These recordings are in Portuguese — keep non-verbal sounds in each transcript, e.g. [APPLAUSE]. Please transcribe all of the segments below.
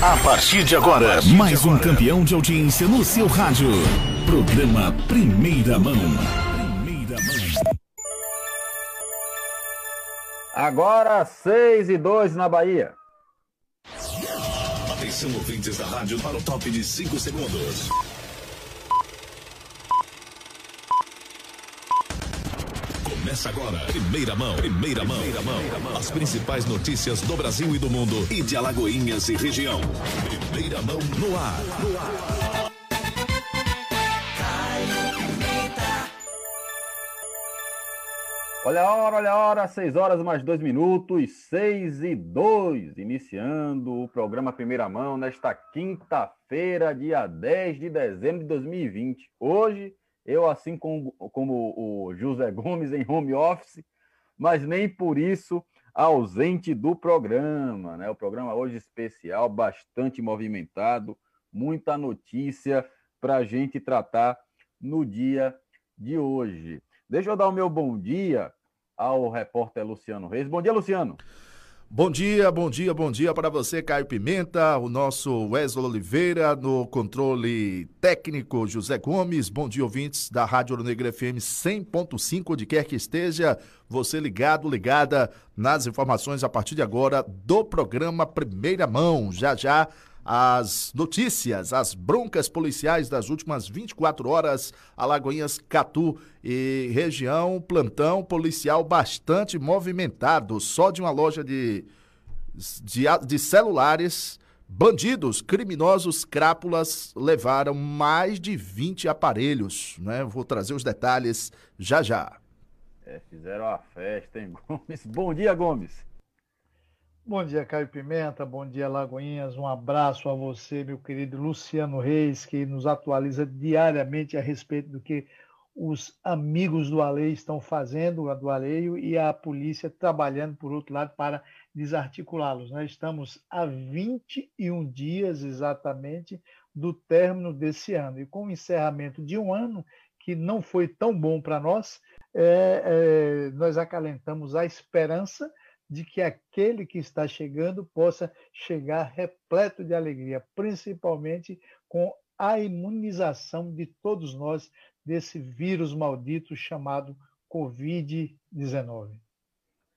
A partir de agora, mais um campeão de audiência no seu rádio. Programa Primeira Mão. Primeira Mão. Agora 6 e 2 na Bahia. Atenção, ouvintes da rádio, para o top de 5 segundos. Começa agora. Primeira mão. Primeira mão. Primeira mão. As principais notícias do Brasil e do mundo e de Alagoinhas e região. Primeira mão no ar. No ar. Olha a hora, olha a hora, 6 horas mais 2 minutos, 6 e 2, iniciando o programa Primeira Mão nesta quinta-feira, dia 10 de dezembro de 2020. Hoje, eu, assim como, como o José Gomes em home office, mas nem por isso ausente do programa. Né? O programa hoje especial, bastante movimentado, muita notícia para a gente tratar no dia de hoje. Deixa eu dar o meu bom dia ao repórter Luciano Reis. Bom dia, Luciano. Bom dia, bom dia, bom dia para você, Caio Pimenta, o nosso Wesley Oliveira, no controle técnico José Gomes. Bom dia, ouvintes da Rádio Ouro Negro FM 100.5, onde quer que esteja, você ligado, ligada nas informações a partir de agora do programa Primeira Mão. Já já as notícias, as broncas policiais das últimas 24 horas, Alagoinhas, Catu e região, plantão policial bastante movimentado, só de uma loja de, de, de celulares, bandidos, criminosos, crápulas levaram mais de 20 aparelhos, né? Vou trazer os detalhes já já. É, fizeram a festa, hein, [LAUGHS] Gomes? Bom dia, Gomes. Bom dia, Caio Pimenta. Bom dia, Lagoinhas. Um abraço a você, meu querido Luciano Reis, que nos atualiza diariamente a respeito do que os amigos do Alei estão fazendo, do Aleio, e a polícia trabalhando, por outro lado, para desarticulá-los. Nós estamos a 21 dias exatamente do término desse ano. E com o encerramento de um ano, que não foi tão bom para nós, é, é, nós acalentamos a esperança de que aquele que está chegando possa chegar repleto de alegria, principalmente com a imunização de todos nós desse vírus maldito chamado Covid-19.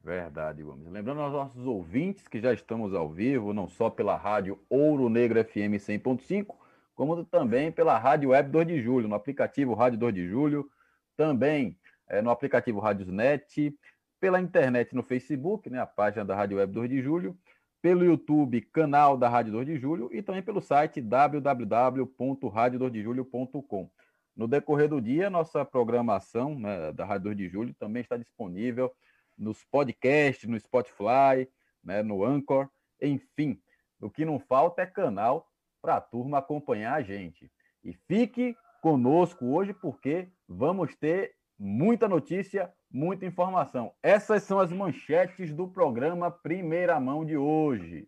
Verdade, Gomes. Lembrando aos nossos ouvintes que já estamos ao vivo, não só pela rádio Ouro Negro FM 100.5, como também pela rádio Web 2 de Julho, no aplicativo Rádio 2 de Julho, também é, no aplicativo Rádios Net, pela internet no Facebook, né, a página da Rádio Web 2 de Julho, pelo YouTube, canal da Rádio 2 de Julho e também pelo site www.radio2dejulho.com. No decorrer do dia, nossa programação né, da Rádio 2 de Julho também está disponível nos podcasts, no Spotify, né, no Anchor, enfim. O que não falta é canal para a turma acompanhar a gente. E fique conosco hoje porque vamos ter muita notícia, muita informação. Essas são as manchetes do programa Primeira Mão de hoje.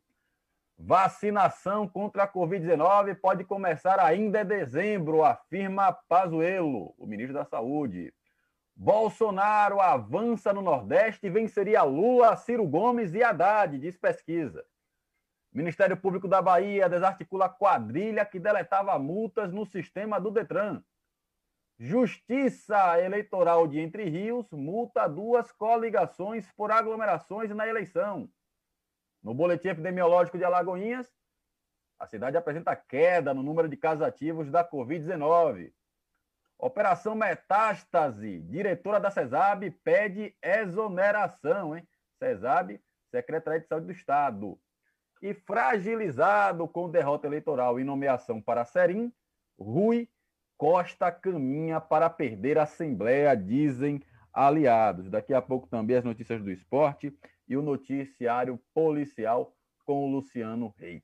Vacinação contra a Covid-19 pode começar ainda em dezembro, afirma Pazuello, o ministro da Saúde. Bolsonaro avança no Nordeste e venceria Lula, Ciro Gomes e Haddad, diz pesquisa. Ministério Público da Bahia desarticula quadrilha que deletava multas no sistema do Detran. Justiça Eleitoral de Entre Rios multa duas coligações por aglomerações na eleição. No boletim epidemiológico de Alagoinhas, a cidade apresenta queda no número de casos ativos da Covid-19. Operação Metástase, diretora da CESAB pede exoneração, hein? CESAB, Secretaria de Saúde do Estado. E fragilizado com derrota eleitoral e nomeação para Serim, Rui Costa caminha para perder a Assembleia, dizem aliados. Daqui a pouco também as notícias do esporte e o noticiário policial com o Luciano Reis.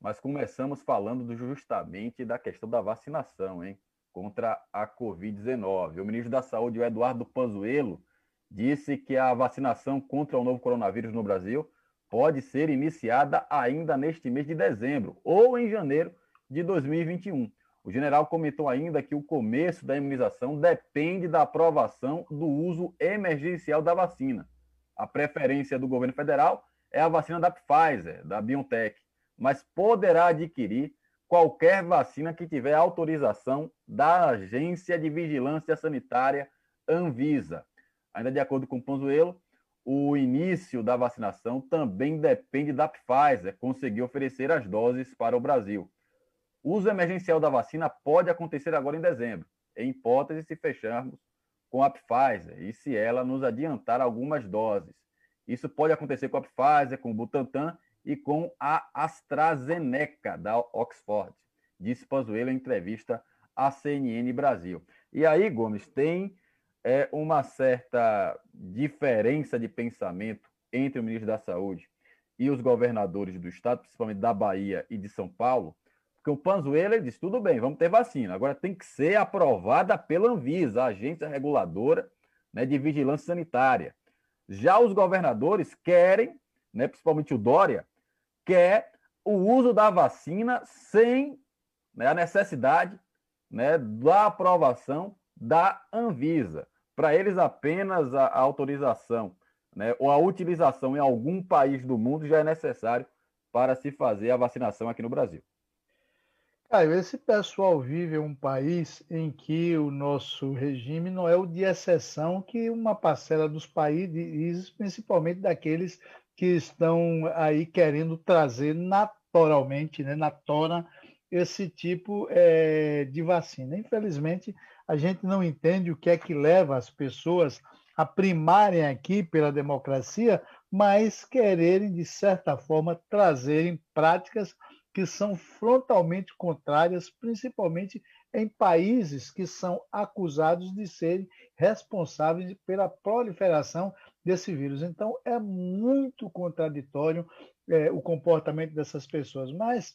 Mas começamos falando justamente da questão da vacinação, hein? Contra a Covid-19. O ministro da Saúde, Eduardo Panzuelo, disse que a vacinação contra o novo coronavírus no Brasil pode ser iniciada ainda neste mês de dezembro ou em janeiro de 2021. O general comentou ainda que o começo da imunização depende da aprovação do uso emergencial da vacina. A preferência do governo federal é a vacina da Pfizer, da BioNTech, mas poderá adquirir qualquer vacina que tiver autorização da Agência de Vigilância Sanitária Anvisa. Ainda de acordo com o Panzuelo, o início da vacinação também depende da Pfizer conseguir oferecer as doses para o Brasil. Uso emergencial da vacina pode acontecer agora em dezembro, em hipótese se fecharmos com a Pfizer e se ela nos adiantar algumas doses. Isso pode acontecer com a Pfizer, com o Butantan e com a AstraZeneca da Oxford, disse Pazuello em entrevista à CNN Brasil. E aí, Gomes, tem é, uma certa diferença de pensamento entre o ministro da Saúde e os governadores do estado, principalmente da Bahia e de São Paulo, porque o Panzuela disse, tudo bem, vamos ter vacina, agora tem que ser aprovada pela Anvisa, a agência reguladora né, de vigilância sanitária. Já os governadores querem, né, principalmente o Dória, quer o uso da vacina sem né, a necessidade né, da aprovação da Anvisa. Para eles, apenas a, a autorização né, ou a utilização em algum país do mundo já é necessário para se fazer a vacinação aqui no Brasil. Caio, esse pessoal vive um país em que o nosso regime não é o de exceção que uma parcela dos países, principalmente daqueles que estão aí querendo trazer naturalmente, né, na tora, esse tipo é, de vacina. Infelizmente, a gente não entende o que é que leva as pessoas a primarem aqui pela democracia, mas quererem, de certa forma, trazerem práticas que são frontalmente contrárias, principalmente em países que são acusados de serem responsáveis pela proliferação desse vírus. Então, é muito contraditório é, o comportamento dessas pessoas. Mas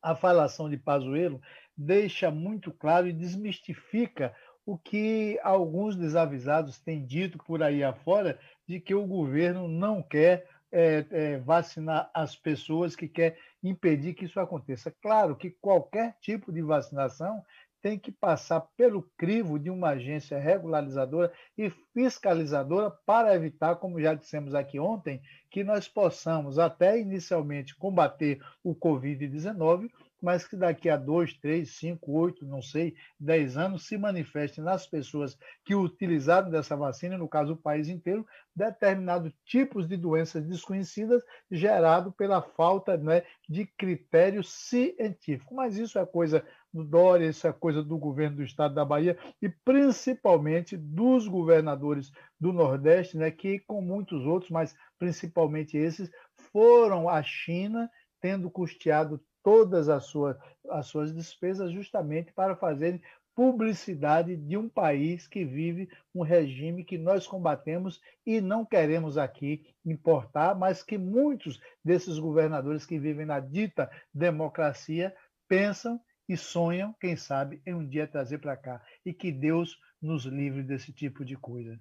a falação de Pazuello deixa muito claro e desmistifica o que alguns desavisados têm dito por aí afora de que o governo não quer é, é, vacinar as pessoas, que quer impedir que isso aconteça. Claro que qualquer tipo de vacinação tem que passar pelo crivo de uma agência regularizadora e fiscalizadora para evitar, como já dissemos aqui ontem, que nós possamos até inicialmente combater o Covid-19, mas que daqui a dois, três, cinco, oito, não sei, dez anos se manifeste nas pessoas que utilizaram dessa vacina, no caso o país inteiro, determinados tipos de doenças desconhecidas gerado pela falta né, de critério científico. Mas isso é coisa do Dória, isso é coisa do governo do estado da Bahia e principalmente dos governadores do Nordeste, né, que com muitos outros, mas principalmente esses, foram à China tendo custeado todas as suas, as suas despesas justamente para fazerem publicidade de um país que vive um regime que nós combatemos e não queremos aqui importar, mas que muitos desses governadores que vivem na dita democracia pensam e sonham, quem sabe, em um dia trazer para cá. E que Deus nos livre desse tipo de coisa.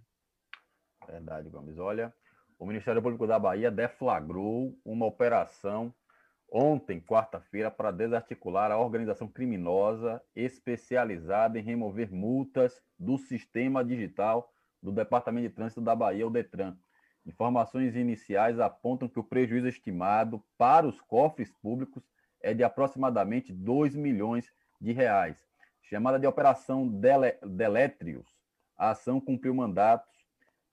Verdade, Gomes. Olha, o Ministério Público da Bahia deflagrou uma operação ontem, quarta-feira, para desarticular a organização criminosa especializada em remover multas do sistema digital do Departamento de Trânsito da Bahia, o DETRAN. Informações iniciais apontam que o prejuízo estimado para os cofres públicos é de aproximadamente 2 milhões de reais. Chamada de Operação Delétrios, a ação cumpriu mandatos,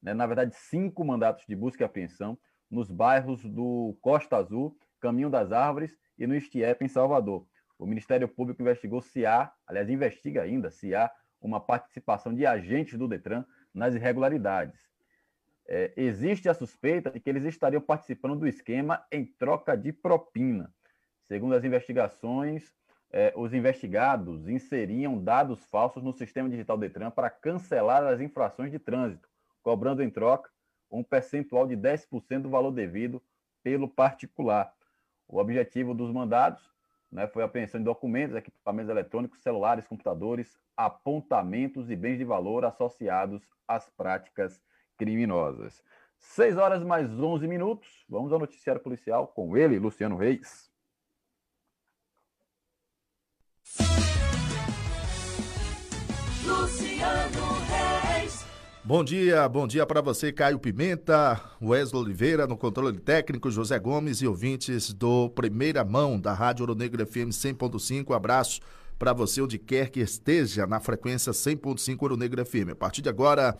né, na verdade, cinco mandatos de busca e apreensão nos bairros do Costa Azul Caminho das Árvores e no Estiep, em Salvador. O Ministério Público investigou se há, aliás, investiga ainda se há uma participação de agentes do Detran nas irregularidades. É, existe a suspeita de que eles estariam participando do esquema em troca de propina. Segundo as investigações, é, os investigados inseriam dados falsos no sistema digital Detran para cancelar as infrações de trânsito, cobrando em troca um percentual de 10% do valor devido pelo particular. O objetivo dos mandados né, foi a apreensão de documentos, equipamentos eletrônicos, celulares, computadores, apontamentos e bens de valor associados às práticas criminosas. 6 horas mais 11 minutos. Vamos ao noticiário policial com ele, Luciano Reis. Bom dia, bom dia para você, Caio Pimenta, Wesley Oliveira, no controle técnico, José Gomes e ouvintes do Primeira Mão da Rádio Ouro Negro FM 100.5. Abraço para você onde quer que esteja na frequência 100.5 Ouro Negro FM. A partir de agora,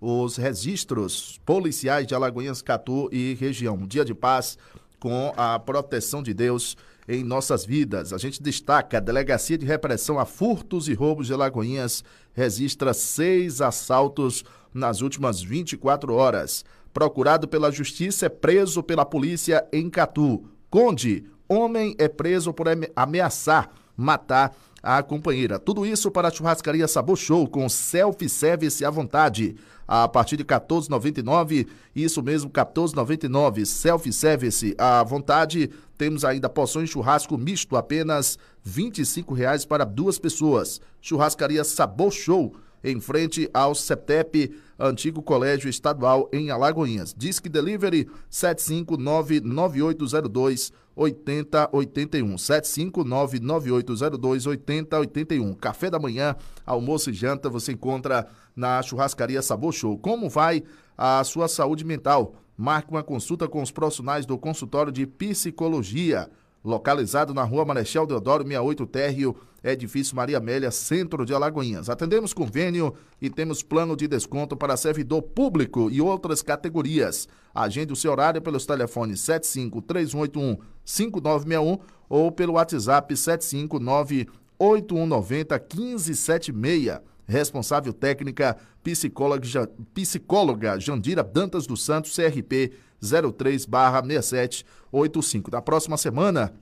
os registros policiais de Alagoinhas, Catu e região. Um dia de paz com a proteção de Deus em nossas vidas. A gente destaca a Delegacia de Repressão a Furtos e Roubos de Alagoinhas registra seis assaltos nas últimas 24 horas. Procurado pela Justiça é preso pela polícia em Catu. Conde, homem é preso por ameaçar matar a companheira. Tudo isso para a churrascaria Sabor Show com self-service à vontade. A partir de 14,99, isso mesmo, 14,99, self-service à vontade. Temos ainda porções de churrasco misto, apenas R$ reais para duas pessoas. Churrascaria Sabor Show, em frente ao CETEP, antigo Colégio Estadual em Alagoinhas. Disque Delivery 759 9802 8081. 7599802 8081. Café da manhã, almoço e janta você encontra na churrascaria Sabor Show. Como vai a sua saúde mental? Marque uma consulta com os profissionais do consultório de psicologia localizado na rua Marechal Deodoro 68 Térreo, edifício Maria Amélia, centro de Alagoinhas. Atendemos convênio e temos plano de desconto para servidor público e outras categorias. Agende o seu horário pelos telefones 753181 5961 ou pelo WhatsApp 759 8190 1576. Responsável técnica, psicóloga, psicóloga Jandira Dantas dos Santos, CRP 03-6785. Na próxima semana,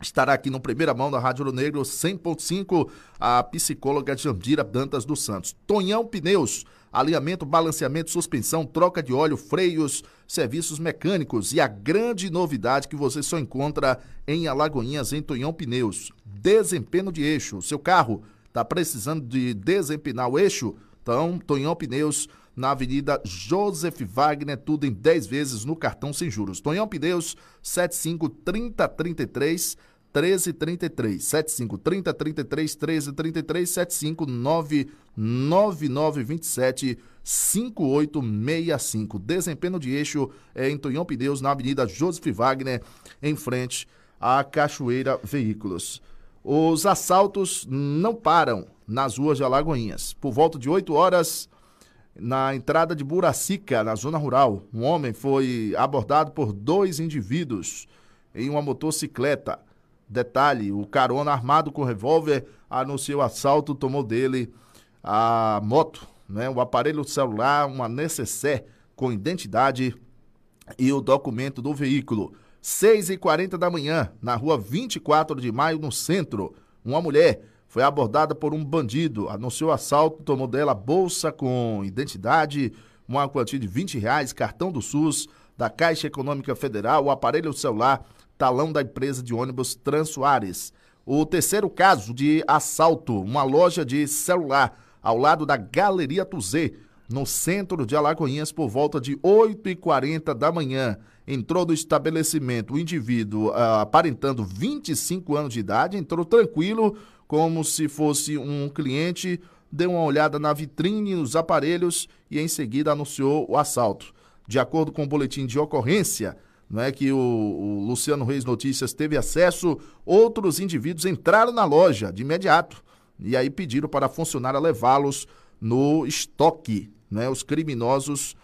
estará aqui no Primeira Mão da Rádio Ouro Negro 100.5 a psicóloga Jandira Dantas dos Santos. Tonhão Pneus, alinhamento, balanceamento, suspensão, troca de óleo, freios, serviços mecânicos e a grande novidade que você só encontra em Alagoinhas, em Tonhão Pneus, desempenho de eixo. Seu carro Está precisando de desempinar o eixo? Então, Tonhão Pneus, na Avenida Joseph Wagner, tudo em 10 vezes no cartão sem juros. Tonhão Pneus, 75 30 33 1333 75 30 33 1333 75 99927 5865. Desempenho de eixo é em Tonhão Pneus, na Avenida Joseph Wagner, em frente à Cachoeira Veículos. Os assaltos não param nas ruas de Alagoinhas. Por volta de 8 horas, na entrada de Buracica, na zona rural, um homem foi abordado por dois indivíduos em uma motocicleta. Detalhe: o carona armado com revólver anunciou assalto, tomou dele a moto, né, o aparelho celular, uma necessaire com identidade e o documento do veículo. 6 e 40 da manhã, na rua 24 de maio, no centro, uma mulher foi abordada por um bandido, anunciou assalto, tomou dela bolsa com identidade, uma quantia de 20 reais, cartão do SUS, da Caixa Econômica Federal, o aparelho celular, talão da empresa de ônibus Transoares. O terceiro caso de assalto, uma loja de celular ao lado da Galeria Tuzê, no centro de Alagoinhas, por volta de 8h40 da manhã entrou no estabelecimento o indivíduo uh, aparentando 25 anos de idade, entrou tranquilo, como se fosse um cliente, deu uma olhada na vitrine, nos aparelhos e em seguida anunciou o assalto. De acordo com o boletim de ocorrência, não é que o, o Luciano Reis Notícias teve acesso, outros indivíduos entraram na loja de imediato e aí pediram para a funcionária levá-los no estoque. Né? Os criminosos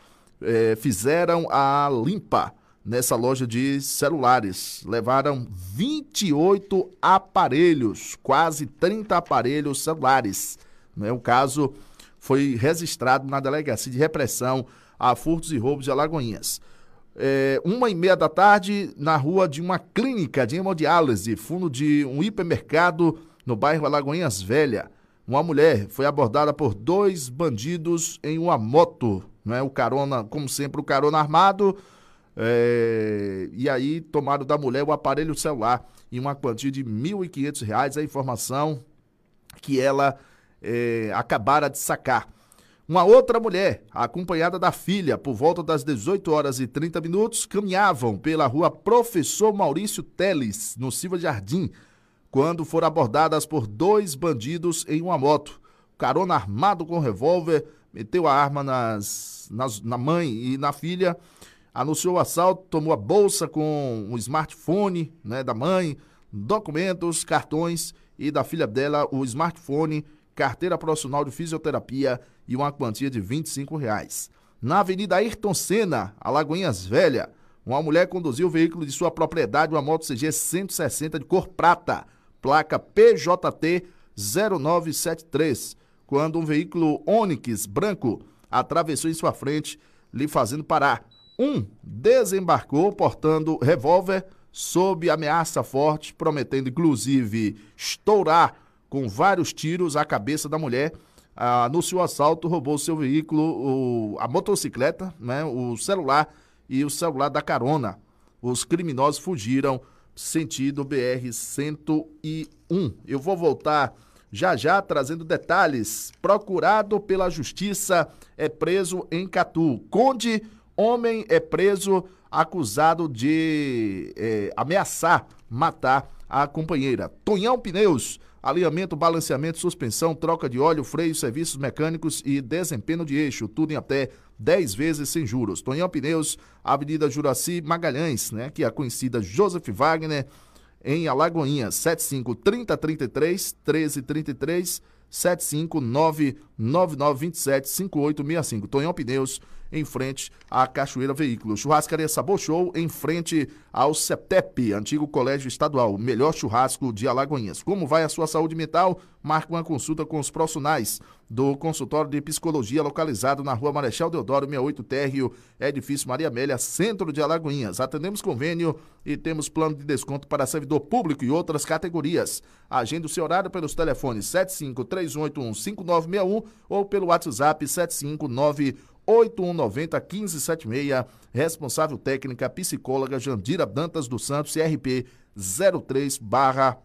eh, fizeram a limpa nessa loja de celulares. Levaram 28 aparelhos, quase 30 aparelhos celulares. Né? O caso foi registrado na Delegacia de Repressão a Furtos e Roubos de Alagoinhas. É, uma e meia da tarde, na rua de uma clínica de hemodiálise, fundo de um hipermercado no bairro Alagoinhas Velha. Uma mulher foi abordada por dois bandidos em uma moto. Né? O carona, como sempre, o carona armado é, e aí tomaram da mulher o aparelho celular em uma quantia de R$ 1.500, a informação que ela é, acabara de sacar. Uma outra mulher, acompanhada da filha, por volta das 18 horas e 30 minutos, caminhavam pela rua Professor Maurício Teles, no Silva Jardim, quando foram abordadas por dois bandidos em uma moto. Carona armado com revólver meteu a arma nas, nas, na mãe e na filha, anunciou o assalto, tomou a bolsa com o smartphone né, da mãe, documentos, cartões e da filha dela o smartphone, carteira profissional de fisioterapia e uma quantia de 25 reais. Na Avenida Ayrton Senna, Alagoinhas Velha, uma mulher conduziu o veículo de sua propriedade, uma moto CG 160 de cor prata, placa PJT 0973, quando um veículo Onix branco atravessou em sua frente, lhe fazendo parar. Um desembarcou portando revólver sob ameaça forte, prometendo inclusive estourar com vários tiros a cabeça da mulher. Ah, seu assalto, roubou seu veículo, o, a motocicleta, né, o celular e o celular da carona. Os criminosos fugiram sentido BR-101. Eu vou voltar já já trazendo detalhes. Procurado pela justiça é preso em Catu. Conde, homem é preso acusado de é, ameaçar matar a companheira. Tonhão Pneus alinhamento, balanceamento, suspensão, troca de óleo, freio, serviços mecânicos e desempenho de eixo, tudo em até 10 vezes sem juros. Tonhão Pneus, Avenida Juraci Magalhães, né, que é a conhecida Joseph Wagner, em Alagoinha, 75 3033 1333 759 9927 5865. Tonhão Pneus, em frente à Cachoeira Veículos. Churrascaria Sabor Show, em frente ao CETEP, antigo Colégio Estadual, melhor churrasco de Alagoinhas. Como vai a sua saúde mental? Marque uma consulta com os profissionais do consultório de psicologia localizado na rua Marechal Deodoro, 68 Térreo, edifício Maria Amélia, centro de Alagoinhas. Atendemos convênio e temos plano de desconto para servidor público e outras categorias. Agende o seu horário pelos telefones 75315961 ou pelo WhatsApp 759 8190 1576. Responsável técnica psicóloga Jandira Dantas dos Santos, CRP 03 barra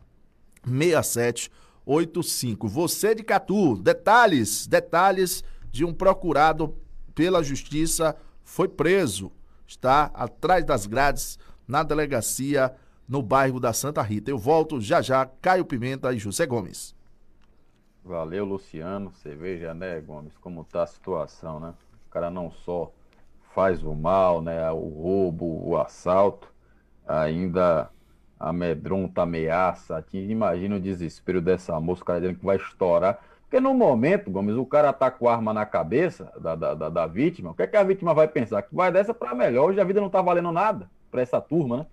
6785. Você de Catu, detalhes, detalhes de um procurado pela justiça foi preso. Está atrás das grades na delegacia no bairro da Santa Rita. Eu volto já já, Caio Pimenta e José Gomes. Valeu, Luciano. Você veja, né, Gomes, como tá a situação, né? Cara não só faz o mal, né, o roubo, o assalto, ainda amedronta, ameaça, imagina o desespero dessa moça, o cara dizendo que vai estourar. Porque no momento, Gomes, o cara tá com a arma na cabeça da, da, da, da vítima, o que, é que a vítima vai pensar? Que vai dessa para melhor, hoje a vida não tá valendo nada para essa turma, né?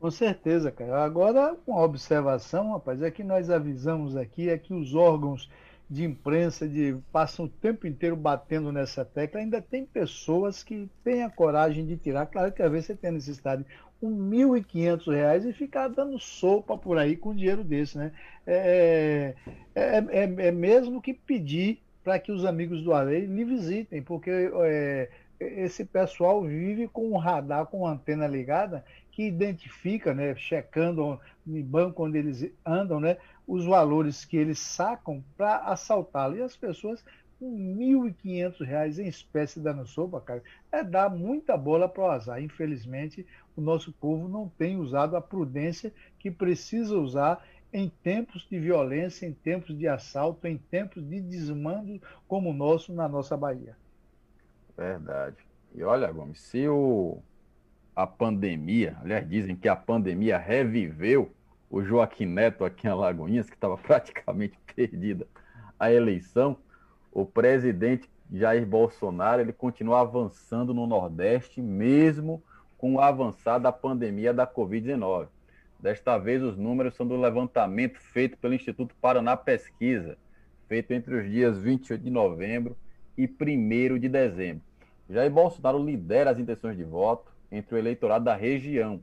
Com certeza, cara. Agora, uma observação, rapaz, é que nós avisamos aqui, é que os órgãos de imprensa de passam o tempo inteiro batendo nessa tecla, ainda tem pessoas que têm a coragem de tirar. Claro que às vezes você tem necessidade de R$ 1.500 e ficar dando sopa por aí com dinheiro desse, né? É, é, é, é mesmo que pedir para que os amigos do Alei lhe visitem, porque é, esse pessoal vive com um radar, com uma antena ligada, que identifica, né, checando em banco onde eles andam, né, os valores que eles sacam para assaltá-lo. E as pessoas com R$ 1.500 em espécie dando sopa, cara, é dar muita bola para o azar. Infelizmente, o nosso povo não tem usado a prudência que precisa usar em tempos de violência, em tempos de assalto, em tempos de desmando como o nosso na nossa Bahia. Verdade. E olha, Gomes, se o, a pandemia, aliás, dizem que a pandemia reviveu o Joaquim Neto aqui em Alagoinhas, que estava [LAUGHS] praticamente perdida a eleição, o presidente Jair Bolsonaro ele continua avançando no Nordeste, mesmo com o avançar da pandemia da Covid-19. Desta vez, os números são do levantamento feito pelo Instituto Paraná Pesquisa, feito entre os dias 28 de novembro e 1 de dezembro. Jair Bolsonaro lidera as intenções de voto entre o eleitorado da região,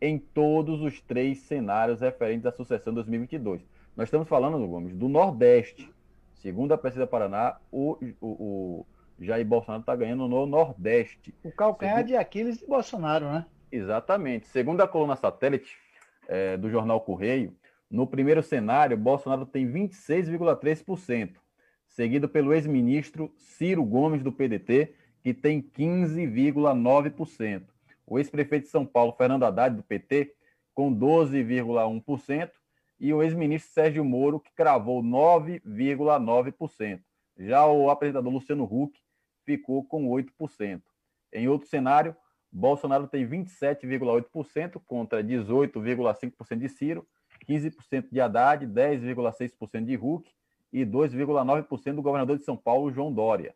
em todos os três cenários referentes à sucessão 2022. Nós estamos falando, Gomes, do Nordeste. Segundo a pesquisa Paraná, o, o, o Jair Bolsonaro está ganhando no Nordeste. O calcanhar Segundo... de Aquiles de Bolsonaro, né? Exatamente. Segundo a coluna satélite é, do jornal Correio, no primeiro cenário, Bolsonaro tem 26,3%, seguido pelo ex-ministro Ciro Gomes, do PDT, que tem 15,9% o ex-prefeito de São Paulo, Fernando Haddad, do PT, com 12,1%, e o ex-ministro Sérgio Moro, que cravou 9,9%. Já o apresentador Luciano Huck ficou com 8%. Em outro cenário, Bolsonaro tem 27,8% contra 18,5% de Ciro, 15% de Haddad, 10,6% de Huck e 2,9% do governador de São Paulo, João Dória.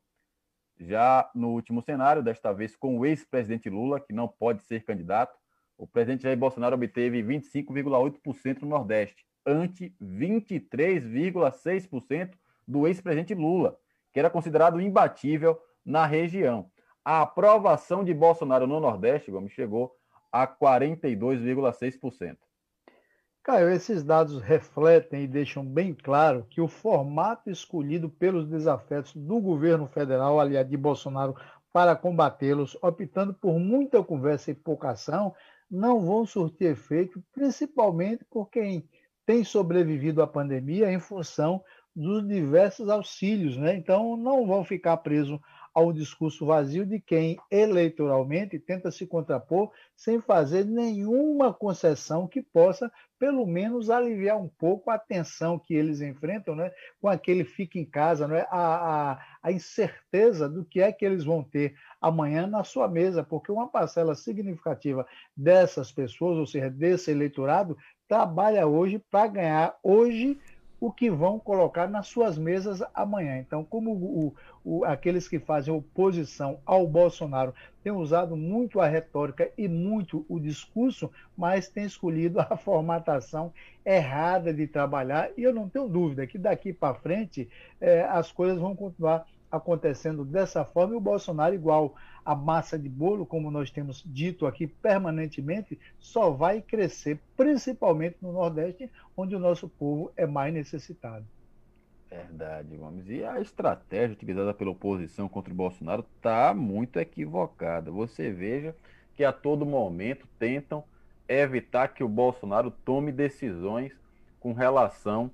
Já no último cenário, desta vez com o ex-presidente Lula, que não pode ser candidato, o presidente Jair Bolsonaro obteve 25,8% no Nordeste, ante 23,6% do ex-presidente Lula, que era considerado imbatível na região. A aprovação de Bolsonaro no Nordeste, Gomes, chegou a 42,6%. Caio, esses dados refletem e deixam bem claro que o formato escolhido pelos desafetos do governo federal, aliás, de Bolsonaro, para combatê-los, optando por muita conversa e pouca ação, não vão surtir efeito, principalmente por quem tem sobrevivido à pandemia em função dos diversos auxílios, né? Então, não vão ficar presos ao discurso vazio de quem eleitoralmente tenta se contrapor sem fazer nenhuma concessão que possa, pelo menos, aliviar um pouco a tensão que eles enfrentam, né? com aquele fica em casa, né? a, a, a incerteza do que é que eles vão ter amanhã na sua mesa, porque uma parcela significativa dessas pessoas, ou seja, desse eleitorado, trabalha hoje para ganhar hoje o que vão colocar nas suas mesas amanhã. Então, como o, o, aqueles que fazem oposição ao Bolsonaro têm usado muito a retórica e muito o discurso, mas têm escolhido [LAUGHS] a formatação errada de trabalhar, e eu não tenho dúvida que daqui para frente é, as coisas vão continuar acontecendo dessa forma e o Bolsonaro, igual a massa de bolo, como nós temos dito aqui permanentemente, só vai crescer, principalmente no Nordeste, onde o nosso povo é mais necessitado. Verdade, vamos. E a estratégia utilizada pela oposição contra o Bolsonaro está muito equivocada. Você veja que a todo momento tentam evitar que o Bolsonaro tome decisões com relação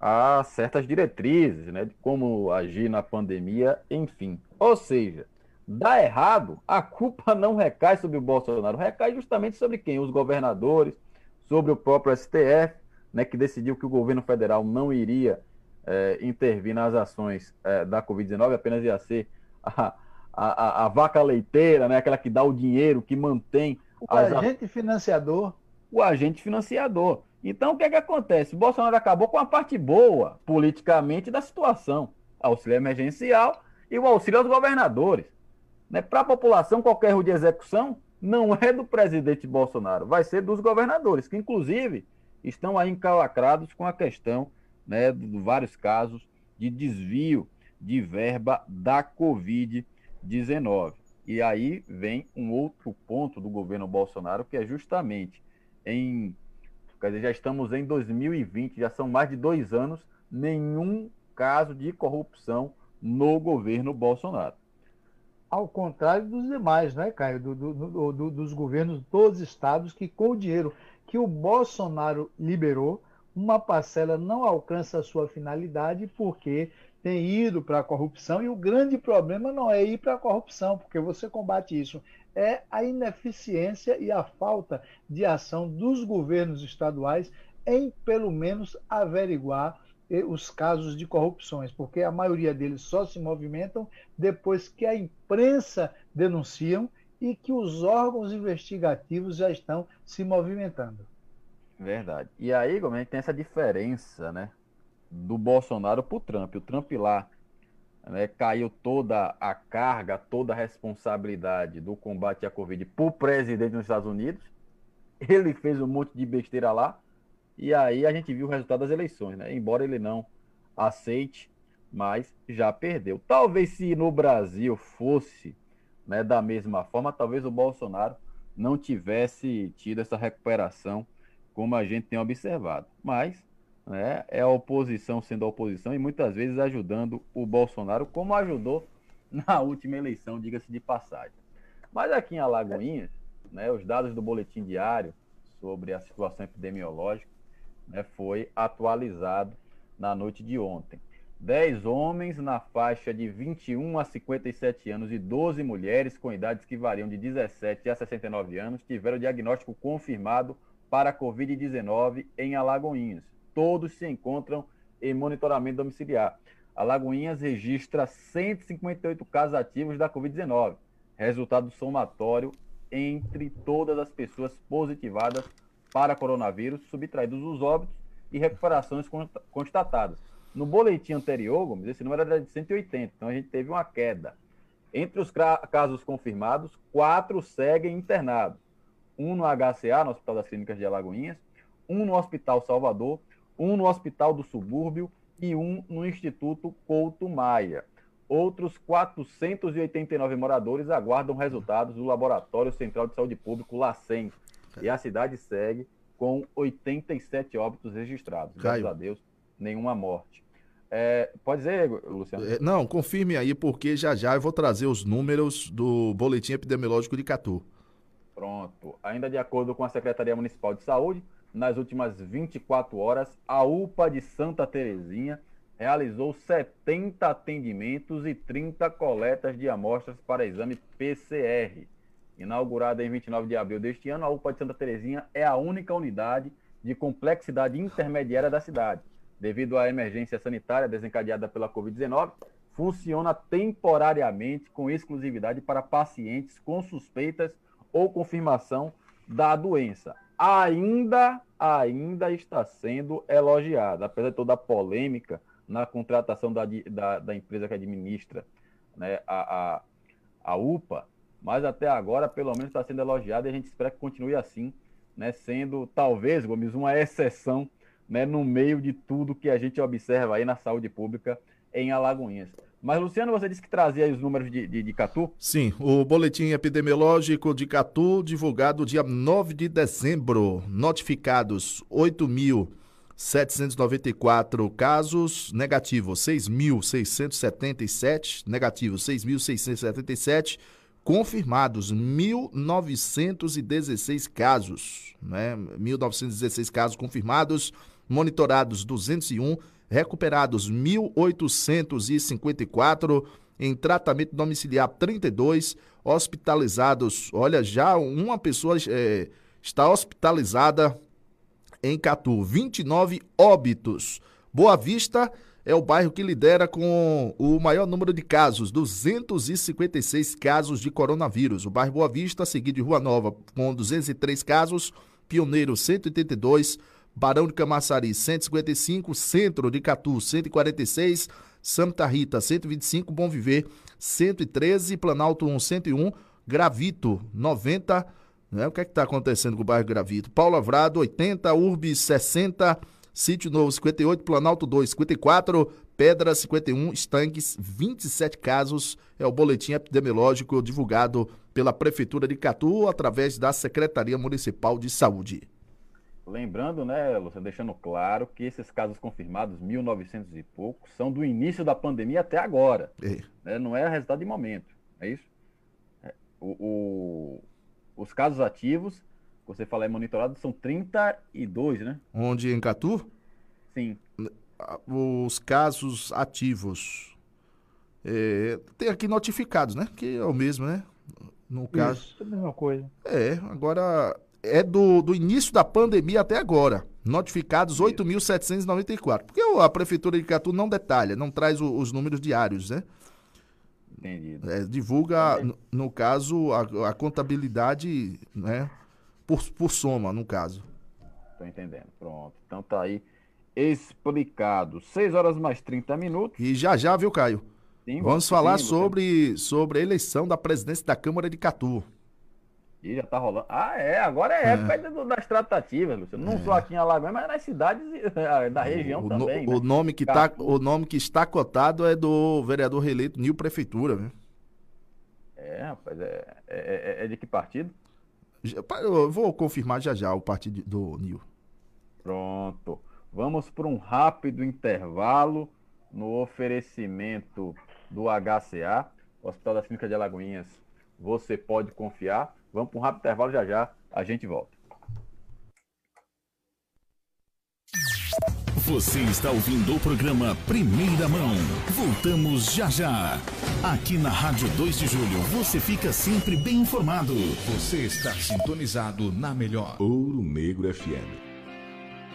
a certas diretrizes, né, de como agir na pandemia, enfim. Ou seja, dá errado, a culpa [LAUGHS] não recai sobre o Bolsonaro, recai justamente sobre quem? Os governadores, sobre o próprio STF, né, que decidiu que o governo federal não iria é, intervir nas ações é, da Covid-19, apenas ia ser a, a, a, vaca leiteira, né, aquela que dá o dinheiro, que mantém. O agente financiador. O agente financiador. Então, o que é que acontece? O Bolsonaro acabou com a parte boa, politicamente, da situação. Auxílio emergencial e o auxílio aos governadores. Né? Para a população, qualquer erro de execução não é do presidente Bolsonaro, vai ser dos governadores, que inclusive estão aí encalacrados com a questão né, de vários casos de desvio de verba da Covid-19. E aí vem um outro ponto do governo Bolsonaro, que é justamente em Quer dizer, já estamos em 2020, já são mais de dois anos, nenhum caso de corrupção no governo Bolsonaro. Ao contrário dos demais, né, Caio? Do, do, do, dos governos dos estados que, com o dinheiro que o Bolsonaro liberou, uma parcela não alcança a sua finalidade porque tem ido para a corrupção e o grande problema não é ir para a corrupção, porque você combate isso é a ineficiência e a falta de ação dos governos estaduais em, pelo menos, averiguar os casos de corrupções, porque a maioria deles só se movimentam depois que a imprensa denunciam e que os órgãos investigativos já estão se movimentando. Verdade. E aí, como tem essa diferença, né, do Bolsonaro para o Trump. O Trump lá né, caiu toda a carga, toda a responsabilidade do combate à Covid para o presidente dos Estados Unidos. Ele fez um monte de besteira lá. E aí a gente viu o resultado das eleições, né? Embora ele não aceite, mas já perdeu. Talvez se no Brasil fosse né, da mesma forma, talvez o Bolsonaro não tivesse tido essa recuperação como a gente tem observado. Mas né, é a oposição sendo a oposição e muitas vezes ajudando o Bolsonaro, como ajudou [LAUGHS] na última eleição, diga-se de passagem. Mas aqui em Alagoinhas, né, os dados do boletim diário sobre a situação epidemiológica né, foi atualizado na noite de ontem. 10 homens na faixa de 21 a 57 anos e 12 mulheres com idades que variam de 17 a 69 anos tiveram diagnóstico confirmado para a Covid-19 em Alagoinhas todos se encontram em monitoramento domiciliar. Alagoinhas registra 158 casos ativos da Covid-19, resultado somatório entre todas as pessoas positivadas para coronavírus, subtraídos os óbitos e recuperações constatadas. No boletim anterior, Gomes, esse número era de 180, então a gente teve uma queda. Entre os casos confirmados, quatro seguem internados. Um no HCA, no Hospital das Clínicas de Alagoinhas, um no Hospital Salvador, um no Hospital do Subúrbio e um no Instituto Couto Maia. Outros 489 moradores aguardam resultados do Laboratório Central de Saúde Público, LACEN. E a cidade segue com 87 óbitos registrados. Caio. Graças a Deus, nenhuma morte. É, pode dizer, Luciano? É, não, confirme aí, porque já já eu vou trazer os números do Boletim Epidemiológico de Catu. Pronto. Ainda de acordo com a Secretaria Municipal de Saúde, nas últimas 24 horas, a UPA de Santa Terezinha realizou 70 atendimentos e 30 coletas de amostras para exame PCR. Inaugurada em 29 de abril deste ano, a UPA de Santa Terezinha é a única unidade de complexidade intermediária da cidade. Devido à emergência sanitária desencadeada pela Covid-19, funciona temporariamente com exclusividade para pacientes com suspeitas ou confirmação da doença. Ainda, ainda está sendo elogiada, apesar de toda a polêmica na contratação da, da, da empresa que administra né, a, a, a UPA, mas até agora, pelo menos, está sendo elogiada e a gente espera que continue assim, né, sendo talvez, Gomes, uma exceção né, no meio de tudo que a gente observa aí na saúde pública em Alagoinhas. Mas, Luciano, você disse que trazia os números de, de, de, Catu? Sim, o boletim epidemiológico de Catu, divulgado dia 9 de dezembro. Notificados 8.794 casos, negativos 6.677, negativos 6.677 confirmados 1.916 casos, né? 1.916 casos confirmados, monitorados 201, recuperados 1.854, em tratamento domiciliar 32, hospitalizados, olha, já uma pessoa é, está hospitalizada em Catu, 29 óbitos. Boa Vista é o bairro que lidera com o maior número de casos, 256 casos de coronavírus. O bairro Boa Vista, seguido de Rua Nova, com 203 casos, Pioneiro 182, Barão de Camaçari 155, Centro de Catu 146, Santa Rita 125, Bom Viver 113, Planalto 1 101, Gravito 90, né? O que é está acontecendo com o bairro Gravito? Paulo Avrado 80, Urbis 60, Sítio Novo 58, Planalto 2 54, Pedra 51, Estanques 27 casos. É o boletim epidemiológico divulgado pela Prefeitura de Catu através da Secretaria Municipal de Saúde. Lembrando, né, Luciano, deixando claro que esses casos confirmados, 1.900 e poucos, são do início da pandemia até agora. É. Né? Não é resultado de momento, é isso? É, o, o, os casos ativos você fala é monitorado, são 32, né? Onde em Catu? Sim. Os casos ativos. É, tem aqui notificados, né? Que é o mesmo, né? No caso. Isso, é a mesma coisa. É, agora é do, do início da pandemia até agora. Notificados 8.794. Porque a Prefeitura de Catu não detalha, não traz o, os números diários, né? Entendido. É, divulga, no, no, caso, a, a contabilidade, né? Por, por soma, no caso. Estou entendendo. Pronto. Então tá aí explicado. 6 horas mais 30 minutos. E já já, viu, Caio? Sim, Vamos falar sim, sobre, sobre a eleição da presidência da Câmara de Catu. E já tá rolando. Ah, é, agora é, é. época das tratativas, Luciano. Não é. só aqui em Alagoas, mas nas cidades [LAUGHS] da região o, também. O, né? nome que tá, o nome que está cotado é do vereador reeleito Nil Prefeitura, viu? É, rapaz, é, é, é, é de que partido? Eu vou confirmar já já o partido do Nil. Pronto. Vamos para um rápido intervalo no oferecimento do HCA, Hospital da Clínica de Alagoinhas. Você pode confiar. Vamos para um rápido intervalo já já. A gente volta. Você está ouvindo o programa Primeira Mão. Voltamos já já. Aqui na Rádio 2 de Julho, você fica sempre bem informado. Você está sintonizado na melhor. Ouro Negro FM.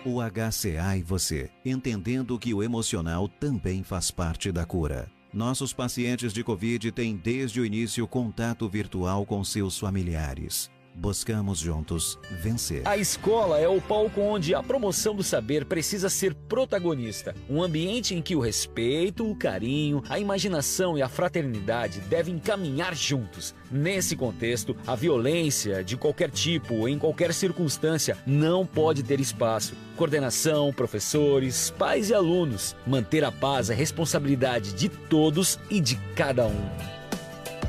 o HCA e você, entendendo que o emocional também faz parte da cura. Nossos pacientes de Covid têm desde o início contato virtual com seus familiares. Buscamos juntos vencer. A escola é o palco onde a promoção do saber precisa ser protagonista. Um ambiente em que o respeito, o carinho, a imaginação e a fraternidade devem caminhar juntos. Nesse contexto, a violência de qualquer tipo, em qualquer circunstância, não pode ter espaço. Coordenação, professores, pais e alunos. Manter a paz é responsabilidade de todos e de cada um.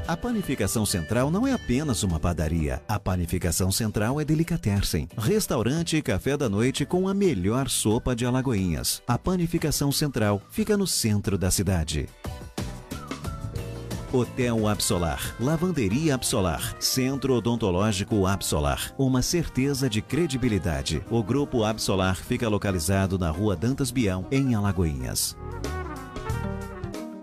A Panificação Central não é apenas uma padaria. A Panificação Central é Delicatessen, restaurante e café da noite com a melhor sopa de Alagoinhas. A Panificação Central fica no centro da cidade. Hotel Absolar, Lavanderia Absolar, Centro Odontológico Absolar, uma certeza de credibilidade. O Grupo Absolar fica localizado na Rua Dantas Bião, em Alagoinhas.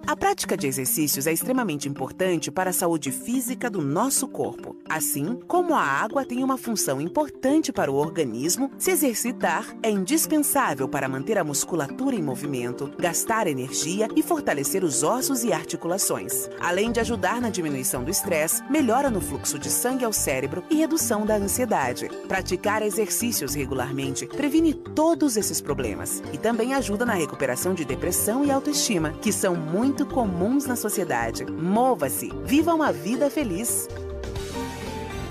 A prática de exercícios é extremamente importante para a saúde física do nosso corpo. Assim como a água tem uma função importante para o organismo, se exercitar é indispensável para manter a musculatura em movimento, gastar energia e fortalecer os ossos e articulações. Além de ajudar na diminuição do estresse, melhora no fluxo de sangue ao cérebro e redução da ansiedade. Praticar exercícios regularmente previne todos esses problemas e também ajuda na recuperação de depressão e autoestima, que são muito muito comuns na sociedade. Mova-se, viva uma vida feliz.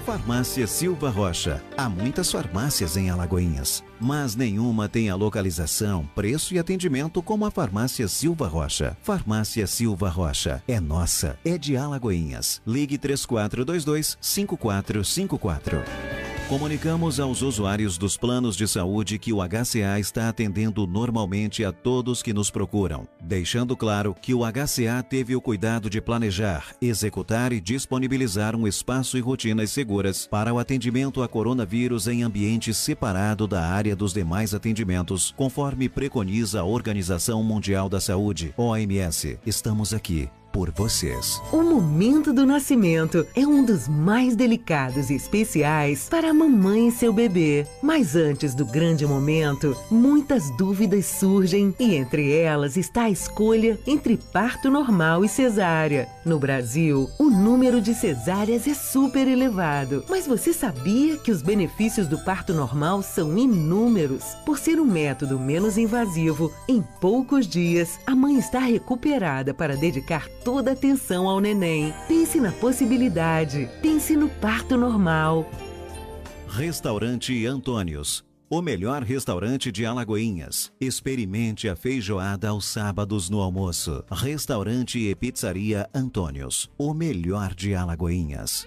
Farmácia Silva Rocha. Há muitas farmácias em Alagoinhas, mas nenhuma tem a localização, preço e atendimento como a Farmácia Silva Rocha. Farmácia Silva Rocha é nossa, é de Alagoinhas. Ligue 3422 5454. Comunicamos aos usuários dos planos de saúde que o HCA está atendendo normalmente a todos que nos procuram, deixando claro que o HCA teve o cuidado de planejar, executar e disponibilizar um espaço e rotinas seguras para o atendimento a coronavírus em ambiente separado da área dos demais atendimentos, conforme preconiza a Organização Mundial da Saúde, OMS. Estamos aqui por vocês. O momento do nascimento é um dos mais delicados e especiais para a mamãe e seu bebê. Mas antes do grande momento, muitas dúvidas surgem e entre elas está a escolha entre parto normal e cesárea. No Brasil, o número de cesáreas é super elevado. Mas você sabia que os benefícios do parto normal são inúmeros? Por ser um método menos invasivo, em poucos dias a mãe está recuperada para dedicar toda atenção ao neném. Pense na possibilidade. Pense no parto normal. Restaurante Antônios. O melhor restaurante de Alagoinhas. Experimente a feijoada aos sábados no almoço. Restaurante e Pizzaria Antônios. O melhor de Alagoinhas.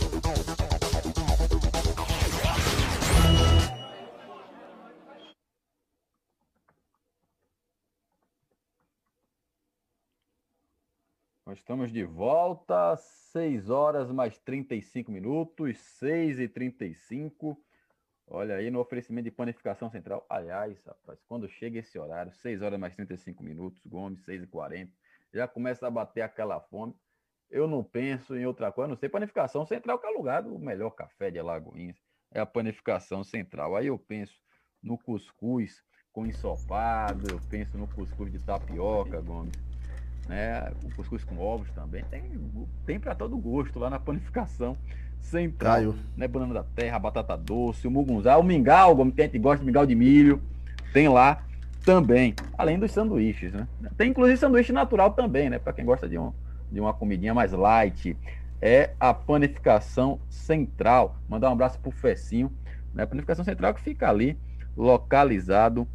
Estamos de volta, 6 horas mais 35 minutos, 6 e 35 Olha aí no oferecimento de panificação central. Aliás, rapaz, quando chega esse horário, 6 horas mais 35 minutos, Gomes, 6 e 40 já começa a bater aquela fome. Eu não penso em outra coisa, não sei, panificação central, que é o lugar do melhor café de Alagoinhas, é a panificação central. Aí eu penso no cuscuz com ensopado, eu penso no cuscuz de tapioca, Gomes né? O cuscuz com ovos também. Tem, tem para todo gosto lá na panificação central. Caio. Né? Banana da terra, batata doce, o mugunzá, o mingau, como tem gente gosta de mingau de milho, tem lá também. Além dos sanduíches, né? Tem inclusive sanduíche natural também, né? Para quem gosta de, um, de uma comidinha mais light. É a panificação central. Mandar um abraço pro Fecinho, né? Panificação central que fica ali, localizado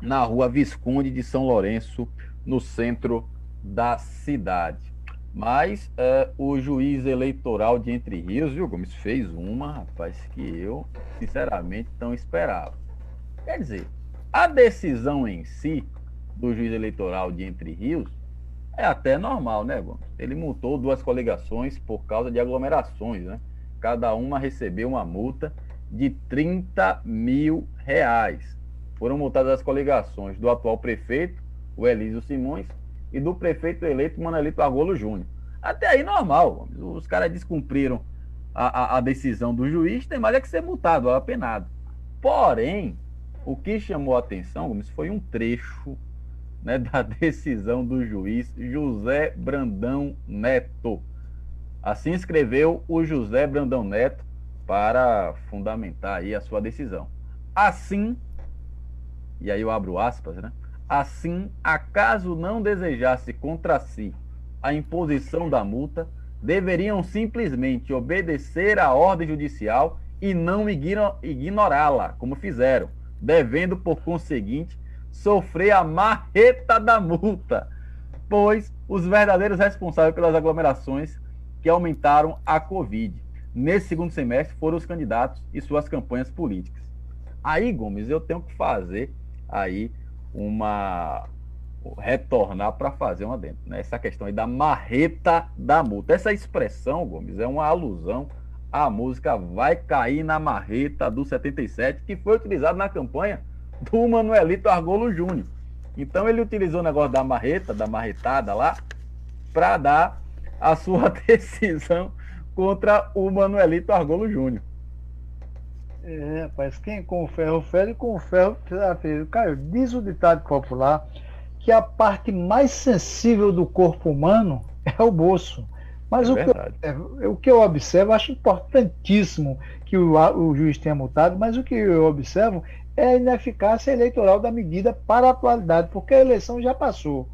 na rua Visconde de São Lourenço, no centro da cidade. Mas é, o juiz eleitoral de Entre Rios, viu, Gomes, fez uma, rapaz, que eu, sinceramente, não esperava. Quer dizer, a decisão em si do juiz eleitoral de Entre Rios é até normal, né, Gomes? Ele multou duas coligações por causa de aglomerações, né? Cada uma recebeu uma multa de 30 mil reais. Foram multadas as coligações do atual prefeito, o Elísio Simões, e do prefeito eleito Manelito Argolo Júnior. Até aí normal, os caras descumpriram a, a, a, decisão do juiz, tem mais é que ser multado, apenado. Porém, o que chamou a atenção, Gomes, foi um trecho né, [LAUGHS] da decisão do juiz José Brandão Neto. Assim escreveu o José Brandão Neto para fundamentar aí a sua decisão. Assim, e aí eu abro aspas, né? Assim, acaso não desejasse contra si a imposição da multa, deveriam simplesmente obedecer à ordem judicial e não ignorá-la, como fizeram, devendo, por conseguinte, sofrer a marreta da multa, pois os verdadeiros responsáveis pelas aglomerações que aumentaram a Covid nesse segundo semestre foram os candidatos e suas campanhas políticas. Aí, Gomes, eu tenho que fazer aí uma retornar para fazer uma dentro, né? Essa questão aí da marreta da multa. Essa expressão, Gomes, é uma alusão à música Vai Cair na Marreta do 77, que foi utilizada na campanha do Manuelito Argolo Júnior. Então ele utilizou o negócio da marreta, da marretada lá, para dar a sua [LAUGHS] decisão contra o Manuelito Argolo Júnior. É, rapaz, quem com o ferro fere, com o ferro. Caio, diz o ditado popular que a parte mais sensível do corpo humano é o bolso. Mas é o, que eu, o, que eu, observo, acho importantíssimo que o, o, juiz tenha multado, mas o que eu observo é a ineficácia eleitoral da medida para a atualidade, porque a eleição já passou.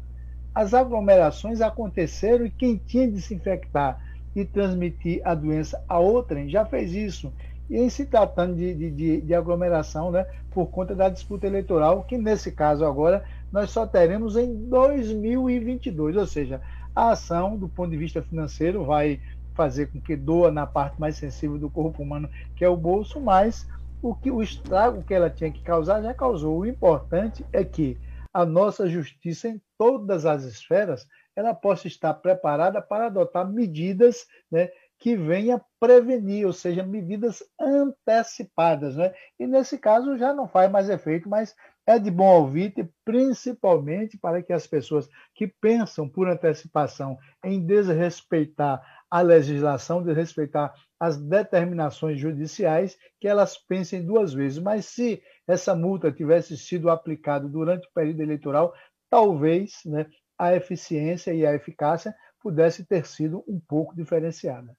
As aglomerações aconteceram e quem tinha de se infectar e transmitir a doença a outrem já fez isso. E se tratando de, de, de, aglomeração, né, por conta da disputa eleitoral, que nesse caso agora nós só teremos em 2022, ou seja, a ação do ponto de vista financeiro vai fazer com que doa na parte mais sensível do corpo humano, que é o bolso, mas o que o estrago que ela tinha que causar já causou. O importante é que a nossa justiça em todas as esferas ela possa estar preparada para adotar medidas né, que venha prevenir, ou seja, medidas antecipadas. Né? E nesse caso já não faz mais efeito, mas é de bom ouvir, principalmente para que as pessoas que pensam por antecipação em desrespeitar a legislação, desrespeitar as determinações judiciais, que elas pensem duas vezes. Mas se essa multa tivesse sido aplicada durante o período eleitoral, talvez né, a eficiência e a eficácia pudesse ter sido um pouco diferenciada.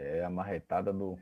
É, a marretada do.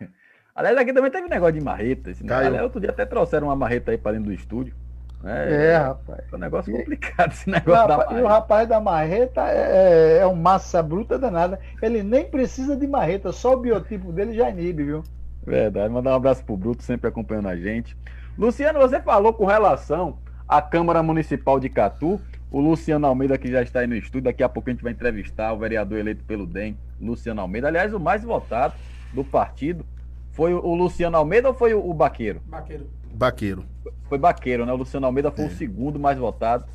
[LAUGHS] Aliás, aqui também teve um negócio de marreta. Esse Aliás, outro dia até trouxeram uma marreta aí para dentro do estúdio. É, é, rapaz. É um negócio complicado esse negócio da marreta. E o rapaz da marreta é, é, é um massa bruta danada. Ele nem precisa de marreta, só o biotipo dele já inibe, viu? Verdade. Mandar um abraço pro Bruto, sempre acompanhando a gente. Luciano, você falou com relação à Câmara Municipal de Catu. O Luciano Almeida, que já está aí no estúdio, daqui a pouco a gente vai entrevistar o vereador eleito pelo DEM, Luciano Almeida. Aliás, o mais votado do partido. Foi o Luciano Almeida ou foi o Baqueiro? Baqueiro. Baqueiro. Foi Baqueiro, né? O Luciano Almeida foi é. o segundo mais votado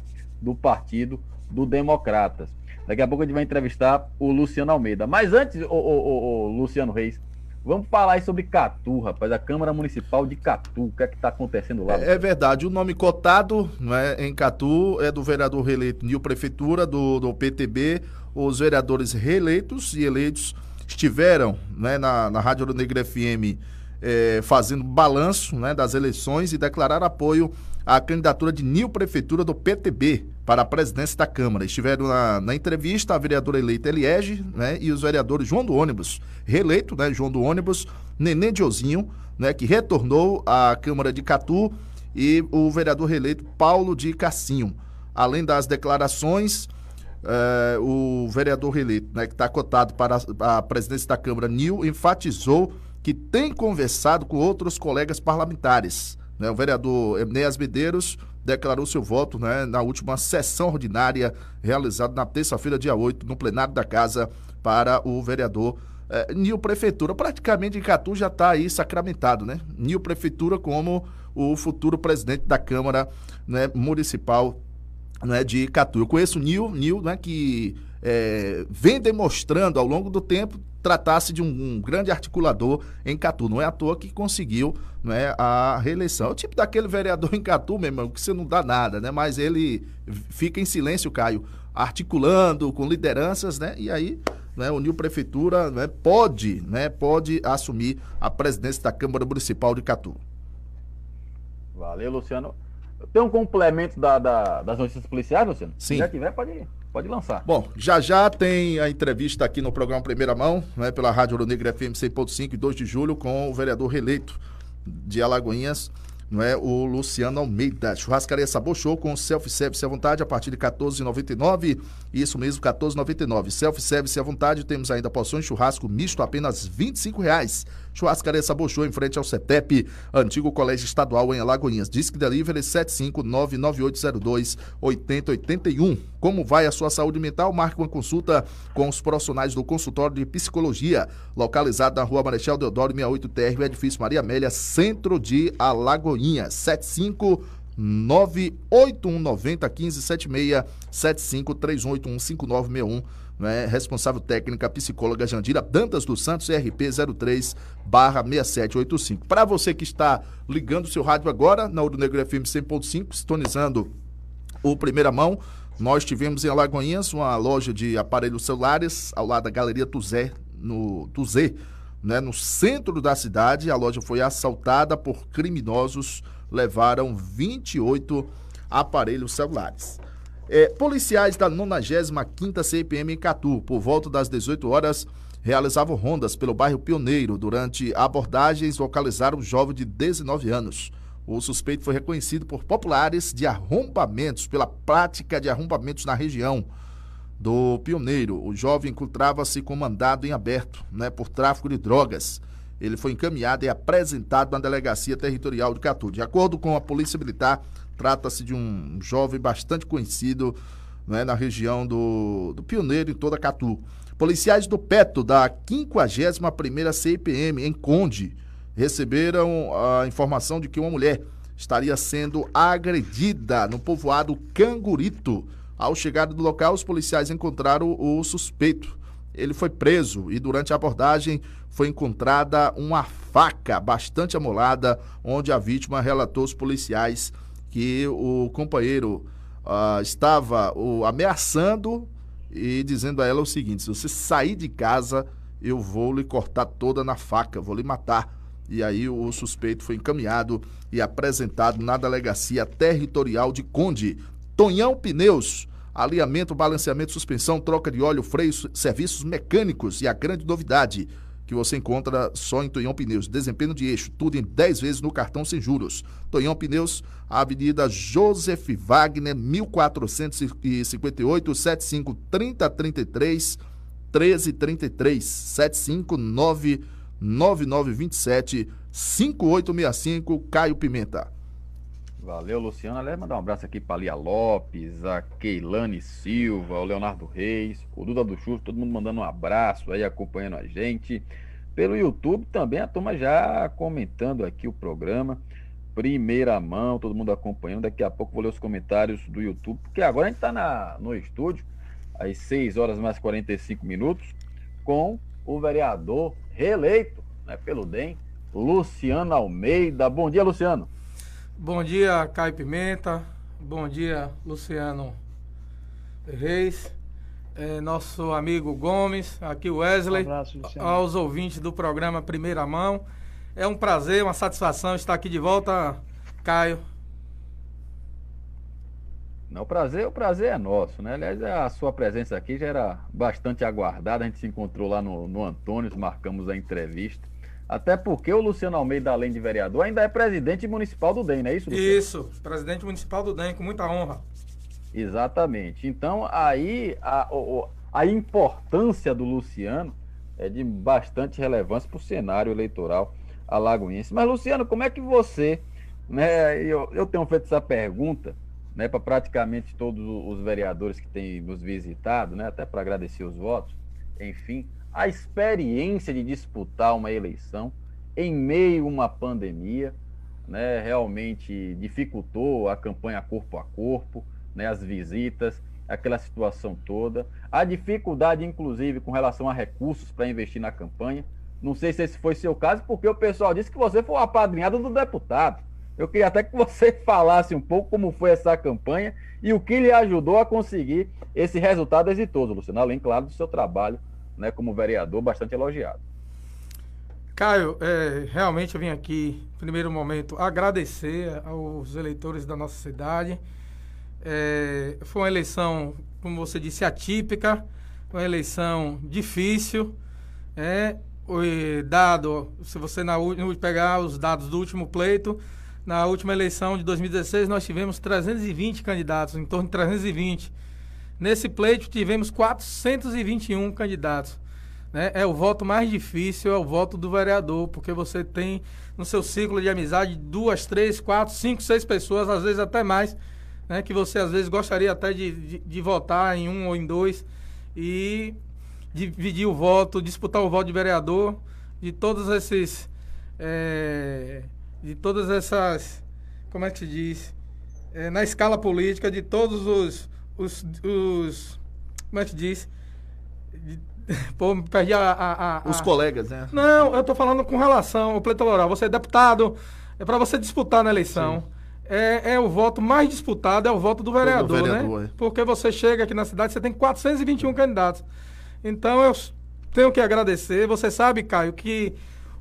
do partido do Democratas. Daqui a pouco a gente vai entrevistar o Luciano Almeida. Mas antes, o, o, o, o Luciano Reis, vamos falar aí sobre Catu, rapaz. A Câmara Municipal de Catu. O que é que está acontecendo lá? É, é, verdade. O nome cotado né, em Catu é do vereador reeleito Nil Prefeitura, do, do PTB. Os vereadores reeleitos e eleitos estiveram né, na, na Rádio Negra FM é, fazendo balanço né, das eleições e declarar apoio à candidatura de Nil Prefeitura do PTB para a presidência da Câmara. Estiveram na, na entrevista a vereadora eleita Eliege né, e os vereadores João do Ônibus, reeleito, né, João do Ônibus, Nenê Diozinho, né, que retornou à Câmara de Catu, e o vereador reeleito Paulo de Cassinho. Além das declarações, eh, o vereador reeleito, né, que está cotado para a, presidência da Câmara, Nil, enfatizou que tem conversado com outros colegas parlamentares. Né? O vereador Enéas Medeiros declarou seu voto né, na última sessão ordinária realizada na terça-feira, dia 8, no plenário da Casa, para o vereador eh, Nil Prefeitura. Praticamente Catu já está aí sacramentado, né? Nil Prefeitura como o futuro presidente da Câmara né, Municipal né, de Catu. Eu conheço o Nil, Nil né, que é, vem demonstrando ao longo do tempo tratar-se de um, um, grande articulador em Catu. Não é à toa que conseguiu né, a reeleição. É o tipo daquele vereador [LAUGHS] em Catu, meu irmão, que você não dá nada, né? Mas ele fica em silêncio, Caio, articulando com lideranças, né? E aí né, o Nil Prefeitura né, pode, né, pode assumir a presidência da Câmara Municipal de Catu. Valeu, Luciano. Tem um complemento da, da, das notícias policiais, Luciano? Sim. Se já tiver, pode ir. Pode lançar. Bom, já já tem a entrevista aqui no programa Primeira Mão, né, pela Rádio Ouro Negra FM 100.5 e 2 de julho, com o vereador reeleito de Alagoinhas, não é, o Luciano Almeida. Churrascaria Sabor Show com self-service à vontade a partir de R$ 14,99. Isso mesmo, R$ 14,99. Self-service à vontade, temos ainda porções churrasco misto apenas R$ 25,00. Churrascaria Sabor Show em frente ao CETEP, antigo Colégio Estadual em Alagoinhas. Disque Delivery 75998028081. Como vai a sua saúde mental? Marque uma consulta com os profissionais do consultório de psicologia, localizado na Rua Marechal Deodoro 68TR, o edifício Maria Amélia, centro de Alagoinhas. 75 98190 1576 75 3181 5961 né, responsável técnica, psicóloga Jandira Dantas dos Santos, RP 03 barra 6785. Para você que está ligando o seu rádio agora, na Ouro Negro FM 100.5, sintonizando o Primeira Mão, nós tivemos em Alagoinhas uma loja de aparelhos celulares ao lado da Galeria Tuzé, no Tuzé, né, no centro da cidade. A loja foi assaltada por criminosos, levaram 28 aparelhos celulares. É, policiais da 95ª CPM em Catu, por volta das 18 horas, realizavam rondas pelo bairro Pioneiro. Durante abordagens, localizaram um jovem de 19 anos. O suspeito foi reconhecido por populares de arrombamentos, pela prática de arrombamentos na região do Pioneiro. O jovem encontrava-se com mandado em aberto né, por tráfico de drogas. Ele foi encaminhado e apresentado na Delegacia Territorial de Catu. De acordo com a Polícia Militar, Trata-se de um jovem bastante conhecido né, na região do, do Pioneiro, em toda Catu. Policiais do PETO, da 51ª CIPM, em Conde, receberam a informação de que uma mulher estaria sendo agredida no povoado Cangurito. Ao chegar do local, os policiais encontraram o suspeito. Ele foi preso e durante a abordagem foi encontrada uma faca bastante amolada, onde a vítima relatou aos policiais que o companheiro uh, estava uh, ameaçando e dizendo a ela o seguinte: se você sair de casa, eu vou lhe cortar toda na faca, vou lhe matar. E aí o suspeito foi encaminhado e apresentado na delegacia territorial de Conde. Tonhão Pneus, alinhamento, balanceamento, suspensão, troca de óleo, freios, serviços mecânicos e a grande novidade que você encontra só em Tonhão Pneus. Desempenho de eixo, tudo em 10 vezes no cartão sem juros. Tonhão Pneus, Avenida Joseph Wagner, 1458, 75 3033 1333 759 9927 5865 Caio Pimenta. Valeu, Luciano. Aliás, mandar um abraço aqui para Lia Lopes, a Keilane Silva, o Leonardo Reis, o Duda do Churro, todo mundo mandando um abraço aí, acompanhando a gente. Pelo YouTube também, a turma já comentando aqui o programa. Primeira mão, todo mundo acompanhando. Daqui a pouco vou ler os comentários do YouTube, porque agora a gente está no estúdio, às 6 horas mais 45 minutos, com o vereador reeleito né, pelo DEM, Luciano Almeida. Bom dia, Luciano. Bom dia, Caio Pimenta. Bom dia, Luciano Reis. É, nosso amigo Gomes, aqui o Wesley. Um abraço, aos ouvintes do programa Primeira Mão. É um prazer, uma satisfação estar aqui de volta, Caio. Não, o prazer, o prazer é nosso, né? Aliás, a sua presença aqui já era bastante aguardada. A gente se encontrou lá no, no Antônio, marcamos a entrevista. Até porque o Luciano Almeida, além de vereador, ainda é presidente municipal do DEM, não é isso, Luciano? Isso, presidente municipal do DEM, com muita honra. Exatamente. Então, aí a, a importância do Luciano é de bastante relevância para o cenário eleitoral alagoense. Mas, Luciano, como é que você, né, eu, eu tenho feito essa pergunta né, para praticamente todos os vereadores que têm nos visitado, né, até para agradecer os votos, enfim, a experiência de disputar uma eleição em meio a uma pandemia, né, realmente dificultou a campanha corpo a corpo, né, as visitas, aquela situação toda, a dificuldade, inclusive, com relação a recursos para investir na campanha. Não sei se esse foi seu caso, porque o pessoal disse que você foi o apadrinhado do deputado. Eu queria até que você [LAUGHS] falasse um pouco como foi essa campanha e o que lhe ajudou a conseguir esse resultado exitoso, Luciano, além, claro, do seu trabalho né, como vereador, bastante elogiado. Caio, é, realmente eu vim aqui, primeiro momento, agradecer aos eleitores da nossa cidade. É, foi uma eleição, como você disse, atípica, uma eleição difícil. É, dado, se você na, pegar os dados do último pleito, na última eleição de 2016 nós tivemos 320 candidatos, em torno de 320. Nesse pleito tivemos 421 candidatos. Né? É o voto mais difícil, é o voto do vereador, porque você tem no seu ciclo de amizade duas, três, quatro, cinco, seis pessoas, às vezes até mais, né? que você às vezes gostaria até de, de, de votar em um ou em dois. E dividir o voto, disputar o voto de vereador, de todos esses. É, de todas essas. Como é que se diz? É, na escala política, de todos os. Os, os como é que diz? [LAUGHS] Pô, perdi a, a, a, Os colegas, né? Não, eu tô falando com relação ao pleito eleitoral. Você é deputado, é para você disputar na eleição. É, é, o voto mais disputado, é o voto do vereador, do vereador né? É. Porque você chega aqui na cidade, você tem 421 candidatos. Então eu tenho que agradecer. Você sabe, Caio, que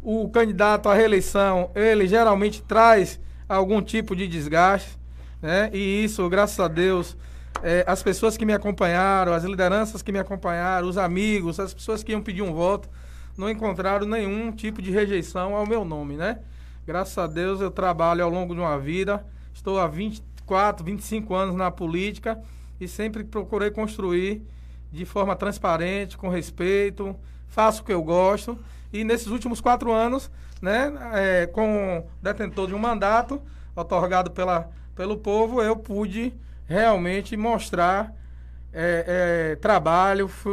o candidato à reeleição, ele geralmente traz algum tipo de desgaste, né? E isso, graças a Deus, é, as pessoas que me acompanharam, as lideranças que me acompanharam, os amigos, as pessoas que iam pedir um voto, não encontraram nenhum tipo de rejeição ao meu nome, né? Graças a Deus eu trabalho ao longo de uma vida, estou há 24, 25 anos na política e sempre procurei construir de forma transparente, com respeito, faço o que eu gosto. E nesses últimos quatro anos, né, é, com detentor de um mandato otorgado pela, pelo povo, eu pude realmente mostrar é, é, trabalho. Fui,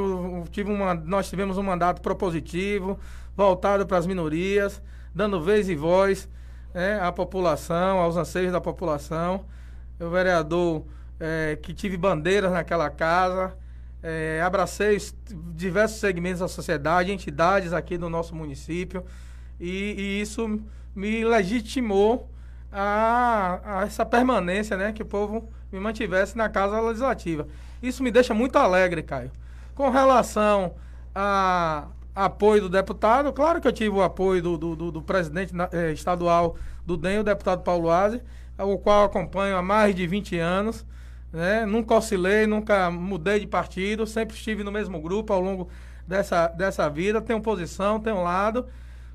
tive uma, nós tivemos um mandato propositivo, voltado para as minorias, dando vez e voz né, à população, aos anseios da população. Eu, vereador, é, que tive bandeiras naquela casa, é, abracei diversos segmentos da sociedade, entidades aqui do nosso município, e, e isso me legitimou a, a, essa permanência, né? Que o povo me mantivesse na Casa Legislativa. Isso me deixa muito alegre, Caio. Com relação a, apoio do deputado, claro que eu tive o apoio do, do, do, do presidente eh, estadual do DEM, o deputado Paulo Aze, o qual acompanho há mais de 20 anos. Né? Nunca oscilei, nunca mudei de partido, sempre estive no mesmo grupo ao longo dessa, dessa vida. Tenho posição, tenho lado.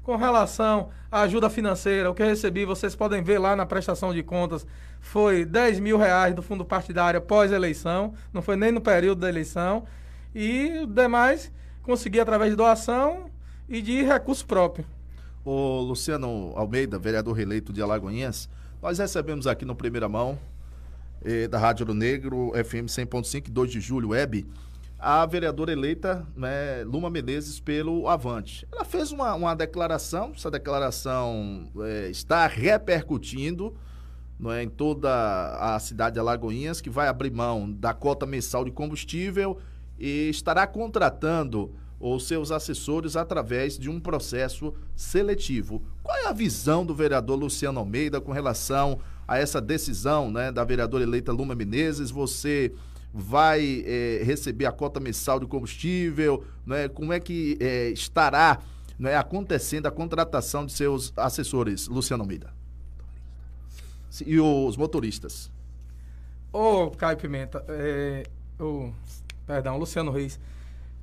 Com relação à ajuda financeira, o que eu recebi, vocês podem ver lá na prestação de contas, foi 10 mil reais do fundo partidário pós-eleição, não foi nem no período da eleição. E demais consegui através de doação e de recurso próprio. O Luciano Almeida, vereador reeleito de Alagoinhas, nós recebemos aqui no Primeira Mão eh, da Rádio Negro, FM 100.5, 2 de julho, web, a vereadora eleita né, Luma Menezes pelo Avante. Ela fez uma, uma declaração, essa declaração eh, está repercutindo não é, em toda a cidade de Alagoinhas, que vai abrir mão da cota mensal de combustível e estará contratando os seus assessores através de um processo seletivo. Qual é a visão do vereador Luciano Almeida com relação a essa decisão né, da vereadora eleita Luma Menezes, você vai é, receber a cota mensal de combustível, né, como é que é, estará né, acontecendo a contratação de seus assessores, Luciano Almeida? E os motoristas? Ô, oh, Caio Pimenta, é, oh, perdão, Luciano Reis.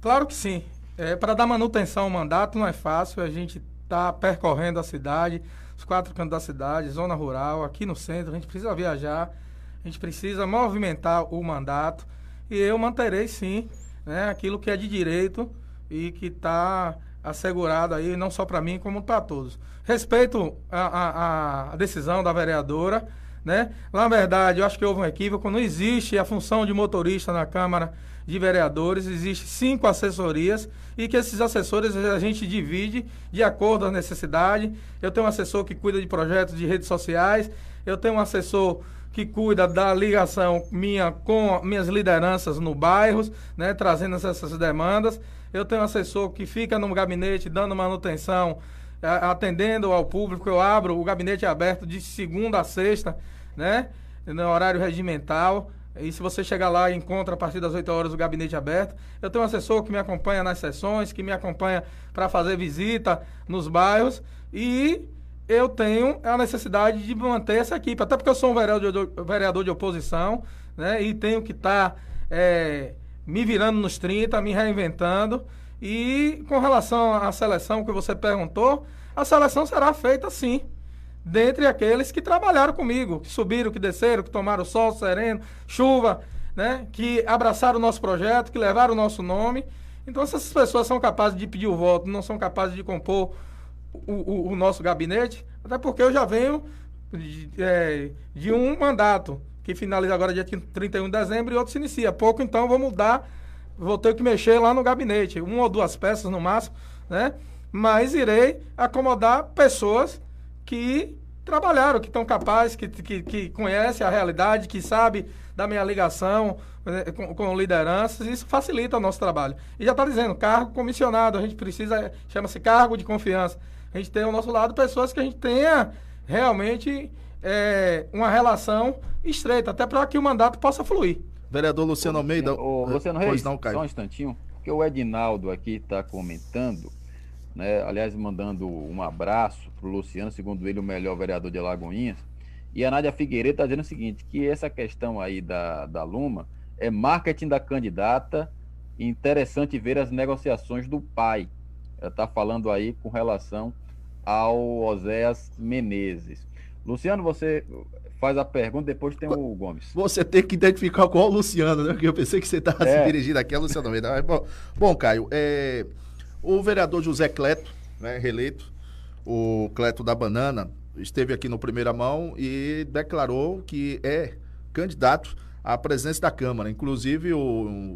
Claro que sim. É, Para dar manutenção ao mandato não é fácil, a gente está percorrendo a cidade, os quatro cantos da cidade, zona rural, aqui no centro, a gente precisa viajar, a gente precisa movimentar o mandato e eu manterei sim né, aquilo que é de direito e que está assegurado aí, não só para mim, como para todos. Respeito a, a, a, decisão da vereadora, né? Na verdade, eu acho que houve um equívoco, não existe a função de motorista na Câmara de vereadores, existe cinco assessorias e que esses assessores a gente divide de acordo com a necessidade. Eu tenho um assessor que cuida de projetos de redes sociais, eu tenho um assessor que cuida da ligação minha com minhas lideranças no bairros, né, trazendo essas demandas. Eu tenho um assessor que fica no gabinete dando manutenção, atendendo ao público. Eu abro o gabinete aberto de segunda a sexta, né, no horário regimental. E se você chegar lá e encontra a partir das 8 horas o gabinete aberto, eu tenho um assessor que me acompanha nas sessões, que me acompanha para fazer visita nos bairros e eu tenho a necessidade de manter essa equipe, até porque eu sou um vereador de, vereador de oposição, né? E tenho que estar tá, é, me virando nos 30, me reinventando. E com relação à seleção que você perguntou, a seleção será feita sim dentre aqueles que trabalharam comigo, que subiram, que desceram, que tomaram sol, sereno, chuva, né? que abraçaram o nosso projeto, que levaram o nosso nome. Então, se essas pessoas são capazes de pedir o voto, não são capazes de compor o, o, o nosso gabinete, até porque eu já venho de, é, de, um mandato, que finaliza agora dia 31 de dezembro e outro se inicia. Pouco, então, vou mudar, vou ter que mexer lá no gabinete, uma ou duas peças no máximo, né? Mas irei acomodar pessoas que trabalharam, que estão capazes, que, que, que conhecem a realidade, que sabem da minha ligação né, com, com, lideranças, isso facilita o nosso trabalho. E já está dizendo, cargo comissionado, a gente precisa, chama-se cargo de confiança. A gente tem ao nosso lado pessoas que a gente tenha realmente é, uma relação estreita, até para que o mandato possa fluir. Vereador Luciano Almeida. O, Luciano Reis, não, só um instantinho, porque o Edinaldo aqui está comentando né? Aliás, mandando um abraço para o Luciano, segundo ele, o melhor vereador de Alagoinhas. E a Nádia Figueiredo está dizendo o seguinte: que essa questão aí da, da Luma é marketing da candidata. Interessante ver as negociações do pai. Está falando aí com relação ao Oséias Menezes. Luciano, você faz a pergunta, depois tem o Gomes. Você tem que identificar qual o Luciano, né? Porque eu pensei que você estava é. se dirigindo aqui a Luciano Mendes. Bom, bom, Caio, é, o vereador José Cleto, né, reeleito, o Cleto da Banana, esteve aqui no Primeira Mão e declarou que é candidato à presença da Câmara. Inclusive, o,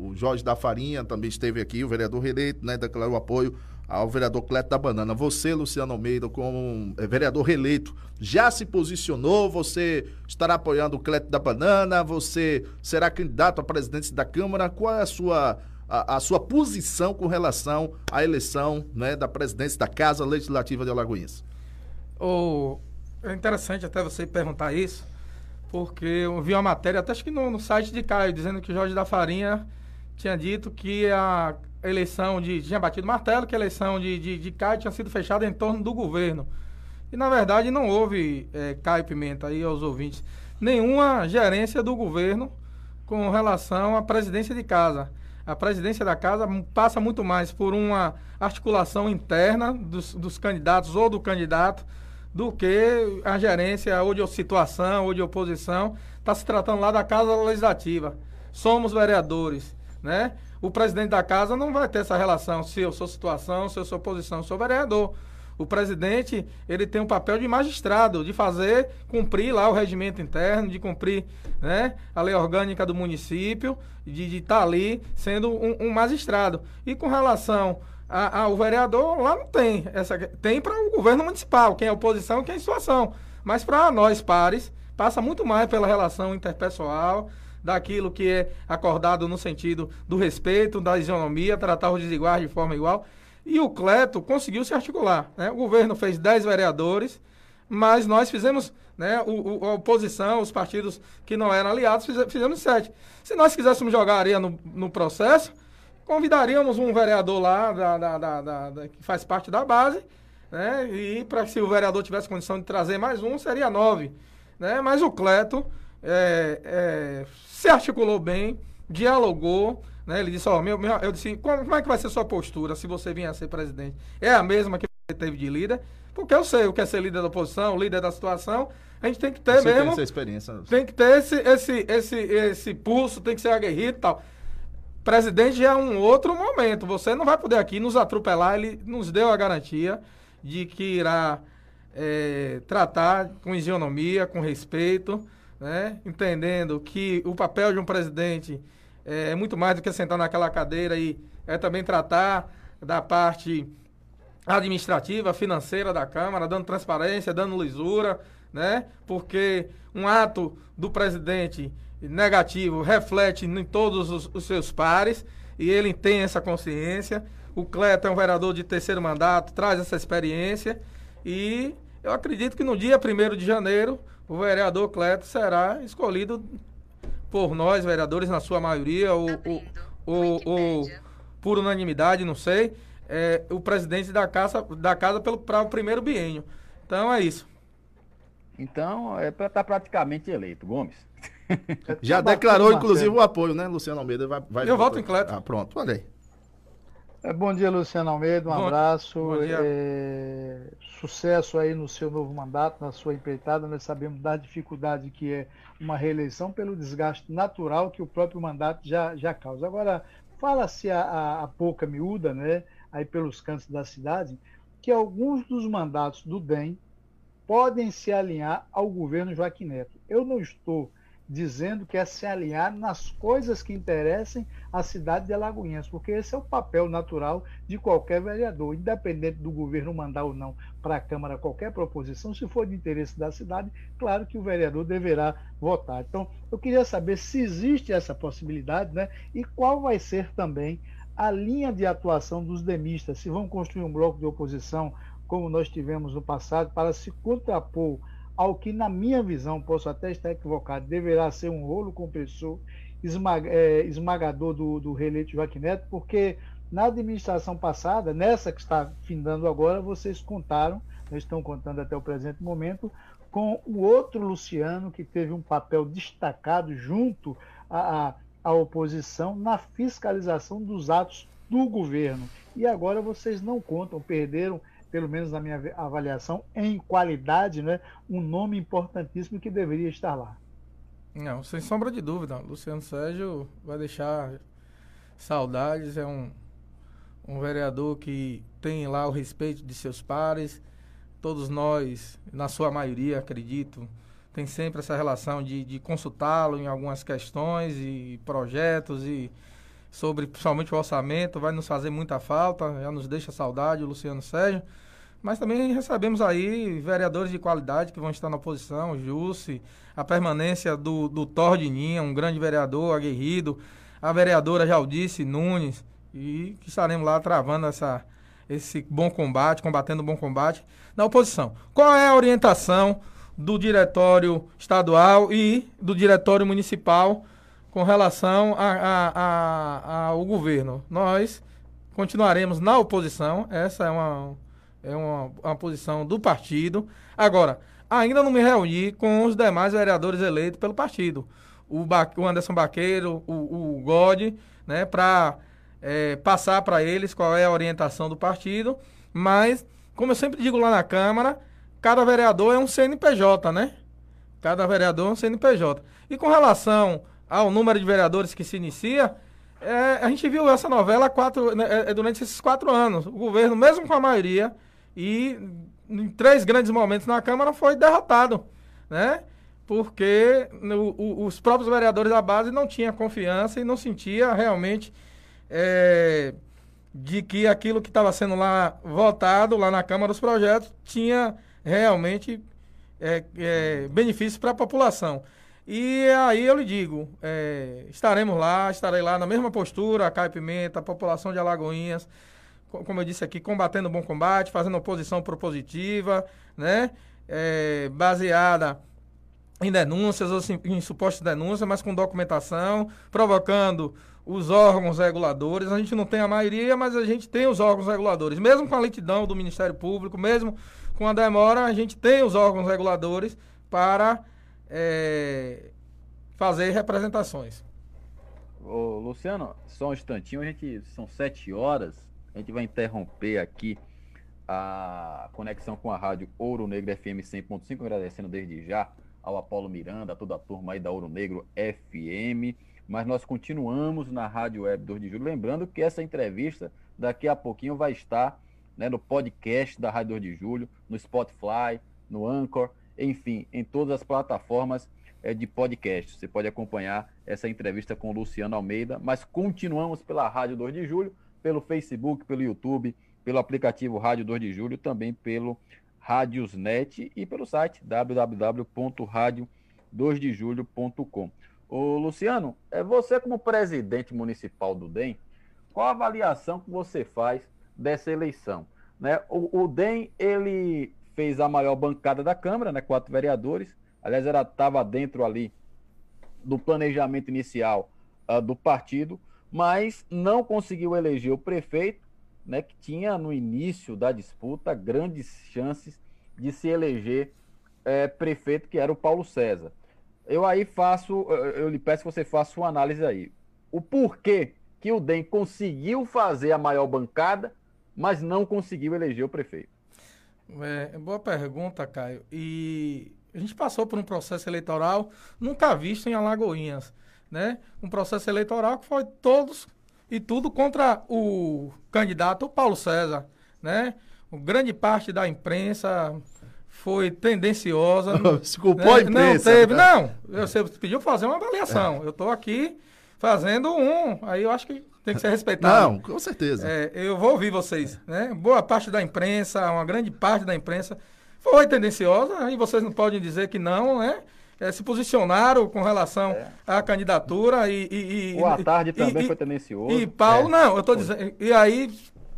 o Jorge da Farinha também esteve aqui, o vereador reeleito, né, declarou apoio ao vereador Cleto da Banana. Você, Luciano Almeida, como é, vereador reeleito, já se posicionou? Você estará apoiando o Cleto da Banana? Você será candidato à presidência da Câmara? Qual é a sua a, a, sua posição com relação à eleição né, da presidência da Casa Legislativa de Alagoinhas. Oh, é interessante até você perguntar isso, porque eu vi uma matéria, até acho que no, no site de Caio, dizendo que Jorge da Farinha tinha dito que a eleição de. tinha batido martelo, que a eleição de, de, de Caio tinha sido fechada em torno do governo. E na verdade não houve, é, Caio Pimenta aí aos ouvintes, nenhuma gerência do governo com relação à presidência de casa a presidência da casa passa muito mais por uma articulação interna dos, dos candidatos ou do candidato do que a gerência ou de situação ou de oposição. Está se tratando lá da Casa Legislativa. Somos vereadores, né? O presidente da casa não vai ter essa relação se eu sou situação, se eu sou oposição, eu sou vereador. O presidente, ele tem um papel de magistrado, de fazer cumprir lá o regimento interno, de cumprir né, a lei orgânica do município, de estar tá ali sendo um, um, magistrado. E com relação ao vereador, lá não tem. Essa, tem para o governo municipal, quem é oposição quem é situação. Mas para nós, pares, passa muito mais pela relação interpessoal, daquilo que é acordado no sentido do respeito, da isonomia, tratar os desiguais de forma igual. E o Cleto conseguiu se articular. Né? O governo fez 10 vereadores, mas nós fizemos, né, o, a oposição, os partidos que não eram aliados, fizemos sete. Se nós quiséssemos jogar areia no, no processo, convidaríamos um vereador lá da, da, da que faz parte da base, né, e para se o vereador tivesse condição de trazer mais um, seria nove. Né? Mas o Cleto é, é, se articulou bem, dialogou, né? Ele disse, ó, meu, meu, eu disse, como, como, é que vai ser sua postura se você vier a ser presidente? É a mesma que você teve de líder? Porque eu sei o que é ser líder da oposição, líder da situação. A gente tem que ter você mesmo. Tem essa experiência. Tem que ter esse, esse, esse, esse pulso, tem que ser aguerrido e tal. Presidente já é um outro momento. Você não vai poder aqui nos atropelar. Ele nos deu a garantia de que irá é, tratar com isonomia, com respeito, né? entendendo que o papel de um presidente é, é muito mais do que sentar naquela cadeira e é também tratar da parte administrativa, financeira da Câmara, dando transparência, dando lisura, né? Porque um ato do presidente negativo reflete em todos os, os seus pares e ele tem essa consciência. O Cleto é um vereador de terceiro mandato, traz essa experiência e eu acredito que no dia 1 de janeiro o vereador Cleto será escolhido por nós, vereadores, na sua maioria, ou, ou, ou, por unanimidade, não sei, é, o presidente da casa, da casa para o primeiro biênio. Então é isso. Então, é para estar tá praticamente eleito, Gomes. [LAUGHS] Já declarou, inclusive, o apoio, né, Luciano Almeida? Vai, vai Eu voto em Cleto. Ah, pronto, olha aí. É, bom dia, Luciano Almeida. Um bom, abraço. Bom é, sucesso aí no seu novo mandato, na sua empreitada. Nós sabemos da dificuldade que é uma reeleição pelo desgaste natural que o próprio mandato já, já causa. Agora, fala-se a, a, a pouca miúda, né, aí pelos cantos da cidade, que alguns dos mandatos do DEM podem se alinhar ao governo Joaquim Neto. Eu não estou dizendo que é se alinhar nas coisas que interessem à cidade de Alagoinhas, porque esse é o papel natural de qualquer vereador, independente do governo mandar ou não para a Câmara qualquer proposição, se for de interesse da cidade, claro que o vereador deverá votar. Então, eu queria saber se existe essa possibilidade, né? E qual vai ser também a linha de atuação dos demistas, se vão construir um bloco de oposição como nós tivemos no passado, para se contrapor ao que, na minha visão, posso até estar equivocado, deverá ser um rolo compressor esmag é, esmagador do, do reeleito Joaquim Neto, porque na administração passada, nessa que está findando agora, vocês contaram, estão contando até o presente momento, com o outro Luciano, que teve um papel destacado junto à, à oposição na fiscalização dos atos do governo. E agora vocês não contam, perderam pelo menos na minha avaliação, em qualidade, né, um nome importantíssimo que deveria estar lá. Não, sem sombra de dúvida. Luciano Sérgio vai deixar saudades. É um, um vereador que tem lá o respeito de seus pares. Todos nós, na sua maioria, acredito, tem sempre essa relação de, de consultá-lo em algumas questões e projetos e sobre principalmente o orçamento. Vai nos fazer muita falta. Já nos deixa saudade o Luciano Sérgio. Mas também recebemos aí vereadores de qualidade que vão estar na oposição, Jusce, a permanência do, do Tordininha, um grande vereador aguerrido, a vereadora Jaldice Nunes, e que estaremos lá travando essa, esse bom combate, combatendo o bom combate na oposição. Qual é a orientação do diretório estadual e do diretório municipal com relação ao governo? Nós continuaremos na oposição, essa é uma é uma, uma posição do partido. Agora, ainda não me reuni com os demais vereadores eleitos pelo partido. O, ba o Anderson Baqueiro, o, o God, né, para é, passar para eles qual é a orientação do partido. Mas, como eu sempre digo lá na Câmara, cada vereador é um CNPJ, né? Cada vereador é um CNPJ. E com relação ao número de vereadores que se inicia, é, a gente viu essa novela quatro, né, é, durante esses quatro anos. O governo, mesmo com a maioria, e em três grandes momentos na Câmara foi derrotado, né? Porque no, o, os próprios vereadores da base não tinham confiança e não sentia realmente é, de que aquilo que estava sendo lá votado lá na Câmara dos projetos tinha realmente é, é, benefícios para a população. E aí eu lhe digo, estaremos lá, estarei lá na mesma postura, a Caio Pimenta, a população de Alagoinhas, como eu disse aqui, combatendo o bom combate, fazendo oposição propositiva, né? É, baseada em denúncias ou em supostas denúncias, mas com documentação, provocando os órgãos reguladores. A gente não tem a maioria, mas a gente tem os órgãos reguladores. Mesmo com a lentidão do Ministério Público, mesmo com a demora, a gente tem os órgãos reguladores para é, fazer representações. Ô, Luciano, só um instantinho, a gente são sete horas. A gente vai interromper aqui a conexão com a rádio Ouro Negro FM 100.5, agradecendo desde já ao Apolo Miranda, a toda a turma aí da Ouro Negro FM. Mas nós continuamos na Rádio Web 2 de Julho. Lembrando que essa entrevista daqui a pouquinho vai estar né, no podcast da Rádio 2 de Julho, no Spotify, no Anchor, enfim, em todas as plataformas é, de podcast. Você pode acompanhar essa entrevista com o Luciano Almeida, mas continuamos pela Rádio 2 de Julho pelo Facebook, pelo YouTube, pelo aplicativo Rádio 2 de Julho, também pelo Radiosnet e pelo site www.radio2dejulho.com. Ô, Luciano, é você como presidente municipal do DEM, qual a avaliação que você faz dessa eleição? Né? O, o DEM, ele fez a maior bancada da Câmara, né? quatro vereadores, aliás, ela estava dentro ali do planejamento inicial uh, do partido, mas não conseguiu eleger o prefeito, né, que tinha no início da disputa grandes chances de se eleger é, prefeito, que era o Paulo César. Eu aí faço, eu lhe peço que você faça uma análise aí. O porquê que o DEM conseguiu fazer a maior bancada, mas não conseguiu eleger o prefeito? É, boa pergunta, Caio. E a gente passou por um processo eleitoral nunca visto em Alagoinhas, né? Um processo eleitoral que foi todos e tudo contra o candidato Paulo César, né? grande parte da imprensa foi tendenciosa. [LAUGHS] Se culpou né? a imprensa. Não teve, né? não. Você pediu fazer uma avaliação. É. Eu estou aqui fazendo um, aí eu acho que tem que ser respeitado. Não, com certeza. É, eu vou ouvir vocês, né? Boa parte da imprensa, uma grande parte da imprensa foi tendenciosa, e vocês não podem dizer que não, né? É, se posicionaram com relação é. à candidatura e, e, e o e, também e, foi tendencioso. E Paulo, é. não, eu estou dizendo, e aí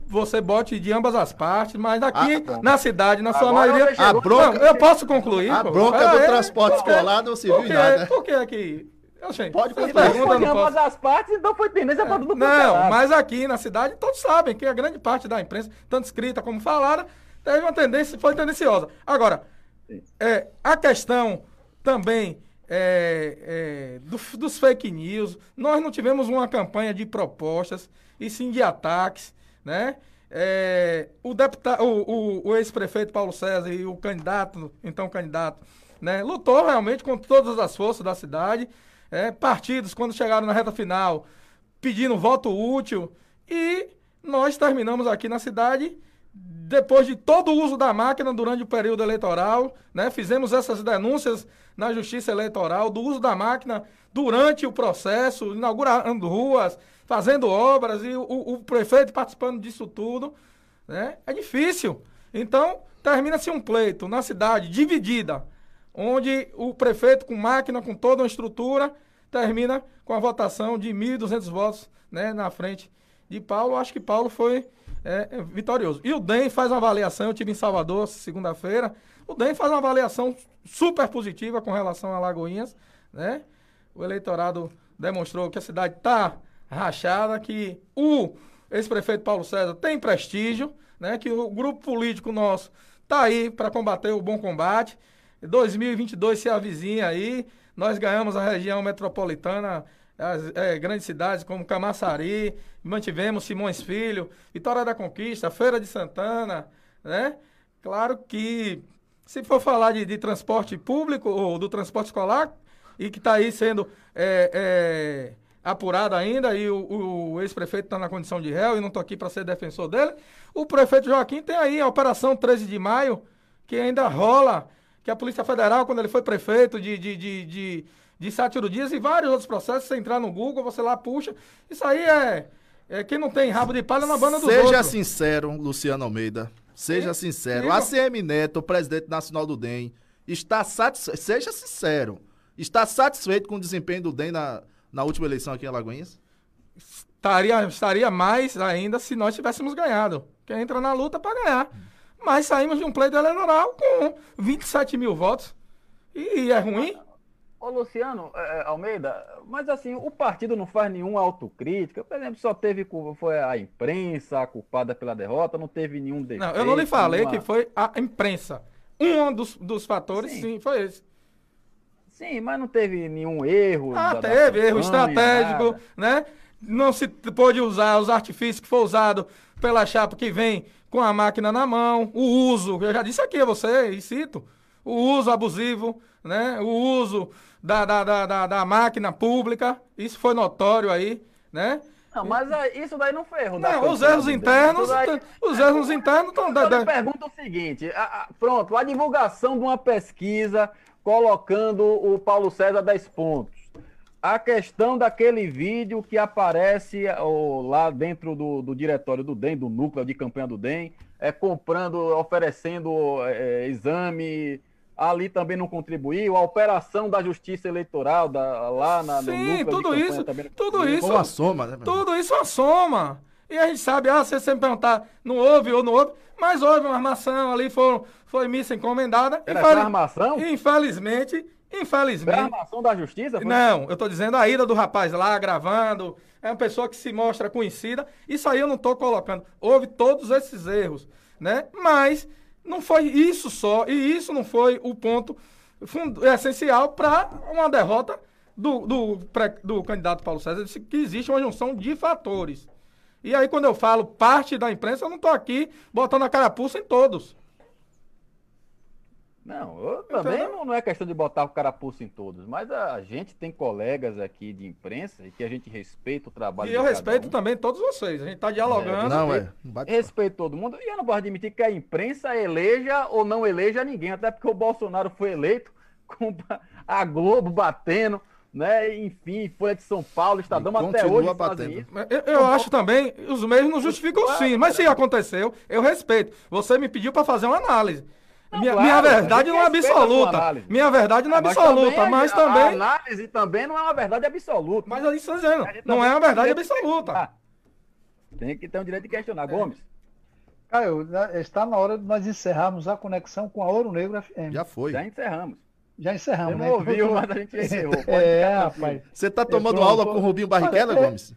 você bote de ambas as partes, mas aqui ah, na cidade, na sua Agora maioria. A bronca, não, eu posso concluir. A pô. bronca é, do é, transporte escolar não se viu nada. Por que aqui? Gente, Pode continuar. Foi de ambas as partes, então foi tendência é. para tudo Não, mas aqui na cidade todos sabem que a grande parte da imprensa, tanto escrita como falada, teve uma tendência, foi tendenciosa. Agora, é, a questão também é, é, do, dos fake news, nós não tivemos uma campanha de propostas, e sim de ataques né? É, o, deputado, o, o, o ex-prefeito Paulo César e o candidato, então candidato, né, lutou realmente com todas as forças da cidade. É, partidos, quando chegaram na reta final, pedindo voto útil. E nós terminamos aqui na cidade, depois de todo o uso da máquina durante o período eleitoral, né, fizemos essas denúncias na Justiça Eleitoral do uso da máquina durante o processo, inaugurando ruas, fazendo obras e o, o prefeito participando disso tudo, né? É difícil. Então, termina-se um pleito na cidade dividida, onde o prefeito com máquina, com toda uma estrutura, termina com a votação de 1.200 votos né, na frente de Paulo. Acho que Paulo foi é, é, vitorioso. E o DEM faz uma avaliação, eu tive em Salvador segunda-feira, o DEM faz uma avaliação super positiva com relação a Lagoinhas, né? O eleitorado demonstrou que a cidade está rachada, que o ex-prefeito Paulo César tem prestígio, né? Que o grupo político nosso tá aí para combater o bom combate. 2022 se avizinha aí, nós ganhamos a região metropolitana, as é, grandes cidades como Camaçari, mantivemos Simões Filho, Vitória da Conquista, Feira de Santana, né? Claro que se for falar de, de transporte público ou do transporte escolar, e que está aí sendo é, é, apurado ainda e o, o ex-prefeito está na condição de réu e não estou aqui para ser defensor dele. O prefeito Joaquim tem aí a Operação 13 de Maio, que ainda rola, que a Polícia Federal, quando ele foi prefeito de, de, de, de, de Sátiro Dias e vários outros processos, você entrar no Google, você lá puxa. Isso aí é, é quem não tem rabo de palha na banda do Seja outros. sincero, Luciano Almeida. Seja Sim. sincero. Sim. ACM Neto, presidente nacional do DEM, está satisfeito. Seja sincero. Está satisfeito com o desempenho do DEM na, na última eleição aqui em Alagoinhas? Estaria, estaria mais ainda se nós tivéssemos ganhado. Quem entra na luta para ganhar. Mas saímos de um pleito eleitoral com 27 mil votos. E, e é ruim. Ô, Luciano é, é, Almeida, mas assim, o partido não faz nenhuma autocrítica. Por exemplo, só teve foi a imprensa a culpada pela derrota, não teve nenhum defeito. Não, eu não lhe falei nenhuma... que foi a imprensa. Um dos, dos fatores, sim, sim foi esse. Sim, mas não teve nenhum erro. Ah, teve, erro estratégico, nada. né? Não se pôde usar os artifícios que foi usado pela chapa que vem com a máquina na mão, o uso, eu já disse aqui a você, e cito, o uso abusivo, né? O uso da, da, da, da, da máquina pública, isso foi notório aí, né? Não, mas isso daí não foi erro. Não, os erros internos, daí... os erros internos estão... Eu da... pergunto o seguinte, a, a, pronto, a divulgação de uma pesquisa colocando o Paulo César 10 pontos. A questão daquele vídeo que aparece lá dentro do, do diretório do DEM, do núcleo de campanha do DEM, é, comprando, oferecendo é, exame, ali também não contribuiu, a operação da justiça eleitoral da, lá na Sim, no tudo isso, tudo isso, uma soma, né? Tudo isso é uma soma. E a gente sabe, ah, você sempre perguntar, não houve ou não houve, mas houve uma armação ali, foi, foi missa encomendada. Era Infeliz... armação? Infelizmente, infelizmente. Foi a armação da justiça? Foi? Não, eu tô dizendo a ida do rapaz lá gravando, é uma pessoa que se mostra conhecida, isso aí eu não tô colocando. Houve todos esses erros, né? Mas não foi isso só, e isso não foi o ponto essencial para uma derrota do, do, do candidato Paulo César. Disse que existe uma junção de fatores. E aí, quando eu falo parte da imprensa, eu não estou aqui botando a carapuça em todos. Não, eu também não, não, é questão de botar o carapuça em todos, mas a, gente tem colegas aqui de imprensa e que a gente respeita o trabalho. E eu respeito um. também todos vocês, a gente está dialogando. É, não, é. Respeito todo mundo e eu não posso admitir que a imprensa eleja ou não eleja ninguém, até porque o Bolsonaro foi eleito [LAUGHS] com a Globo batendo né? Enfim, Folha de São Paulo, Estadão até hoje batendo. Eu, eu acho também, os meios não justificam sim, mas se aconteceu, eu respeito. Você me pediu para fazer uma análise. Não, minha, claro, minha, verdade não é absoluta. Minha verdade não é, é absoluta, mas também. A análise também não é uma verdade absoluta. Mas eu estou dizendo, não é uma verdade absoluta. Tem que ter o um direito de questionar. É. Gomes. Caio, está na hora de nós encerrarmos a conexão com a Ouro Negro FM. Já foi. Já encerramos. Já encerramos, Você não né? ouviu, [LAUGHS] mas a gente encerrou. é, rapaz. Você está tomando aula com o Rubinho Barrichello, é, Gomes?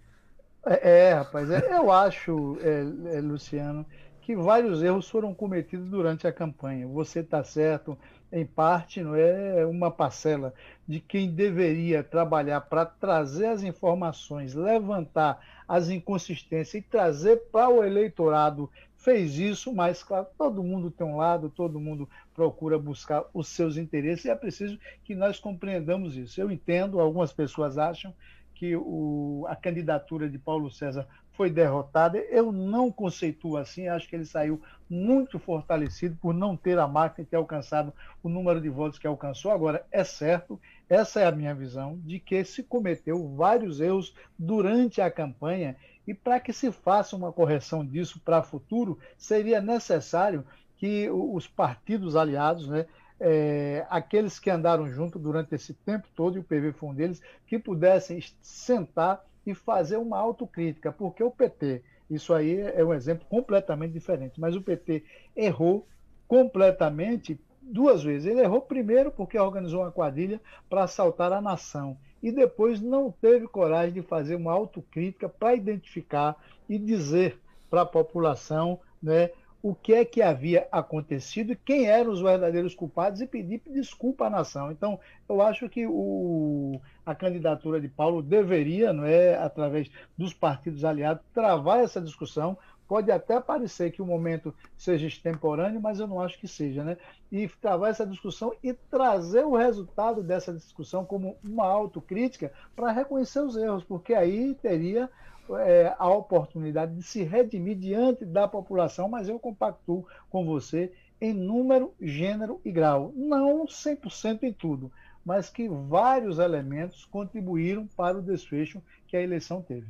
É, é, rapaz. É, eu acho, é, Luciano, que vários erros foram cometidos durante a campanha. Você está certo, em parte, não é uma parcela de quem deveria trabalhar para trazer as informações, levantar as inconsistências e trazer para o eleitorado fez isso, mas, claro, todo mundo tem um lado, todo mundo procura buscar os seus interesses e é preciso que nós compreendamos isso. Eu entendo, algumas pessoas acham que o, a candidatura de Paulo César foi derrotada. Eu não conceituo assim, acho que ele saiu muito fortalecido por não ter a máquina ter alcançado o número de votos que alcançou. Agora, é certo, essa é a minha visão, de que se cometeu vários erros durante a campanha e para que se faça uma correção disso para o futuro, seria necessário que os partidos aliados, né, é, aqueles que andaram junto durante esse tempo todo, e o PV foi um deles, que pudessem sentar e fazer uma autocrítica, porque o PT, isso aí é um exemplo completamente diferente, mas o PT errou completamente duas vezes. Ele errou primeiro porque organizou uma quadrilha para assaltar a nação e depois não teve coragem de fazer uma autocrítica para identificar e dizer para a população né, o que é que havia acontecido quem eram os verdadeiros culpados e pedir desculpa à nação. Então, eu acho que o, a candidatura de Paulo deveria, não é, através dos partidos aliados, travar essa discussão, Pode até parecer que o momento seja extemporâneo, mas eu não acho que seja, né? E travar essa discussão e trazer o resultado dessa discussão como uma autocrítica para reconhecer os erros, porque aí teria é, a oportunidade de se redimir diante da população, mas eu compactuo com você em número, gênero e grau. Não 100% em tudo, mas que vários elementos contribuíram para o desfecho que a eleição teve.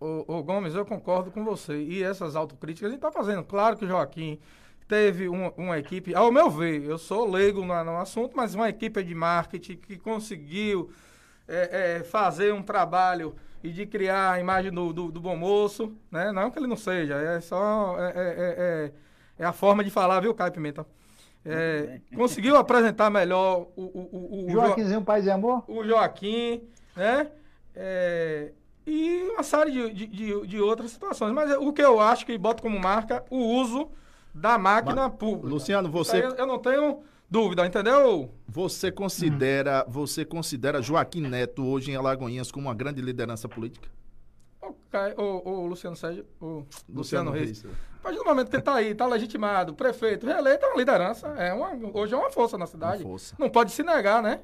O Gomes, eu concordo com você. E essas autocríticas a gente está fazendo. Claro que Joaquim teve uma, uma, equipe, ao meu ver, eu sou leigo no, no, assunto, mas uma equipe de marketing que conseguiu é, é, fazer um trabalho e de criar a imagem do, do, do, bom moço, né? Não que ele não seja, é só é, é, é, é, é a forma de falar, viu, Caio Pimenta? conseguiu apresentar melhor o, o, o, o Joaquimzinho jo... Pai de Amor? O Joaquim, né? É, e uma série de, de, de, outras situações. Mas o que eu acho que bota como marca o uso da máquina Mas, pública. Luciano, você. Eu não tenho dúvida, entendeu? Você considera, hum. você considera Joaquim Neto hoje em Alagoinhas como uma grande liderança política? O, o, o Luciano Sérgio, o Luciano, Luciano Reis. Reis. A partir do momento que ele está aí, está legitimado, prefeito, reeleito, é uma liderança. É uma, hoje é uma força na cidade. Força. Não pode se negar, né?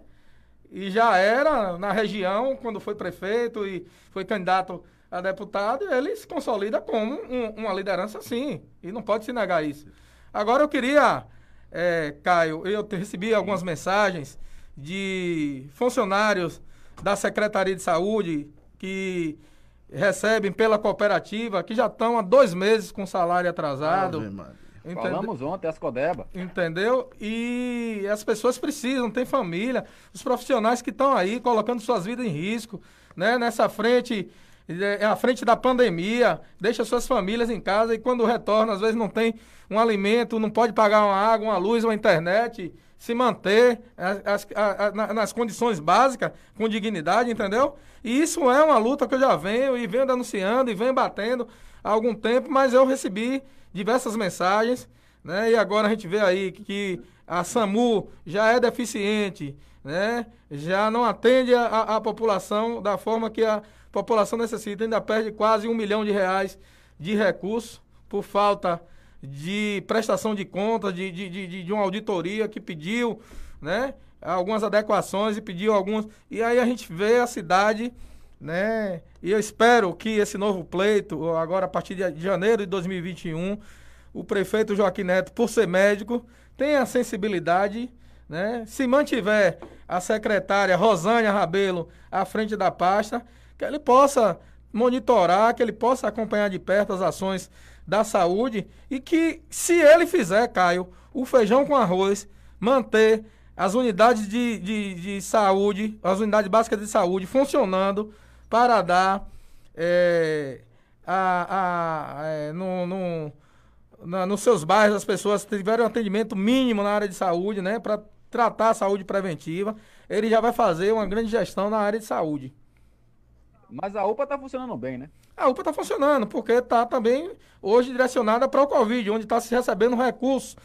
e já era na região, quando foi prefeito e foi candidato a deputado, ele se consolida como um, uma liderança sim, e não pode se negar isso. Agora eu queria, é, Caio, eu recebi algumas mensagens de funcionários da Secretaria de Saúde que recebem pela cooperativa, que já estão há dois meses com salário atrasado. Entendeu? Falamos ontem, as Codeba. Entendeu? E as pessoas precisam, tem família, os profissionais que estão aí colocando suas vidas em risco, né? Nessa frente, é a frente da pandemia, deixa suas famílias em casa e quando retorna, às vezes não tem um alimento, não pode pagar uma água, uma luz, uma internet, se manter as, as, nas condições básicas, com dignidade, entendeu? E isso é uma luta que eu já venho e venho denunciando e venho batendo há algum tempo, mas eu recebi diversas mensagens, né? E agora a gente vê aí que a SAMU já é deficiente, né? Já não atende a, a população da forma que a população necessita, ainda perde quase um milhão de reais de recursos por falta de prestação de contas, de, de, de, de uma auditoria que pediu, né? Algumas adequações e pediu algumas. E aí a gente vê a cidade, né? E eu espero que esse novo pleito, agora a partir de janeiro de 2021, o prefeito Joaquim Neto, por ser médico, tenha sensibilidade, né? Se mantiver a secretária Rosânia Rabelo à frente da pasta, que ele possa monitorar, que ele possa acompanhar de perto as ações da saúde e que, se ele fizer, Caio, o feijão com arroz, manter as unidades de, de, de saúde, as unidades básicas de saúde funcionando para dar é, a, a, é, no, no, na, nos seus bairros as pessoas tiverem um atendimento mínimo na área de saúde, né? Para tratar a saúde preventiva, ele já vai fazer uma grande gestão na área de saúde. Mas a UPA está funcionando bem, né? A UPA está funcionando, porque está também hoje direcionada para o Covid, onde está se recebendo recursos.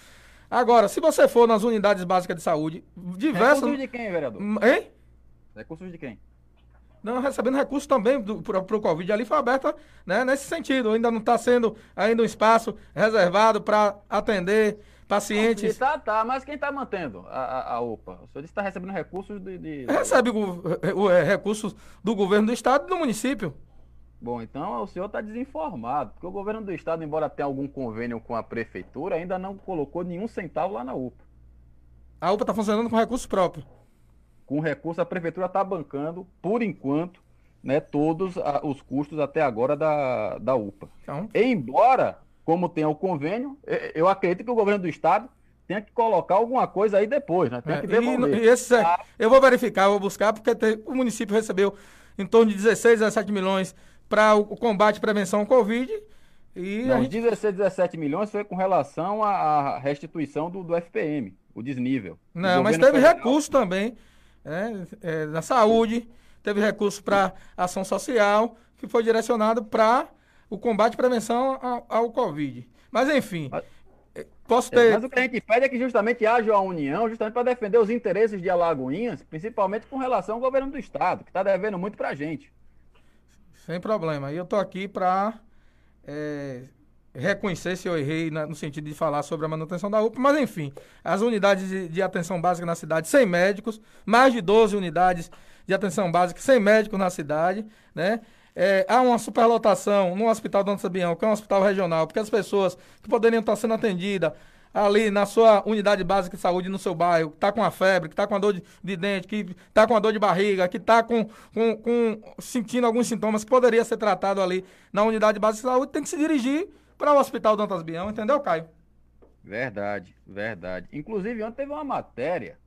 Agora, se você for nas unidades básicas de saúde, diversas. Recursos de quem, vereador? Hein? Recursos de quem? Não, recebendo recursos também para o Covid. Ali foi aberta né, nesse sentido. Ainda não está sendo ainda um espaço reservado para atender pacientes. Tá, tá, mas quem está mantendo a, a, a, UPA? O senhor está recebendo recursos de. de... Recebe o, o, é, recursos do governo do estado e do município. Bom, então o senhor está desinformado, porque o governo do estado, embora tenha algum convênio com a prefeitura, ainda não colocou nenhum centavo lá na UPA. A UPA está funcionando com recurso próprio. Com recurso, a prefeitura está bancando, por enquanto, né, todos a, os custos até agora da, da UPA. Então... Embora, como tem o convênio, eu acredito que o governo do estado tenha que colocar alguma coisa aí depois, né? Tem é, que devolver. E, e esse, ah. Eu vou verificar, eu vou buscar, porque tem, o município recebeu em torno de 16, 17 milhões para o combate e prevenção ao Covid. E Não, gente... 16, 17 milhões foi com relação à restituição do, do FPM, o desnível. Não, o mas teve federal... recurso também é, é, na saúde, teve recurso para ação social, que foi direcionado para o combate e prevenção ao, ao Covid. Mas enfim, mas, é, posso é, ter. mas o que a gente pede é que justamente haja uma união, justamente para defender os interesses de Alagoinhas, principalmente com relação ao governo do Estado, que está devendo muito para a gente. Sem problema. E eu tô aqui para é, reconhecer se eu errei na, no sentido de falar sobre a manutenção da UPA, mas enfim, as unidades de, de, atenção básica na cidade sem médicos, mais de 12 unidades de atenção básica sem médicos na cidade, né? É, há uma superlotação no Hospital Dona Sabião, que é um hospital regional, porque as pessoas que poderiam estar sendo atendidas ali na sua unidade básica de saúde no seu bairro, que está com a febre, que está com a dor de, de, dente, que está com a dor de barriga, que está com, com, com, sentindo alguns sintomas que poderia ser tratado ali na unidade básica de saúde, tem que se dirigir para o Hospital Dantas Bião, entendeu, Caio? Verdade, verdade. Inclusive, ontem teve uma matéria,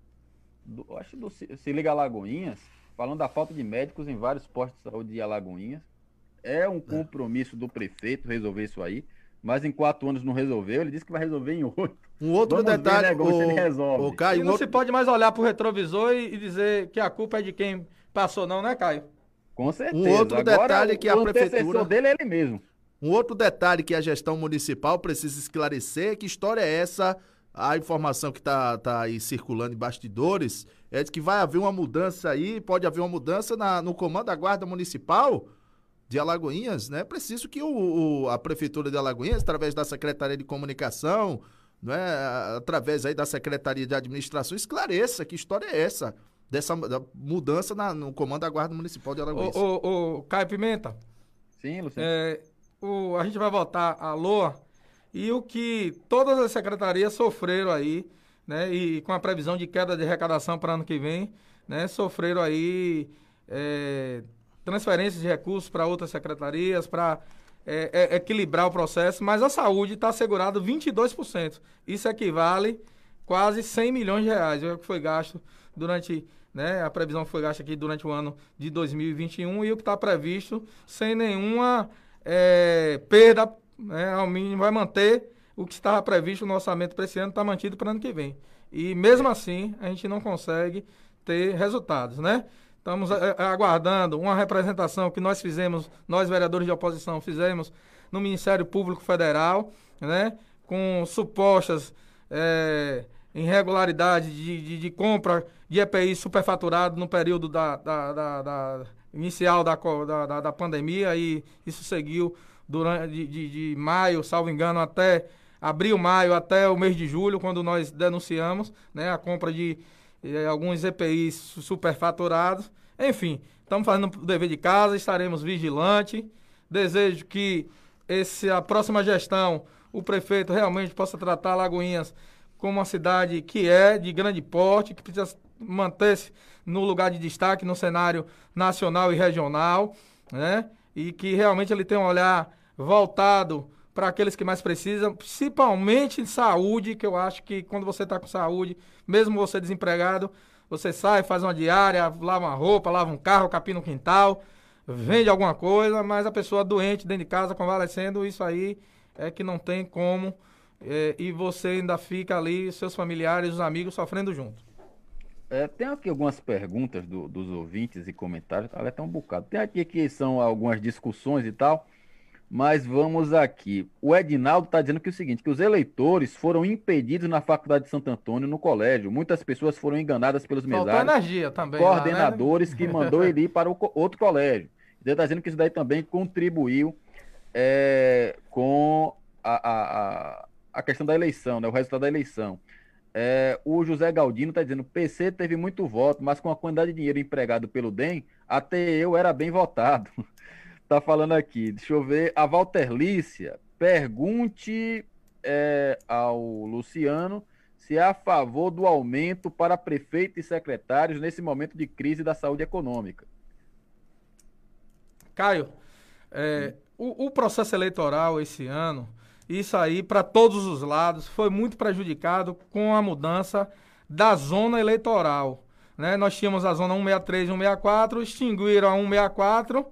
do, acho do Se Liga Alagoinhas, falando da falta de médicos em vários postos de saúde de Alagoinhas. É um compromisso do prefeito resolver isso aí mas em quatro anos não resolveu. Ele disse que vai resolver em oito. Um outro Vamos detalhe, ver, né, o, ele resolve. O Caio, e não outro... se pode mais olhar para o retrovisor e, e, dizer que a culpa é de quem passou, não, né, Caio? Com certeza. Um outro Agora, detalhe que a prefeitura dele é ele mesmo. Um outro detalhe que a gestão municipal precisa esclarecer, que história é essa? A informação que está tá aí circulando em bastidores é de que vai haver uma mudança aí, pode haver uma mudança na, no comando da Guarda Municipal de Alagoinhas, né? Preciso que o, o, a prefeitura de Alagoinhas, através da Secretaria de Comunicação, não é, através aí da Secretaria de Administração, esclareça que história é essa dessa mudança na, no comando da Guarda Municipal de Alagoinhas. O, o, o Caio Pimenta. Sim, Luciano. É, o, a gente vai votar a LOA e o que todas as secretarias sofreram aí, né? E com a previsão de queda de arrecadação para ano que vem, né? Sofreram aí é, transferência de recursos para outras secretarias, para é, é, equilibrar o processo, mas a saúde está assegurado 22%. Isso equivale quase 100 milhões de reais. É o que foi gasto durante, né, a previsão foi gasta aqui durante o ano de 2021 e o que está previsto sem nenhuma é, perda, né, ao mínimo vai manter o que estava previsto no orçamento para esse ano, está mantido para o ano que vem. E mesmo assim, a gente não consegue ter resultados, né? Estamos é, é, aguardando uma representação que nós fizemos, nós vereadores de oposição fizemos no Ministério Público Federal, né? Com supostas é, irregularidades de, de, de, compra de EPI superfaturado no período da, da, da, da inicial da, da, da, pandemia e isso seguiu durante de, de, de maio, salvo engano, até abril, maio, até o mês de julho, quando nós denunciamos né, a compra de eh, alguns EPIs superfaturados. Enfim, estamos fazendo o dever de casa, estaremos vigilantes. Desejo que esse, a próxima gestão, o prefeito realmente possa tratar Lagoinhas como uma cidade que é de grande porte, que precisa manter-se no lugar de destaque no cenário nacional e regional, né? E que realmente ele tenha um olhar voltado para aqueles que mais precisam, principalmente saúde, que eu acho que quando você está com saúde, mesmo você desempregado, você sai, faz uma diária, lava uma roupa, lava um carro, capina um quintal, vende alguma coisa, mas a pessoa doente dentro de casa, convalescendo, isso aí é que não tem como. É, e você ainda fica ali, seus familiares, os amigos sofrendo junto. É, tem aqui algumas perguntas do, dos ouvintes e comentários, ela tão um bocado. Tem aqui que são algumas discussões e tal. Mas vamos aqui. O Edinaldo está dizendo que é o seguinte, que os eleitores foram impedidos na Faculdade de Santo Antônio, no colégio. Muitas pessoas foram enganadas pelos mesários, energia também, coordenadores lá, né? que mandou ele ir para outro colégio. Ele está dizendo que isso daí também contribuiu é, com a, a, a, questão da eleição, né, o resultado da eleição. É, o José Galdino está dizendo: PC teve muito voto, mas com a quantidade de dinheiro empregado pelo DEM, até eu era bem votado. Tá falando aqui. Deixa eu ver. A Valterlícia, pergunte é, ao Luciano se é a favor do aumento para prefeitos e secretários nesse momento de crise da saúde econômica. Caio, é, o, o, processo eleitoral esse ano, isso aí para todos os lados, foi muito prejudicado com a mudança da zona eleitoral. Né? Nós tínhamos a zona 163 e 164, extinguiram a 164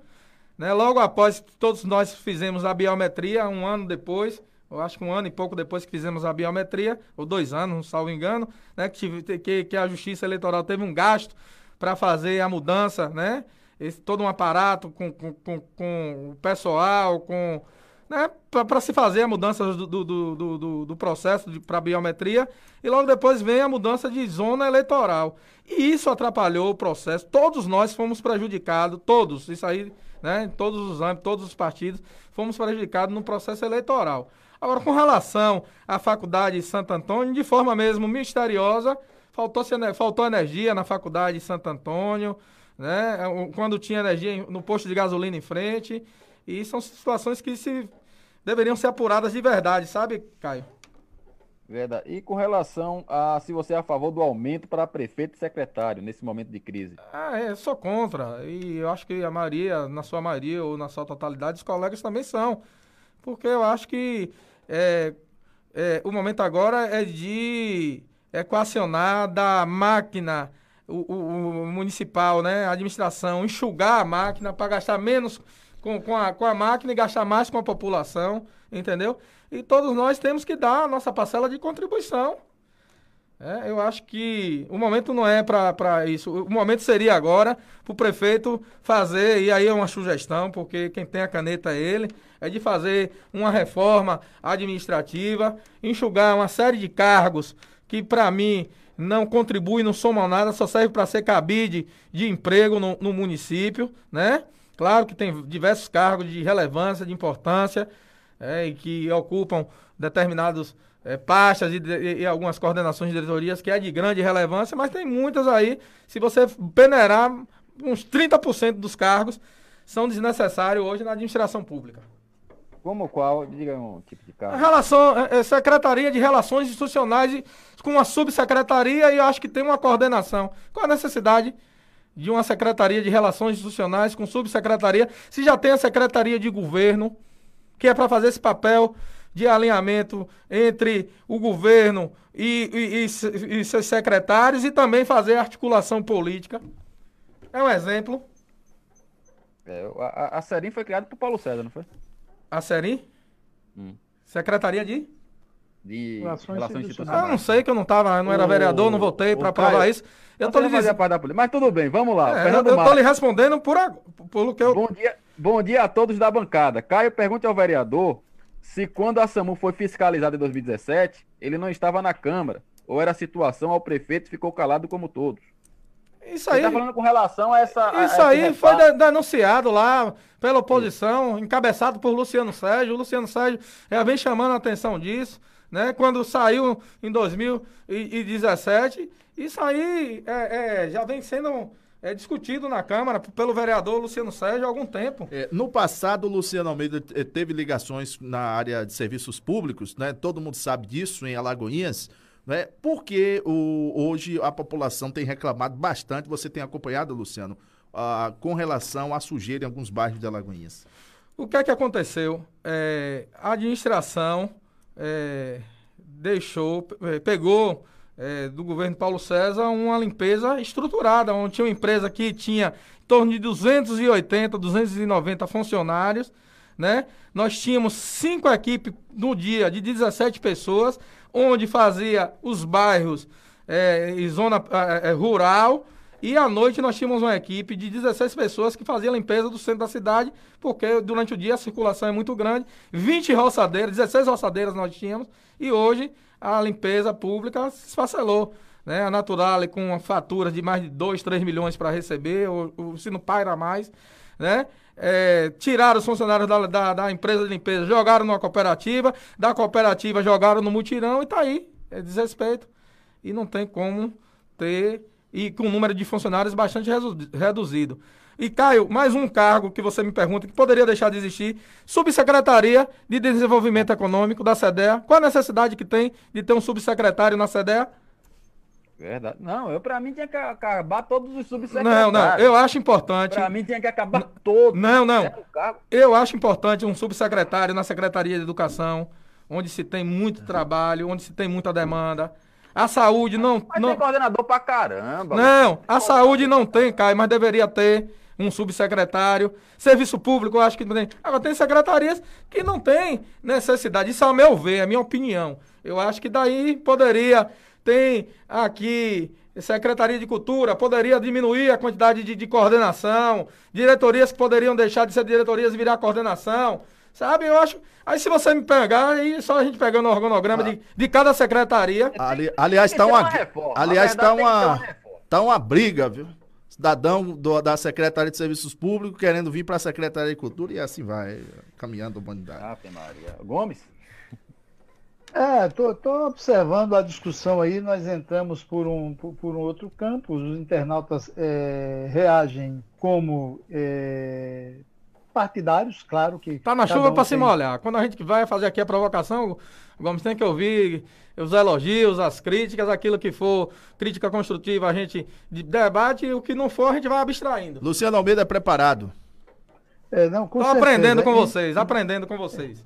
né? Logo após todos nós fizemos a biometria, um ano depois, eu acho que um ano e pouco depois que fizemos a biometria, ou dois anos, não salvo engano, né? que, que, que a Justiça Eleitoral teve um gasto para fazer a mudança, né? Esse, todo um aparato com, com, com, com o pessoal, com né, para se fazer a mudança do, do, do, do, do processo para biometria e logo depois vem a mudança de zona eleitoral. E isso atrapalhou o processo. Todos nós fomos prejudicados, todos. Isso aí né, em todos os âmbitos, todos os partidos, fomos prejudicados no processo eleitoral. Agora, com relação à faculdade de Santo Antônio, de forma mesmo misteriosa, faltou, faltou energia na faculdade de Santo Antônio, né, quando tinha energia no posto de gasolina em frente, e são situações que se deveriam ser apuradas de verdade, sabe, Caio? Verdade. E com relação a se você é a favor do aumento para prefeito e secretário nesse momento de crise? Ah, é, sou contra. E eu acho que a maioria, na sua maioria ou na sua totalidade, os colegas também são. Porque eu acho que é, é, o momento agora é de equacionar da máquina o, o, o, municipal, né, a administração, enxugar a máquina para gastar menos com, com, a, com a máquina e gastar mais com a população, entendeu? E todos nós temos que dar a nossa parcela de contribuição. É, eu acho que o momento não é para isso. O momento seria agora para o prefeito fazer, e aí é uma sugestão, porque quem tem a caneta é ele, é de fazer uma reforma administrativa, enxugar uma série de cargos que, para mim, não contribuem, não somam nada, só serve para ser cabide de emprego no, no município, né? Claro que tem diversos cargos de relevância, de importância, é, e que ocupam determinados é, pastas e, e, e, algumas coordenações de diretorias que é de grande relevância, mas tem muitas aí, se você peneirar, uns 30% dos cargos são desnecessários hoje na administração pública. Como qual? Diga um tipo de cargo. A relação, é, é, Secretaria de Relações Institucionais com a subsecretaria e eu acho que tem uma coordenação. Qual a necessidade de uma secretaria de relações institucionais com subsecretaria, se já tem a secretaria de governo, que é para fazer esse papel de alinhamento entre o governo e, e, e, e, seus secretários e também fazer articulação política. É um exemplo. É, a, a Serim foi criada por Paulo César, não foi? A Serim? Hum. Secretaria de? De Relações, Relações Institucionais. Eu não sei que eu não tava, não era o, vereador, não votei para aprovar isso. Eu tô lhe dizendo. Mas tudo bem, vamos lá. É, eu, eu tô lhe respondendo por, pelo que eu. Bom dia, bom dia a todos da bancada. Caio pergunte ao vereador se quando a SAMU foi fiscalizada em 2017, ele não estava na Câmara, ou era a situação ao prefeito ficou calado como todos. Isso aí. Você tá falando com relação a essa. Isso a aí foi denunciado lá pela oposição, encabeçado por Luciano Sérgio. O Luciano Sérgio já vem chamando a atenção disso, né? Quando saiu em 2017, isso aí é, é, já vem sendo é discutido na Câmara pelo vereador Luciano Sérgio há algum tempo. É, no passado, o Luciano Almeida eh, teve ligações na área de serviços públicos, né? Todo mundo sabe disso em Alagoinhas. Né? Porque o, hoje a população tem reclamado bastante, você tem acompanhado, Luciano, com relação à sujeira em alguns bairros de Alagoinhas. O que é que aconteceu? É, a administração é, deixou, pegou é, do governo Paulo César uma limpeza estruturada, onde tinha uma empresa que tinha em torno de 280, 290 funcionários, né? Nós tínhamos cinco equipes no dia de 17 pessoas, onde fazia os bairros é, e zona é, rural, e à noite nós tínhamos uma equipe de 16 pessoas que fazia a limpeza do centro da cidade, porque durante o dia a circulação é muito grande. 20 roçadeiras, 16 roçadeiras nós tínhamos, e hoje a limpeza pública se esfacelou. Né? A Natural com fatura de mais de 2, 3 milhões para receber, ou, ou, se não paira mais. Né? É, tiraram os funcionários da, da, da, empresa de limpeza, jogaram numa cooperativa, da cooperativa jogaram no mutirão e está aí. É desrespeito. E não tem como ter e com um número de funcionários bastante reduzido. E, Caio, mais um cargo que você me pergunta que poderia deixar de existir: Subsecretaria de Desenvolvimento Econômico da SEDEA. Qual a necessidade que tem de ter um subsecretário na SEDEA? Verdade. Não, eu para mim tinha que acabar todos os subsecretários. Não, não, eu acho importante. Para mim tinha que acabar todos. Não, não. Eu acho importante um subsecretário na Secretaria de Educação, onde se tem muito trabalho, onde se tem muita demanda. A saúde não. Mas não... tem coordenador pra caramba. Não, a saúde não tem, Caio, mas deveria ter um subsecretário. Serviço público, eu acho que não tem. Agora, tem secretarias que não tem necessidade. Isso, ao meu ver, é a minha opinião. Eu acho que daí poderia. Tem aqui Secretaria de Cultura, poderia diminuir a quantidade de, de coordenação, diretorias que poderiam deixar de ser diretorias e virar coordenação. Sabe, eu acho. Aí se você me pegar, aí só a gente pegando o organograma ah. de, de cada secretaria. Ali, aliás, está uma. uma aliás, está uma. Tá uma briga, viu? Cidadão do, da Secretaria de Serviços Públicos querendo vir para a Secretaria de Cultura e assim vai, caminhando a humanidade. Ave Maria. Gomes? É, tô, tô, observando a discussão aí, nós entramos por um, por, por um outro campo, os internautas é, reagem como é, partidários, claro que. Tá na chuva um para tem... se molhar. Quando a gente vai fazer aqui a provocação, Gomes tem que ouvir os elogios, as críticas, aquilo que for crítica construtiva, a gente debate, e o que não for, a gente vai abstraindo. Luciano Almeida é preparado. É, não, com Tô aprendendo com vocês, aprendendo com vocês.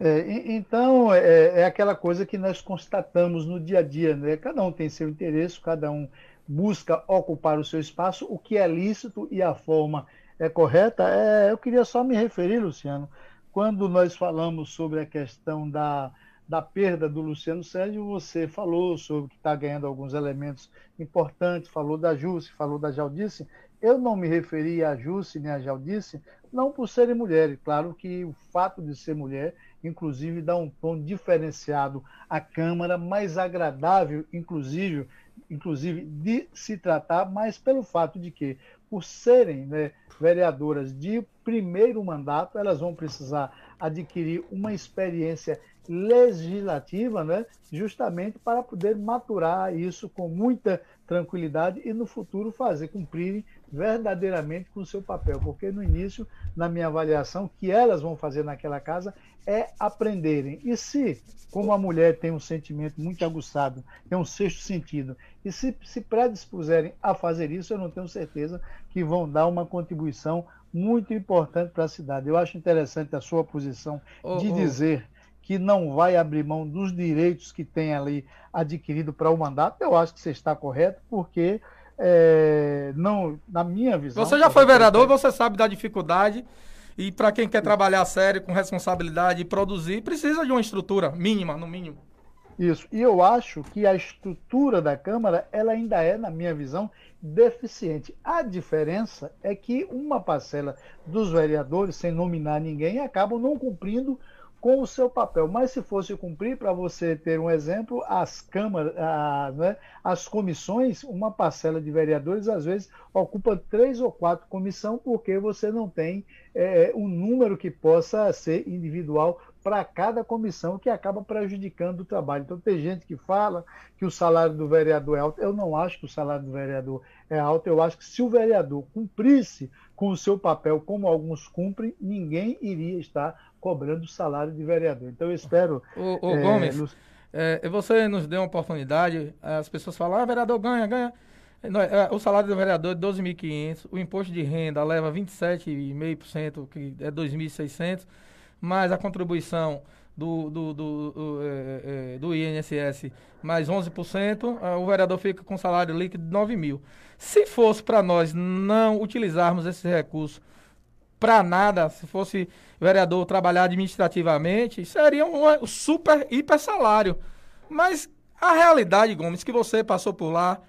É, então, é, é, aquela coisa que nós constatamos no dia a dia, né? Cada um tem seu interesse, cada um busca ocupar o seu espaço, o que é lícito e a forma é correta. É, eu queria só me referir, Luciano, quando nós falamos sobre a questão da, da perda do Luciano Sérgio, você falou sobre que está ganhando alguns elementos importantes, falou da Jússi, falou da Jaldice. Eu não me referi a Jússi nem a Jaldice, não por serem mulheres. Claro que o fato de ser mulher, inclusive, dá um tom diferenciado à Câmara, mais agradável, inclusive, inclusive de se tratar, mas pelo fato de que, por serem né, vereadoras de primeiro mandato, elas vão precisar adquirir uma experiência legislativa, né, justamente para poder maturar isso com muita tranquilidade e no futuro fazer cumprirem verdadeiramente com o seu papel, porque no início, na minha avaliação, o que elas vão fazer naquela casa é aprenderem. E se, como a mulher tem um sentimento muito aguçado, tem um sexto sentido, e se se predispuserem a fazer isso, eu não tenho certeza que vão dar uma contribuição muito importante para a cidade. Eu acho interessante a sua posição oh, de oh. dizer que não vai abrir mão dos direitos que tem ali adquirido para o mandato. Eu acho que você está correto, porque é, não, na minha visão. Você já foi vereador, você sabe da dificuldade. E para quem quer trabalhar sério, com responsabilidade e produzir, precisa de uma estrutura mínima, no mínimo. Isso. E eu acho que a estrutura da Câmara, ela ainda é, na minha visão, deficiente. A diferença é que uma parcela dos vereadores, sem nominar ninguém, acabam não cumprindo com o seu papel. Mas se fosse cumprir, para você ter um exemplo, as câmaras, a, né, as comissões, uma parcela de vereadores às vezes ocupa três ou quatro comissões porque você não tem é, um número que possa ser individual para cada comissão, que acaba prejudicando o trabalho. Então, tem gente que fala que o salário do vereador é alto. Eu não acho que o salário do vereador é alto. Eu acho que se o vereador cumprisse com o seu papel, como alguns cumprem, ninguém iria estar cobrando o salário de vereador. Então eu espero. O, o é, Gomes, nos... é, você nos deu uma oportunidade, as pessoas falam, ah, vereador ganha, ganha. É, o salário do vereador é 12.500, o imposto de renda leva 27,5%, que é 2.600, mais a contribuição do, do, do, do, é, é, do INSS mais 11%, o vereador fica com salário líquido de 9 mil. Se fosse para nós não utilizarmos esse recurso para nada, se fosse vereador trabalhar administrativamente, seria um super hiper salário. Mas a realidade, Gomes, que você passou por lá,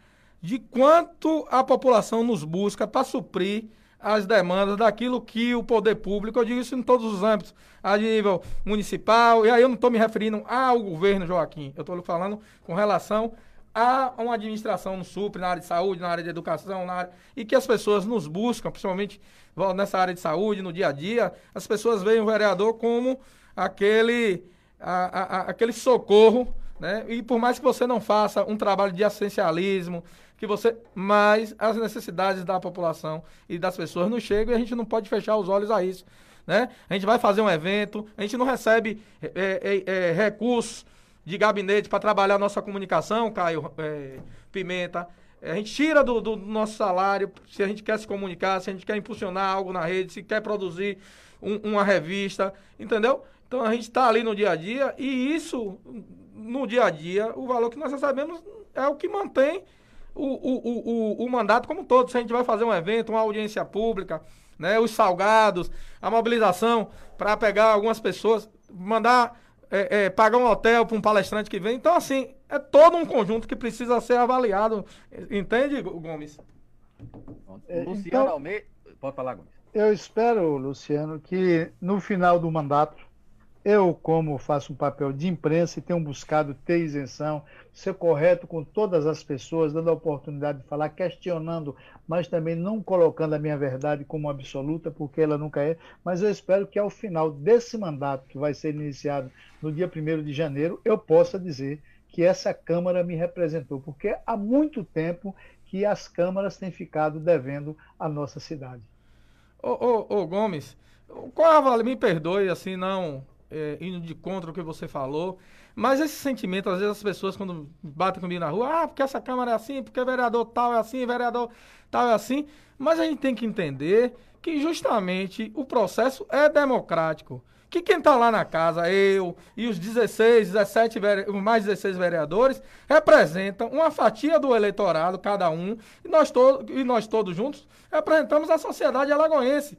de quanto a população nos busca para suprir as demandas daquilo que o poder público, eu digo isso em todos os âmbitos, a nível municipal, e aí eu não estou me referindo ao governo, Joaquim, eu estou falando com relação há uma administração no SUP, na área de saúde, na área de educação, na área, e que as pessoas nos buscam, principalmente nessa área de saúde, no dia a dia, as pessoas veem o vereador como aquele, a, a, aquele socorro, né? E por mais que você não faça um trabalho de assistencialismo, que você, mas as necessidades da população e das pessoas não chegam e a gente não pode fechar os olhos a isso. Né? A gente vai fazer um evento, a gente não recebe é, é, é, recursos de gabinete para trabalhar nossa comunicação, Caio é, Pimenta. É, a gente tira do, do, nosso salário se a gente quer se comunicar, se a gente quer impulsionar algo na rede, se quer produzir um, uma revista, entendeu? Então a gente está ali no dia a dia e isso, no dia a dia, o valor que nós recebemos é o que mantém o, o, o, o mandato como todo. Se a gente vai fazer um evento, uma audiência pública, né, os salgados, a mobilização para pegar algumas pessoas, mandar é, é, pagar um hotel para um palestrante que vem. Então, assim, é todo um conjunto que precisa ser avaliado. Entende, Gomes? É, Luciano então, Almeida. Pode falar, Gomes. Eu espero, Luciano, que no final do mandato eu, como faço um papel de imprensa e tenho buscado ter isenção, ser correto com todas as pessoas, dando a oportunidade de falar, questionando, mas também não colocando a minha verdade como absoluta, porque ela nunca é. Mas eu espero que ao final desse mandato, que vai ser iniciado no dia 1 de janeiro, eu possa dizer que essa Câmara me representou, porque há muito tempo que as câmaras têm ficado devendo à nossa cidade. Ô, ô, ô Gomes, qual me perdoe, assim, não é, indo de contra o que você falou. Mas esse sentimento, às vezes as pessoas quando batem comigo na rua, ah, porque essa Câmara é assim, porque vereador tal é assim, vereador tal é assim. Mas a gente tem que entender que justamente o processo é democrático. Que quem está lá na casa, eu e os 16, 17, os mais 16 vereadores, representam uma fatia do eleitorado, cada um, e nós, to e nós todos juntos representamos a sociedade alagoense.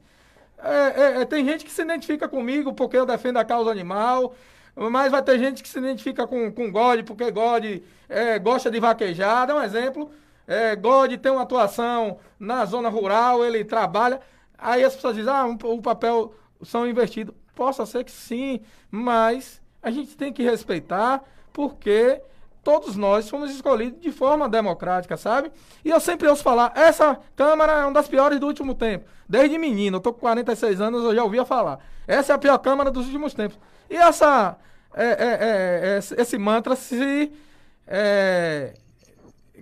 É, é, é, tem gente que se identifica comigo porque eu defendo a causa animal, mas vai ter gente que se identifica com, com God porque God é, gosta de vaquejar. Dá um exemplo. É, God tem uma atuação na zona rural, ele trabalha. Aí as pessoas dizem, ah, um, o papel são invertidos. Possa ser que sim, mas a gente tem que respeitar porque todos nós fomos escolhidos de forma democrática, sabe? E eu sempre ouço falar, essa Câmara é uma das piores do último tempo. Desde menino, eu tô com 46 anos, eu já ouvia falar. Essa é a pior Câmara dos últimos tempos. E essa, é, é, é, esse mantra se, é,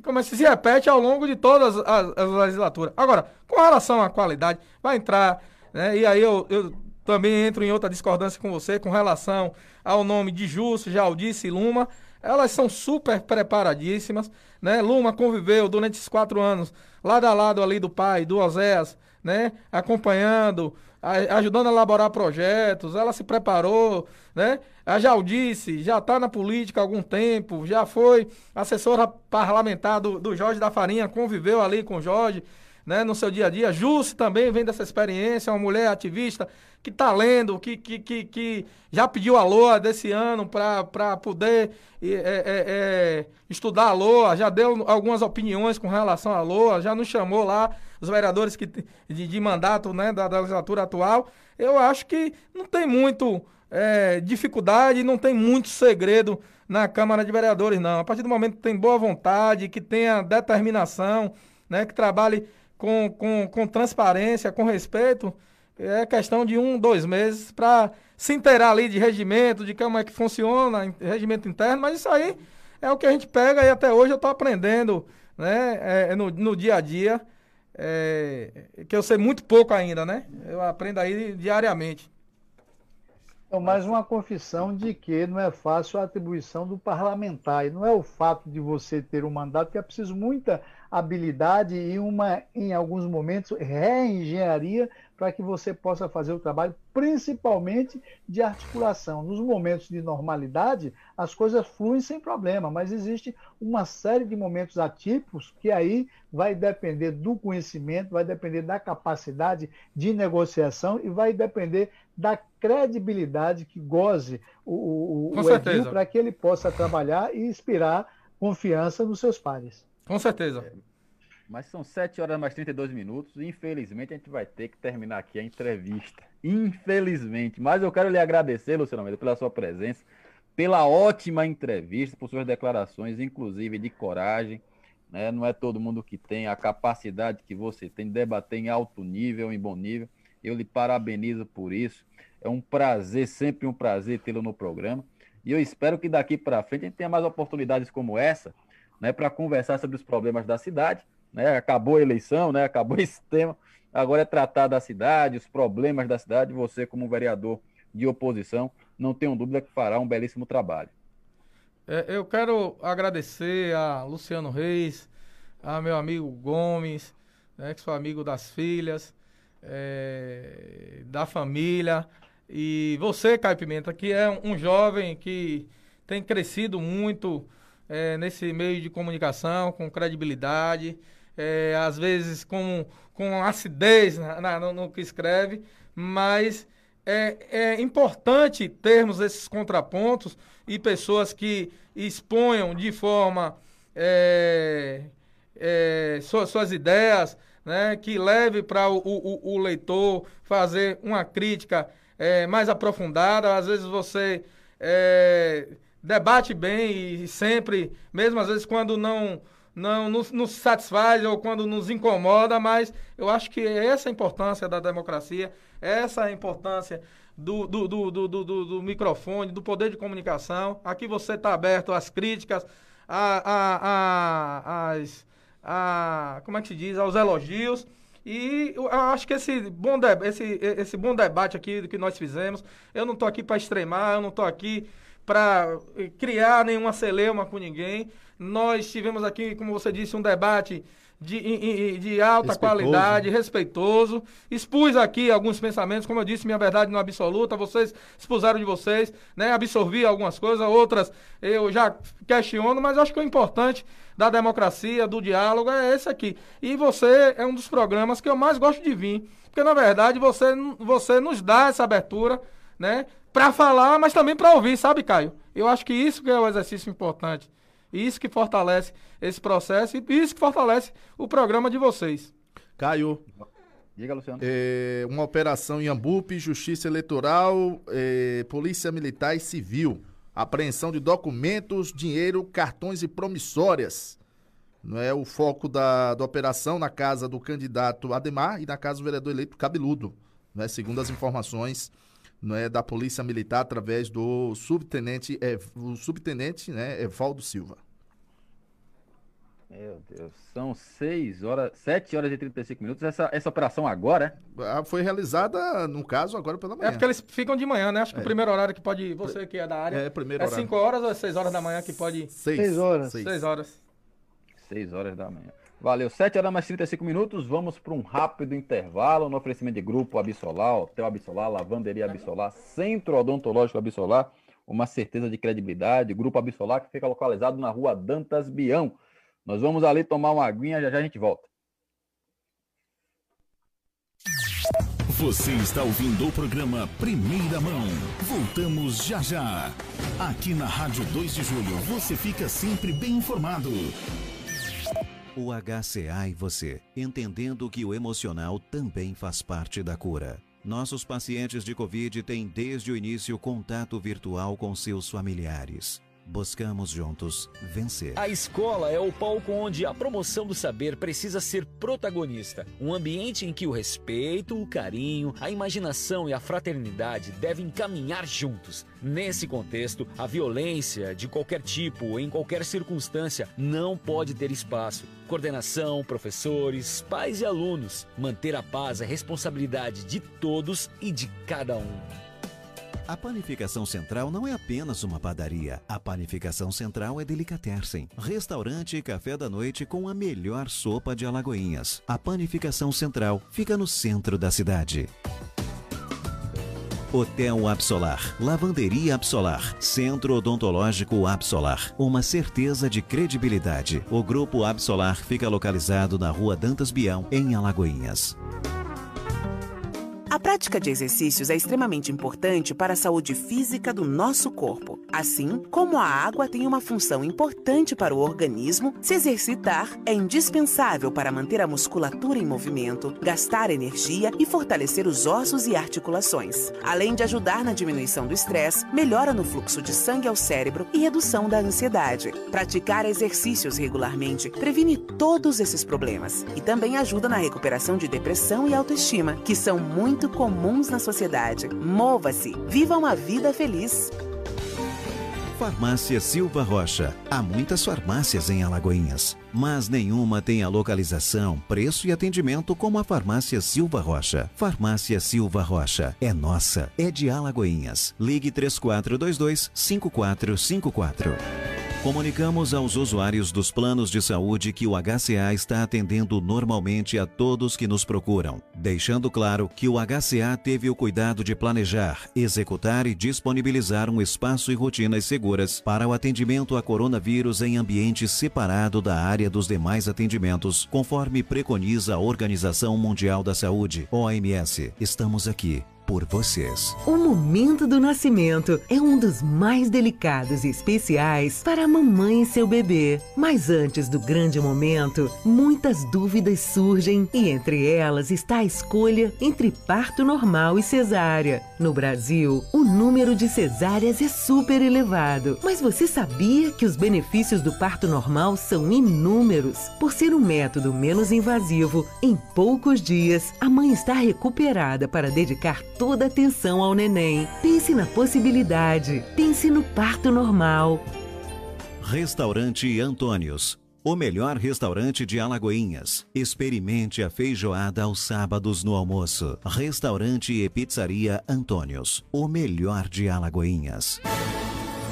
como se repete ao longo de todas as, as legislaturas. Agora, com relação à qualidade, vai entrar, né, e aí eu, eu também entro em outra discordância com você com relação ao nome de Justo, Jaldice e Luma. Elas são super preparadíssimas, né? Luma conviveu durante esses quatro anos lado a lado ali do pai, do Oséias, né? Acompanhando, ajudando a elaborar projetos. Ela se preparou, né? A Jaldice já está na política há algum tempo, já foi assessora parlamentar do, do Jorge da Farinha, conviveu ali com o Jorge né, no seu dia a dia. Jusce também vem dessa experiência, uma mulher ativista que está lendo, que, que, que, que, já pediu a LOA desse ano para poder é, é, é, estudar a LOA, já deu algumas opiniões com relação à LOA, já nos chamou lá os vereadores que, de, de mandato né, da, da, legislatura atual. Eu acho que não tem muito é, dificuldade, não tem muito segredo na Câmara de Vereadores, não. A partir do momento que tem boa vontade, que tenha determinação, né, que trabalhe com, com, com transparência, com respeito, é questão de um, dois meses para se inteirar ali de regimento, de como é que funciona, regimento interno, mas isso aí é o que a gente pega e até hoje eu estou aprendendo né, é, no, no dia a dia, é, que eu sei muito pouco ainda, né? Eu aprendo aí diariamente. Então, mais uma confissão de que não é fácil a atribuição do parlamentar. E não é o fato de você ter um mandato que é preciso muita habilidade e uma, em alguns momentos, reengenharia para que você possa fazer o trabalho, principalmente de articulação. Nos momentos de normalidade, as coisas fluem sem problema, mas existe uma série de momentos atípicos que aí vai depender do conhecimento, vai depender da capacidade de negociação e vai depender da credibilidade que goze o, o, o para que ele possa trabalhar e inspirar confiança nos seus pares. Com certeza. É, mas são 7 horas mais 32 minutos. Infelizmente a gente vai ter que terminar aqui a entrevista. Infelizmente. Mas eu quero lhe agradecer, Luciano Almeida, pela sua presença, pela ótima entrevista, por suas declarações, inclusive de coragem. Né? Não é todo mundo que tem a capacidade que você tem de debater em alto nível, em bom nível. Eu lhe parabenizo por isso. É um prazer, sempre um prazer tê-lo no programa. E eu espero que daqui para frente a gente tenha mais oportunidades como essa, né, para conversar sobre os problemas da cidade. Né? Acabou a eleição, né? acabou [LAUGHS] esse tema. Agora é tratar da cidade, os problemas da cidade. Você, como vereador de oposição, não tenho dúvida que fará um belíssimo trabalho. É, eu quero agradecer a Luciano Reis, a meu amigo Gomes, né, que sou amigo das filhas, é, da família, e você, Caio Pimenta, que é um jovem que tem crescido muito é, nesse meio de comunicação, com credibilidade, é, às vezes com, com acidez na, na, no, no, que escreve, mas é, é importante termos esses contrapontos e pessoas que exponham de forma é, é, suas, suas ideias, né, que leve para o, o, o, leitor fazer uma crítica é, mais aprofundada. Às vezes você é, debate bem e sempre, mesmo às vezes quando não não nos, nos, satisfaz ou quando nos incomoda, mas eu acho que essa é a importância da democracia, essa é a importância do, do, do, do, do, do microfone, do poder de comunicação. Aqui você está aberto às críticas, a, a, a, às, a, como é que se diz, aos elogios. E eu acho que esse bom, esse, esse bom debate aqui que nós fizemos, eu não estou aqui para extremar, eu não estou aqui para criar nenhuma celeuma com ninguém. Nós tivemos aqui, como você disse, um debate de, de alta respeitoso. qualidade, respeitoso. Expus aqui alguns pensamentos, como eu disse, minha verdade não é absoluta, vocês expuseram de vocês, né? Absorvi algumas coisas, outras eu já questiono, mas acho que o importante da democracia, do diálogo, é esse aqui. E você é um dos programas que eu mais gosto de vir, porque na verdade você, você nos dá essa abertura, né? Para falar, mas também para ouvir, sabe, Caio? Eu acho que isso que é o exercício importante. Isso que fortalece esse processo e isso que fortalece o programa de vocês. Caio. Diga, Luciano. É, uma operação em Ambupe, Justiça Eleitoral, é, Polícia Militar e Civil. Apreensão de documentos, dinheiro, cartões e promissórias. Não é o foco da, da operação na casa do candidato Ademar e na casa do vereador eleito Cabeludo. Não é, segundo as informações não é, da Polícia Militar através do subtenente, é, o subtenente né, Evaldo Silva. Meu Deus, são 6 horas, 7 horas e 35 minutos. Essa, essa operação agora? Ah, foi realizada, no caso, agora pela manhã. É porque eles ficam de manhã, né? Acho que é. o primeiro horário que pode. Você que é da área. É, primeiro é horário. 5 horas ou é 6 horas da manhã que pode. 6 horas. 6 horas. 6 horas da manhã. Valeu, 7 horas mais 35 minutos. Vamos para um rápido intervalo no oferecimento de grupo Absolar, Hotel Absolar, Lavanderia Absolar, Centro Odontológico Absolar. Uma certeza de credibilidade. Grupo Absolar que fica localizado na rua Dantas Bião. Nós vamos ali tomar uma aguinha, já já a gente volta. Você está ouvindo o programa Primeira Mão. Voltamos já já. Aqui na Rádio 2 de Julho, você fica sempre bem informado. O HCA e você, entendendo que o emocional também faz parte da cura. Nossos pacientes de Covid têm desde o início contato virtual com seus familiares. Buscamos juntos vencer. A escola é o palco onde a promoção do saber precisa ser protagonista. Um ambiente em que o respeito, o carinho, a imaginação e a fraternidade devem caminhar juntos. Nesse contexto, a violência de qualquer tipo, em qualquer circunstância, não pode ter espaço. Coordenação, professores, pais e alunos. Manter a paz é responsabilidade de todos e de cada um. A Panificação Central não é apenas uma padaria. A Panificação Central é Delicatessen, restaurante e café da noite com a melhor sopa de Alagoinhas. A Panificação Central fica no centro da cidade. Hotel Absolar, Lavanderia Absolar, Centro Odontológico Absolar, uma certeza de credibilidade. O Grupo Absolar fica localizado na Rua Dantas Bião, em Alagoinhas. A prática de exercícios é extremamente importante para a saúde física do nosso corpo. Assim como a água tem uma função importante para o organismo, se exercitar é indispensável para manter a musculatura em movimento, gastar energia e fortalecer os ossos e articulações. Além de ajudar na diminuição do estresse, melhora no fluxo de sangue ao cérebro e redução da ansiedade. Praticar exercícios regularmente previne todos esses problemas e também ajuda na recuperação de depressão e autoestima, que são muito comuns na sociedade. Mova-se, viva uma vida feliz. Farmácia Silva Rocha. Há muitas farmácias em Alagoinhas, mas nenhuma tem a localização, preço e atendimento como a Farmácia Silva Rocha. Farmácia Silva Rocha é nossa, é de Alagoinhas. Ligue 3422 5454. Comunicamos aos usuários dos planos de saúde que o HCA está atendendo normalmente a todos que nos procuram, deixando claro que o HCA teve o cuidado de planejar, executar e disponibilizar um espaço e rotinas seguras para o atendimento a coronavírus em ambiente separado da área dos demais atendimentos, conforme preconiza a Organização Mundial da Saúde, OMS. Estamos aqui por vocês. O momento do nascimento é um dos mais delicados e especiais para a mamãe e seu bebê. Mas antes do grande momento, muitas dúvidas surgem e entre elas está a escolha entre parto normal e cesárea. No Brasil, o número de cesáreas é super elevado, mas você sabia que os benefícios do parto normal são inúmeros? Por ser um método menos invasivo, em poucos dias a mãe está recuperada para dedicar toda a atenção ao neném. Pense na possibilidade. Pense no parto normal. Restaurante Antônios. O melhor restaurante de Alagoinhas. Experimente a feijoada aos sábados no almoço. Restaurante e Pizzaria Antônios. O melhor de Alagoinhas.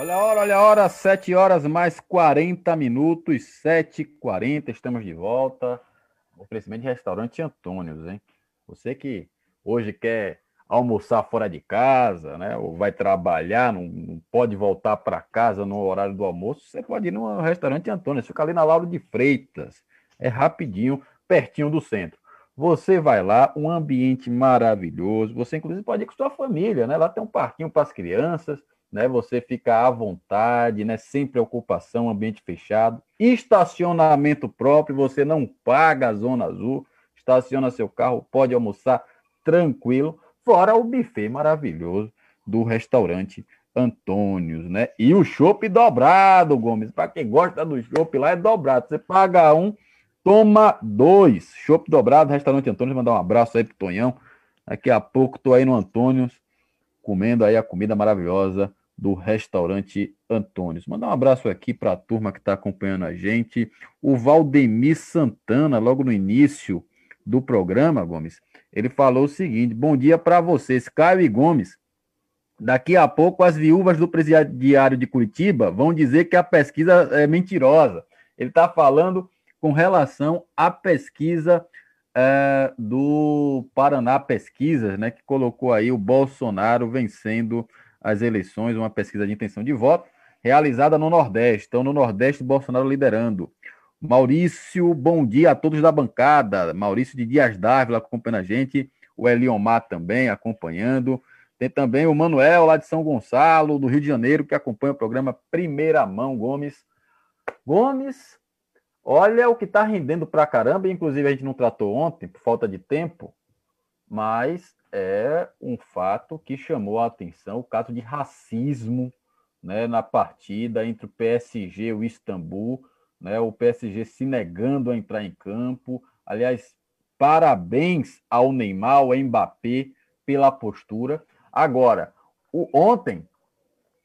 Olha a hora, olha a hora, 7 horas mais 40 minutos, 7h40, estamos de volta. Oferecimento de restaurante Antônios, hein? Você que hoje quer almoçar fora de casa, né? Ou vai trabalhar, não, não pode voltar para casa no horário do almoço, você pode ir no restaurante Antônios, fica ali na Lauro de Freitas. É rapidinho, pertinho do centro. Você vai lá, um ambiente maravilhoso. Você, inclusive, pode ir com sua família, né? Lá tem um parquinho para as crianças, né? Você fica à vontade, né? Sem preocupação, ambiente fechado. Estacionamento próprio, você não paga a zona azul. Estaciona seu carro, pode almoçar tranquilo. Fora o buffet maravilhoso do restaurante Antônios, né? E o chopp dobrado, Gomes. Para quem gosta do chopp lá é dobrado. Você paga um Toma dois. Chopp dobrado, restaurante Antônio. Mandar um abraço aí pro Tonhão. Daqui a pouco tô aí no Antônio, comendo aí a comida maravilhosa do restaurante Antônio. Mandar um abraço aqui para a turma que está acompanhando a gente. O Valdemir Santana, logo no início do programa, Gomes, ele falou o seguinte: bom dia para vocês, Caio e Gomes. Daqui a pouco as viúvas do presidiário de Curitiba vão dizer que a pesquisa é mentirosa. Ele está falando com relação à pesquisa é, do Paraná Pesquisas, né, que colocou aí o Bolsonaro vencendo as eleições, uma pesquisa de intenção de voto realizada no Nordeste. Então, no Nordeste, Bolsonaro liderando. Maurício, bom dia a todos da bancada. Maurício de Dias Dávila acompanhando a gente. O Eliomar também acompanhando. Tem também o Manuel, lá de São Gonçalo, do Rio de Janeiro, que acompanha o programa Primeira Mão Gomes. Gomes, Olha o que está rendendo pra caramba, inclusive a gente não tratou ontem, por falta de tempo, mas é um fato que chamou a atenção o caso de racismo né, na partida entre o PSG e o Istambul, né, o PSG se negando a entrar em campo. Aliás, parabéns ao Neymar, ao Mbappé, pela postura. Agora, o, ontem,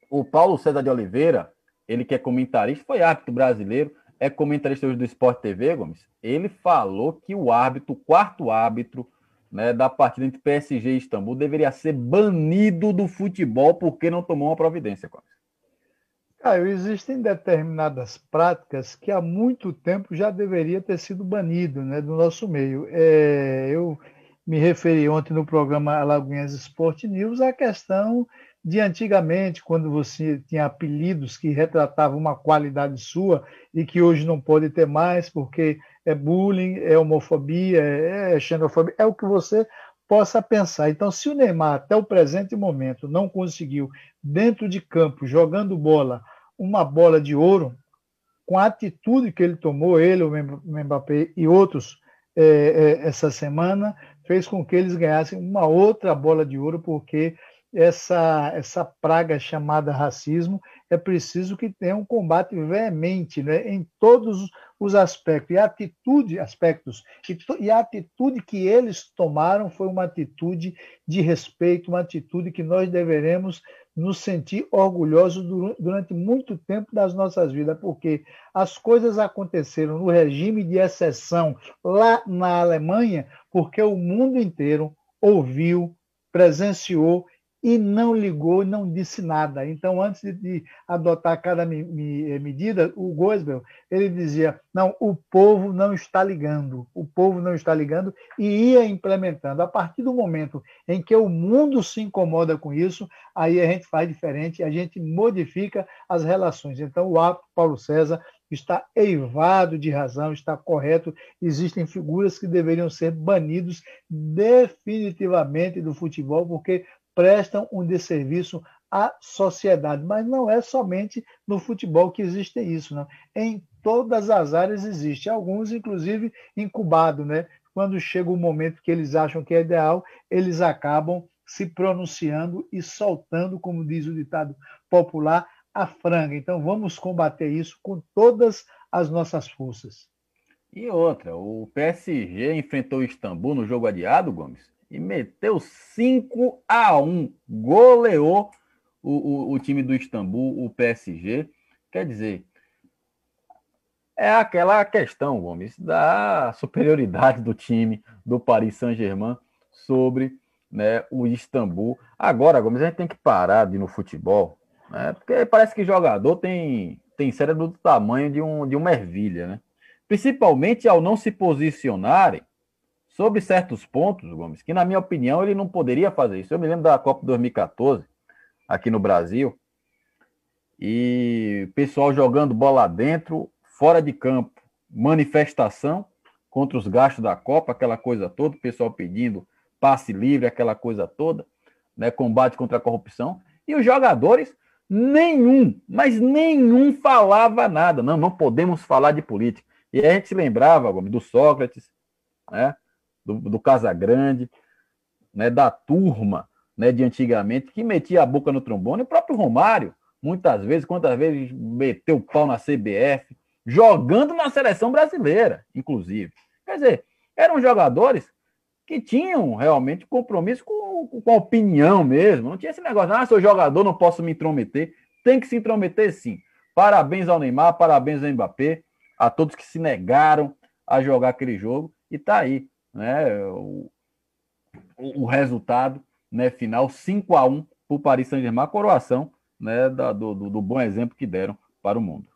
o Paulo César de Oliveira, ele que é comentarista, foi árbitro brasileiro, é comentarista hoje do Sport TV, Gomes, ele falou que o árbitro, o quarto árbitro né, da partida entre PSG e Istambul deveria ser banido do futebol porque não tomou uma providência, Gomes. Caio, existem determinadas práticas que há muito tempo já deveria ter sido banido né, do nosso meio. É, eu me referi ontem no programa Alagoinhas Sport News à questão de antigamente, quando você tinha apelidos que retratavam uma qualidade sua e que hoje não pode ter mais, porque é bullying, é homofobia, é xenofobia, é o que você possa pensar. Então, se o Neymar, até o presente momento, não conseguiu, dentro de campo, jogando bola, uma bola de ouro, com a atitude que ele tomou, ele, o Mbappé e outros, é, é, essa semana, fez com que eles ganhassem uma outra bola de ouro, porque essa, essa praga chamada racismo, é preciso que tenha um combate veemente né, em todos os aspectos. E a atitude, aspectos, e, e a atitude que eles tomaram foi uma atitude de respeito, uma atitude que nós deveremos nos sentir orgulhosos durante muito tempo das nossas vidas, porque as coisas aconteceram no regime de exceção lá na Alemanha, porque o mundo inteiro ouviu, presenciou e não ligou, não disse nada. Então, antes de adotar cada medida, o Gosbel, ele dizia, não, o povo não está ligando, o povo não está ligando, e ia implementando. A partir do momento em que o mundo se incomoda com isso, aí a gente faz diferente, a gente modifica as relações. Então, o ato Paulo César está eivado de razão, está correto. Existem figuras que deveriam ser banidos definitivamente do futebol, porque prestam um desserviço à sociedade. Mas não é somente no futebol que existe isso, não. Em todas as áreas existe, alguns inclusive incubado, né? Quando chega o momento que eles acham que é ideal, eles acabam se pronunciando e soltando, como diz o ditado popular, a franga. Então vamos combater isso com todas as nossas forças. E outra, o PSG enfrentou o Istambul no jogo adiado, Gomes, e meteu 5 a 1 goleou o, o, o, time do Istambul, o PSG. Quer dizer, é aquela questão, Gomes, da superioridade do time do Paris Saint-Germain sobre né, o Istambul. Agora, Gomes, a gente tem que parar de ir no futebol, né, porque parece que jogador tem, tem cérebro do tamanho de, um, de uma ervilha, né? Principalmente ao não se posicionarem sobre certos pontos, Gomes, que na minha opinião ele não poderia fazer isso. Eu me lembro da Copa 2014, aqui no Brasil, e pessoal jogando bola dentro, fora de campo, manifestação, contra os gastos da Copa, aquela coisa toda, o pessoal pedindo passe livre, aquela coisa toda, né? Combate contra a corrupção. E os jogadores, nenhum, mas nenhum falava nada. Não, não podemos falar de política. E a gente se lembrava, Gomes, do Sócrates, né? Do, do Casagrande, né? da turma né? de antigamente, que metia a boca no trombone, o próprio Romário, muitas vezes, quantas vezes meteu o pau na CBF, jogando na seleção brasileira, inclusive. Quer dizer, eram jogadores que tinham realmente compromisso com, com a opinião mesmo. Não tinha esse negócio, ah, sou jogador, não posso me intrometer. Tem que se intrometer sim. Parabéns ao Neymar, parabéns ao Mbappé, a todos que se negaram a jogar aquele jogo. E tá aí, né? O, o resultado né, final 5 a 1 para o Paris Saint-Germain, coroação né, da, do, do bom exemplo que deram para o mundo.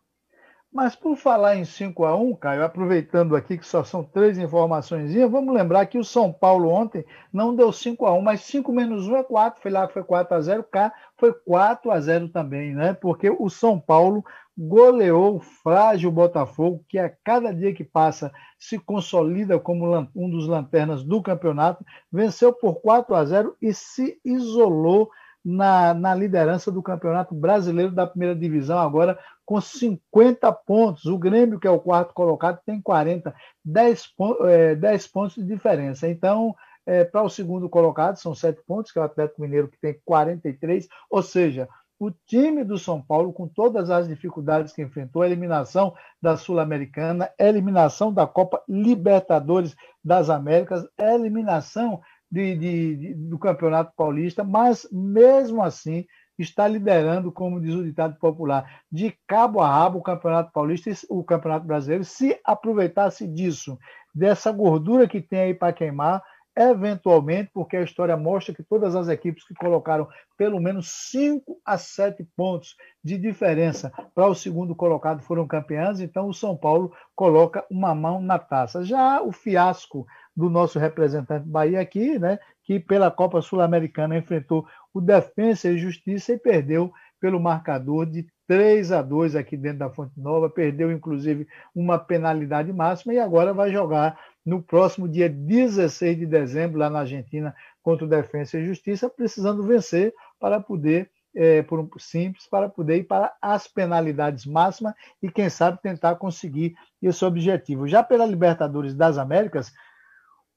Mas por falar em 5 a 1 Caio, aproveitando aqui que só são três informações, vamos lembrar que o São Paulo ontem não deu 5 a 1 mas 5 menos 1 é 4, foi lá que foi 4 a 0 cá foi 4 a 0 também, né? Porque o São Paulo goleou o frágil Botafogo, que a cada dia que passa se consolida como um dos lanternas do campeonato, venceu por 4 a 0 e se isolou na, na liderança do Campeonato Brasileiro da Primeira Divisão, agora com 50 pontos. O Grêmio, que é o quarto colocado, tem 40, 10, é, 10 pontos de diferença. Então, é, para o segundo colocado, são 7 pontos, que é o Atlético Mineiro, que tem 43, ou seja, o time do São Paulo, com todas as dificuldades que enfrentou, a eliminação da Sul-Americana, eliminação da Copa Libertadores das Américas, eliminação de, de, de, do Campeonato Paulista, mas mesmo assim está liderando, como diz o ditado popular, de cabo a rabo o Campeonato Paulista e o Campeonato Brasileiro, se aproveitasse disso, dessa gordura que tem aí para queimar, eventualmente, porque a história mostra que todas as equipes que colocaram pelo menos 5 a 7 pontos de diferença para o segundo colocado foram campeãs, então o São Paulo coloca uma mão na taça. Já o fiasco do nosso representante Bahia aqui, né, que pela Copa Sul-Americana enfrentou o Defensa e Justiça e perdeu pelo marcador de 3 a 2 aqui dentro da Fonte Nova, perdeu inclusive uma penalidade máxima e agora vai jogar no próximo dia 16 de dezembro lá na Argentina contra o Defensa e Justiça, precisando vencer para poder é, por um simples para poder ir para as penalidades máximas e quem sabe tentar conseguir esse objetivo. Já pela Libertadores das Américas,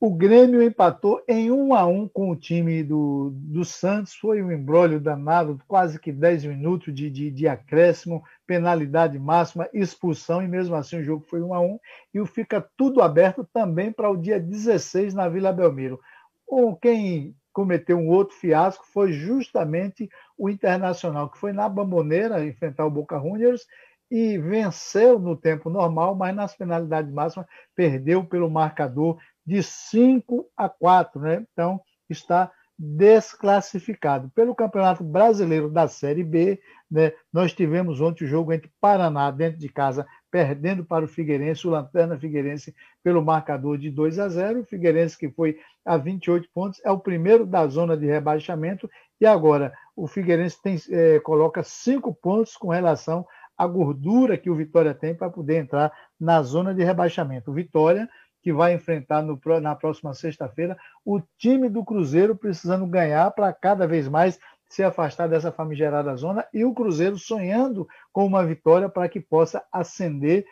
o Grêmio empatou em 1 a 1 com o time do, do Santos. Foi um embrólio danado, quase que 10 minutos de, de, de, acréscimo, penalidade máxima, expulsão, e mesmo assim o jogo foi 1 a 1 E fica tudo aberto também para o dia 16 na Vila Belmiro. O, quem cometeu um outro fiasco foi justamente o Internacional, que foi na Bamboneira enfrentar o Boca Juniors e venceu no tempo normal, mas nas penalidades máximas perdeu pelo marcador de 5 a 4, né? Então, está desclassificado. Pelo Campeonato Brasileiro da Série B, né, nós tivemos ontem o jogo entre Paraná, dentro de casa, perdendo para o Figueirense, o Lanterna Figueirense, pelo marcador de 2 a 0. O Figueirense, que foi a 28 pontos, é o primeiro da zona de rebaixamento, e agora o Figueirense tem, é, coloca cinco pontos com relação à gordura que o Vitória tem para poder entrar na zona de rebaixamento. O Vitória que vai enfrentar no, na próxima sexta-feira o time do Cruzeiro precisando ganhar para cada vez mais se afastar dessa famigerada zona e o Cruzeiro sonhando com uma vitória para que possa ascender,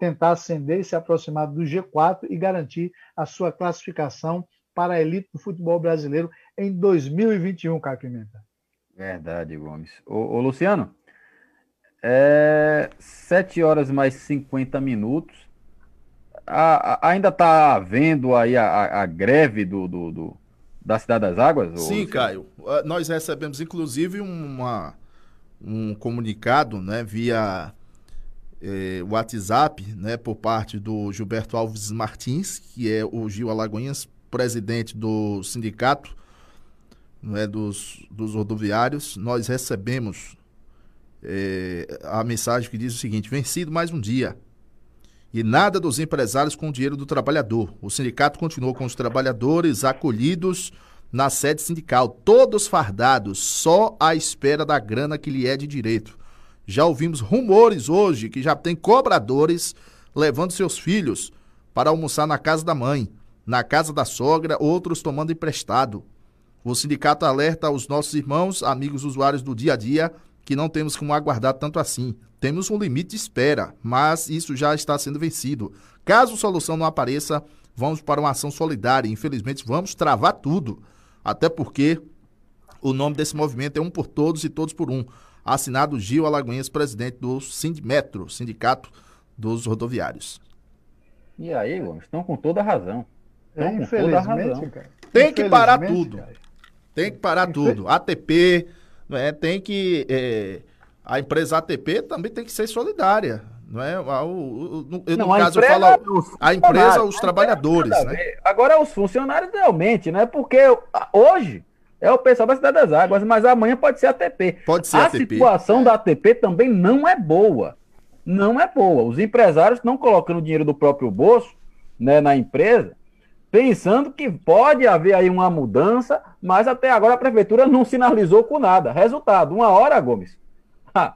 tentar ascender e se aproximar do G4 e garantir a sua classificação para a elite do futebol brasileiro em 2021, Caio Pimenta. Verdade, Gomes. Ô, ô Luciano, é 7 horas mais 50 minutos a, a, ainda está havendo aí a, a greve do, do, do, da Cidade das Águas? Sim, ou... Caio. Ah, nós recebemos, inclusive, uma, um comunicado né, via eh, WhatsApp né, por parte do Gilberto Alves Martins, que é o Gil Alagoinhas, presidente do sindicato né, dos, dos rodoviários. Nós recebemos eh, a mensagem que diz o seguinte: vencido mais um dia e nada dos empresários com o dinheiro do trabalhador. O sindicato continuou com os trabalhadores acolhidos na sede sindical, todos fardados, só à espera da grana que lhe é de direito. Já ouvimos rumores hoje que já tem cobradores levando seus filhos para almoçar na casa da mãe, na casa da sogra, outros tomando emprestado. O sindicato alerta aos nossos irmãos, amigos usuários do dia a dia, que não temos como aguardar tanto assim. Temos um limite de espera, mas isso já está sendo vencido. Caso solução não apareça, vamos para uma ação solidária. Infelizmente, vamos travar tudo. Até porque o nome desse movimento é Um por Todos e Todos por Um. Assinado Gil Alagoinhas, presidente do Sindmetro, Sindicato dos Rodoviários. E aí, estão com toda a razão. Estão é, com toda a razão. Cara. Tem que parar tudo. Cara. Tem que parar tudo. ATP, né, tem que. É, a empresa ATP também tem que ser solidária. Não é? O, o, no, não, caso, eu falo a empresa, os trabalhadores. Né? Agora, os funcionários realmente, né? Porque hoje é o pessoal da Cidade das Águas, mas amanhã pode ser ATP. Pode ser a ATP. situação da ATP também não é boa. Não é boa. Os empresários estão colocando dinheiro do próprio bolso né, na empresa pensando que pode haver aí uma mudança, mas até agora a prefeitura não sinalizou com nada. Resultado, uma hora, Gomes, [LAUGHS] a,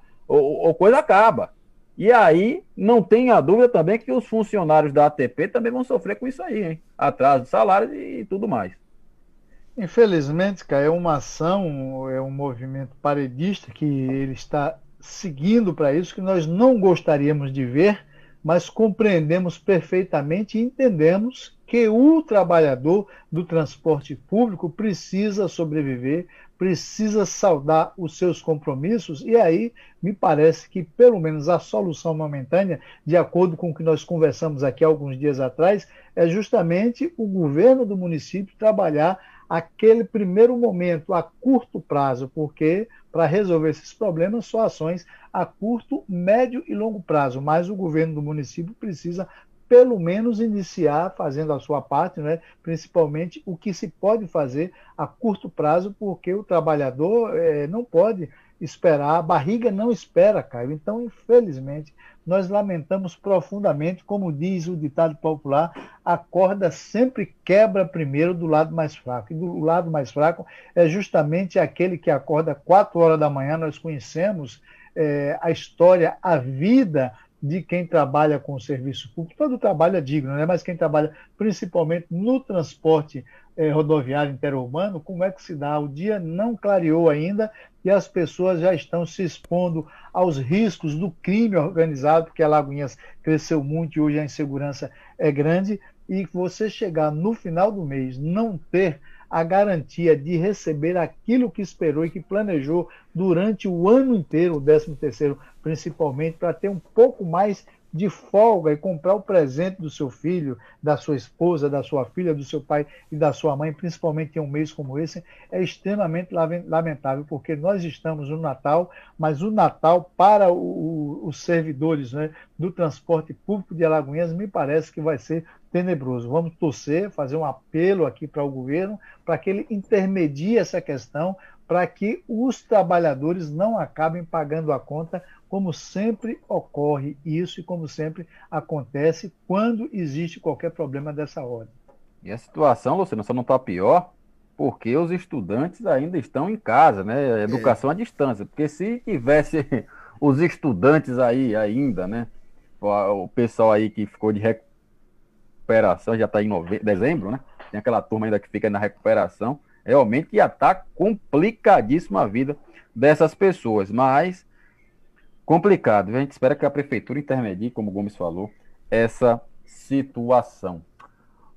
coisa acaba. E aí, não tenha dúvida também que os funcionários da ATP também vão sofrer com isso aí, hein? Atraso de salário e tudo mais. Infelizmente, cara, é uma ação, é um movimento paredista que ele está seguindo para isso, que nós não gostaríamos de ver, mas compreendemos perfeitamente e entendemos que o trabalhador do transporte público precisa sobreviver, precisa saldar os seus compromissos, e aí me parece que, pelo menos, a solução momentânea, de acordo com o que nós conversamos aqui alguns dias atrás, é justamente o governo do município trabalhar aquele primeiro momento a curto prazo, porque para resolver esses problemas só ações a curto, médio e longo prazo, mas o governo do município precisa pelo menos iniciar fazendo a sua parte, né? principalmente o que se pode fazer a curto prazo, porque o trabalhador é, não pode esperar, a barriga não espera, Caio. Então, infelizmente, nós lamentamos profundamente, como diz o ditado popular, a corda sempre quebra primeiro do lado mais fraco. E do lado mais fraco é justamente aquele que acorda quatro horas da manhã. Nós conhecemos é, a história, a vida de quem trabalha com o serviço público. Todo trabalho é digno, né? mas quem trabalha principalmente no transporte eh, rodoviário interurbano, como é que se dá? O dia não clareou ainda e as pessoas já estão se expondo aos riscos do crime organizado, porque a Lagoinhas cresceu muito e hoje a insegurança é grande, e você chegar no final do mês não ter a garantia de receber aquilo que esperou e que planejou durante o ano inteiro, o 13 terceiro principalmente, para ter um pouco mais de folga e comprar o presente do seu filho, da sua esposa, da sua filha, do seu pai e da sua mãe, principalmente em um mês como esse, é extremamente lamentável, porque nós estamos no Natal, mas o Natal para o, os servidores né, do transporte público de Alagoinhas me parece que vai ser tenebroso. Vamos torcer, fazer um apelo aqui para o governo para que ele intermedie essa questão, para que os trabalhadores não acabem pagando a conta, como sempre ocorre isso e como sempre acontece quando existe qualquer problema dessa ordem. E a situação, Luciano, só não está pior porque os estudantes ainda estão em casa, né? Educação é. à distância. Porque se tivesse [LAUGHS] os estudantes aí ainda, né? O pessoal aí que ficou de recuperação, já está em nove... dezembro, né? Tem aquela turma ainda que fica na recuperação. Realmente ia estar tá complicadíssima a vida dessas pessoas, mas complicado. A gente espera que a prefeitura intermedie, como o Gomes falou, essa situação.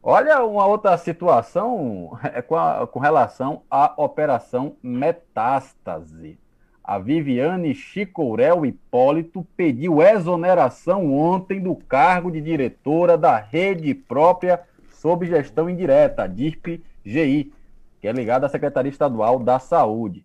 Olha, uma outra situação é com, a, com relação à operação Metástase. A Viviane Chicourel Hipólito pediu exoneração ontem do cargo de diretora da rede própria sob gestão indireta, DIRP-GI, que é ligada à Secretaria Estadual da Saúde.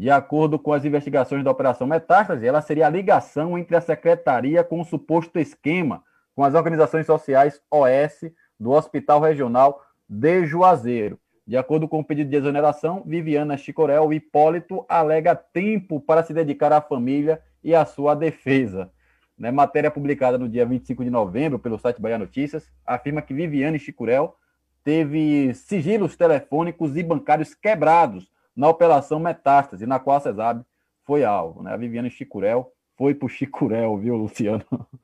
De acordo com as investigações da Operação Metástase, ela seria a ligação entre a secretaria com o suposto esquema com as organizações sociais OS do Hospital Regional de Juazeiro. De acordo com o pedido de exoneração, Viviana Chicorel Hipólito alega tempo para se dedicar à família e à sua defesa. Né, matéria publicada no dia 25 de novembro pelo site Bahia Notícias afirma que Viviane Chicurel teve sigilos telefônicos e bancários quebrados na operação Metástase, na qual a CESAB foi alvo. Né? A Viviane Chicurel foi para o Chicurel, viu, Luciano? [LAUGHS]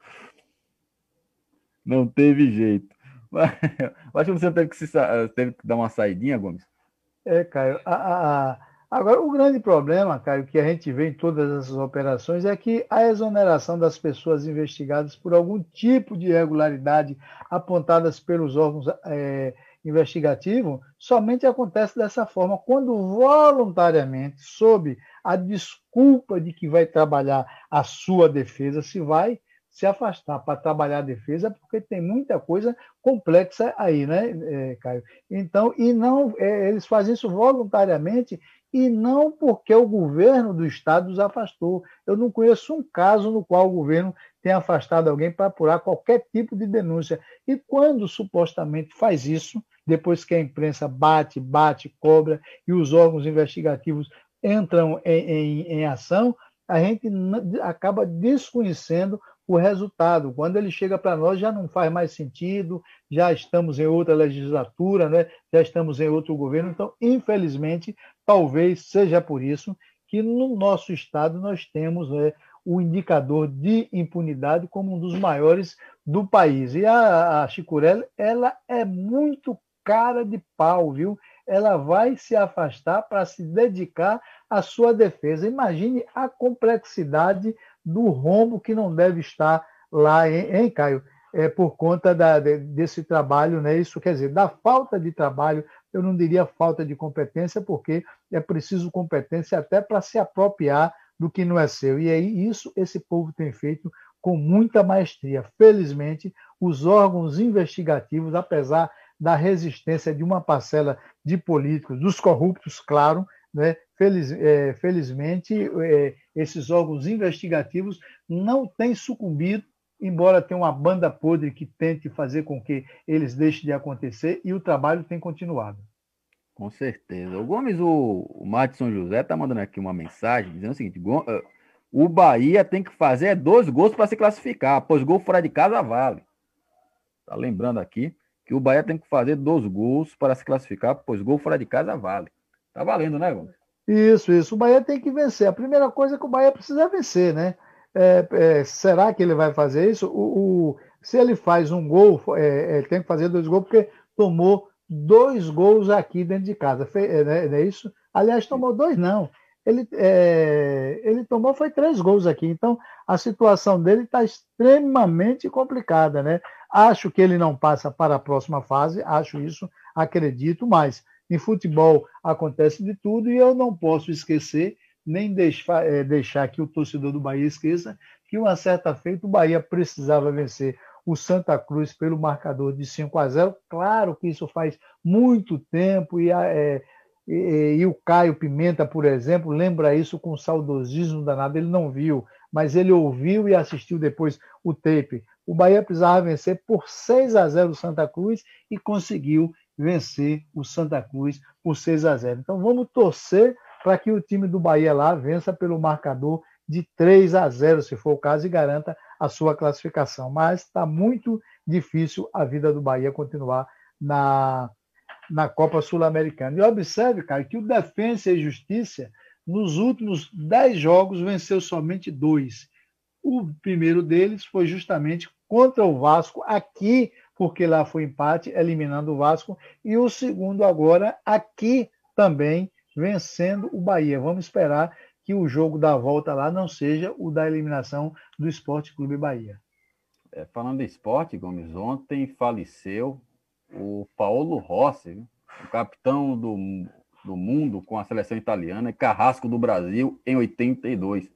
Não teve jeito. [LAUGHS] acho que você teve que, se, teve que dar uma saidinha, Gomes. É, Caio. A, a, agora, o grande problema, Caio, que a gente vê em todas essas operações é que a exoneração das pessoas investigadas por algum tipo de irregularidade apontadas pelos órgãos é, investigativos somente acontece dessa forma quando voluntariamente, sob a desculpa de que vai trabalhar a sua defesa, se vai se afastar para trabalhar a defesa, porque tem muita coisa complexa aí, né, é, Caio? Então, e não, é, eles fazem isso voluntariamente e não porque o governo do Estado os afastou. Eu não conheço um caso no qual o governo tenha afastado alguém para apurar qualquer tipo de denúncia. E quando supostamente faz isso, depois que a imprensa bate, bate, cobra e os órgãos investigativos entram em, em, em ação, a gente acaba desconhecendo o resultado. Quando ele chega para nós, já não faz mais sentido, já estamos em outra legislatura, né? já estamos em outro governo. Então, infelizmente, talvez seja por isso que no nosso estado nós temos né, o indicador de impunidade como um dos maiores do país. E a, a Chicurella, ela é muito cara de pau, viu? Ela vai se afastar para se dedicar à sua defesa. Imagine a complexidade do rombo que não deve estar lá, hein, Caio? É, por conta da, desse trabalho, né? Isso quer dizer, da falta de trabalho, eu não diria falta de competência, porque é preciso competência até para se apropriar do que não é seu. E aí, isso esse povo tem feito com muita maestria. Felizmente, os órgãos investigativos, apesar da resistência de uma parcela de políticos, dos corruptos, claro, né, Feliz, é, felizmente, é, esses órgãos investigativos não têm sucumbido, embora tenha uma banda podre que tente fazer com que eles deixem de acontecer, e o trabalho tem continuado. Com certeza. O Gomes, o, o Madison José, está mandando aqui uma mensagem dizendo o seguinte: eh, o Bahia tem que fazer 12 gols para se classificar, pois gol fora de casa vale. Tá lembrando aqui que o Bahia tem que fazer 12 gols para se classificar, pois gol fora de casa vale. Tá valendo, né, Gomes? Isso, isso. O Bahia tem que vencer. A primeira coisa é que o Bahia precisa vencer, né? É, é, será que ele vai fazer isso? O, o se ele faz um gol, é, ele tem que fazer dois gols, porque tomou dois gols aqui dentro de casa. Fe, é, né, não é isso? Aliás, tomou dois, não. Ele, é, ele tomou foi três gols aqui. Então, a situação dele está extremamente complicada, né? Acho que ele não passa para a próxima fase, acho isso, acredito, mas em futebol acontece de tudo e eu não posso esquecer, nem deixar, é, deixar que o torcedor do Bahia esqueça, que uma certa feita o Bahia precisava vencer o Santa Cruz pelo marcador de 5 a 0. Claro que isso faz muito tempo e, é, e, e, o Caio Pimenta, por exemplo, lembra isso com saudosismo danado. Ele não viu, mas ele ouviu e assistiu depois o tape. O Bahia precisava vencer por 6 a 0 o Santa Cruz e conseguiu vencer o Santa Cruz por 6 a 0. Então vamos torcer para que o time do Bahia lá vença pelo marcador de 3 a 0, se for o caso, e garanta a sua classificação. Mas está muito difícil a vida do Bahia continuar na, na Copa Sul-Americana. E observe, cara, que o Defensa e Justiça, nos últimos 10 jogos, venceu somente dois. O primeiro deles foi justamente contra o Vasco, aqui porque lá foi empate, eliminando o Vasco, e o segundo agora aqui também, vencendo o Bahia. Vamos esperar que o jogo da volta lá não seja o da eliminação do Esporte Clube Bahia. É, falando de esporte, Gomes, ontem faleceu o Paulo Rossi, o capitão do, do mundo com a seleção italiana e carrasco do Brasil em 82.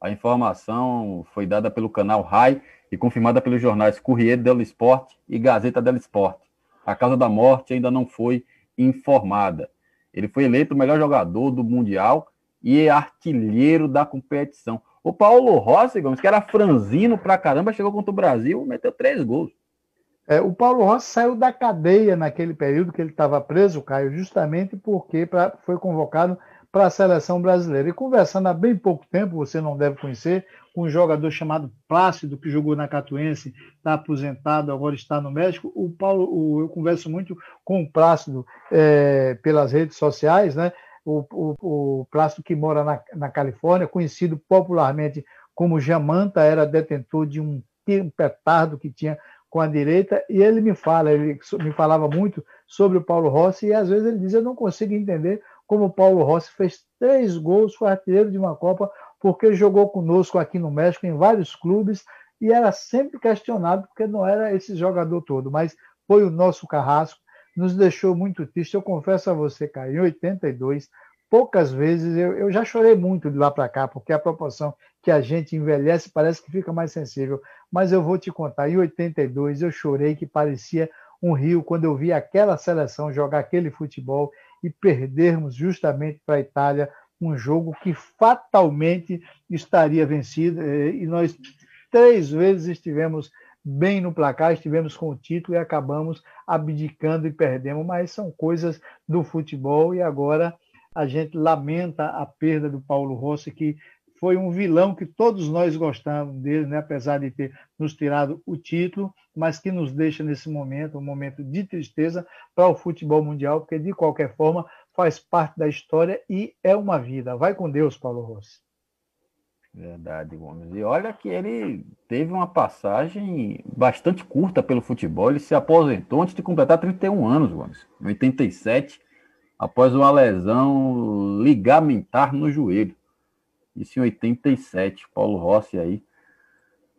A informação foi dada pelo canal RAI e confirmada pelos jornais Corriere dello Sport e Gazeta dello Sport. A causa da morte ainda não foi informada. Ele foi eleito o melhor jogador do Mundial e é artilheiro da competição. O Paulo Rossi, que era franzino pra caramba, chegou contra o Brasil e meteu três gols. É, o Paulo Rossi saiu da cadeia naquele período que ele estava preso, Caio, justamente porque pra, foi convocado para a seleção brasileira. E conversando há bem pouco tempo, você não deve conhecer, com um jogador chamado Plácido, que jogou na Catuense, está aposentado, agora está no México. O Paulo, o, eu converso muito com o Plácido é, pelas redes sociais, né? O, o, o Plácido que mora na, na Califórnia, conhecido popularmente como Jamanta, era detentor de um petardo que tinha com a direita, e ele me fala, ele me falava muito sobre o Paulo Rossi, e às vezes ele diz: Eu não consigo entender como o Paulo Rossi fez três gols, foi artilheiro de uma Copa, porque jogou conosco aqui no México, em vários clubes, e era sempre questionado, porque não era esse jogador todo, mas foi o nosso carrasco, nos deixou muito triste. Eu confesso a você, cara, em 82, poucas vezes eu, eu já chorei muito de lá para cá, porque a proporção que a gente envelhece parece que fica mais sensível. Mas eu vou te contar, em 82 eu chorei que parecia um rio quando eu vi aquela seleção jogar aquele futebol e perdermos justamente para a Itália um jogo que fatalmente estaria vencido eh, e nós três vezes estivemos bem no placar, estivemos com o título e acabamos abdicando e perdemos, mas são coisas do futebol e agora a gente lamenta a perda do Paulo Rossi, que foi um vilão que todos nós gostamos dele, né? apesar de ter nos tirado o título, mas que nos deixa nesse momento, um momento de tristeza para o futebol mundial, porque de qualquer forma faz parte da história e é uma vida. Vai com Deus, Paulo Rossi. Verdade, Gomes. E olha que ele teve uma passagem bastante curta pelo futebol. Ele se aposentou antes de completar 31 anos, Gomes. Em 87, após uma lesão ligamentar no joelho. Isso em 87. Paulo Rossi aí.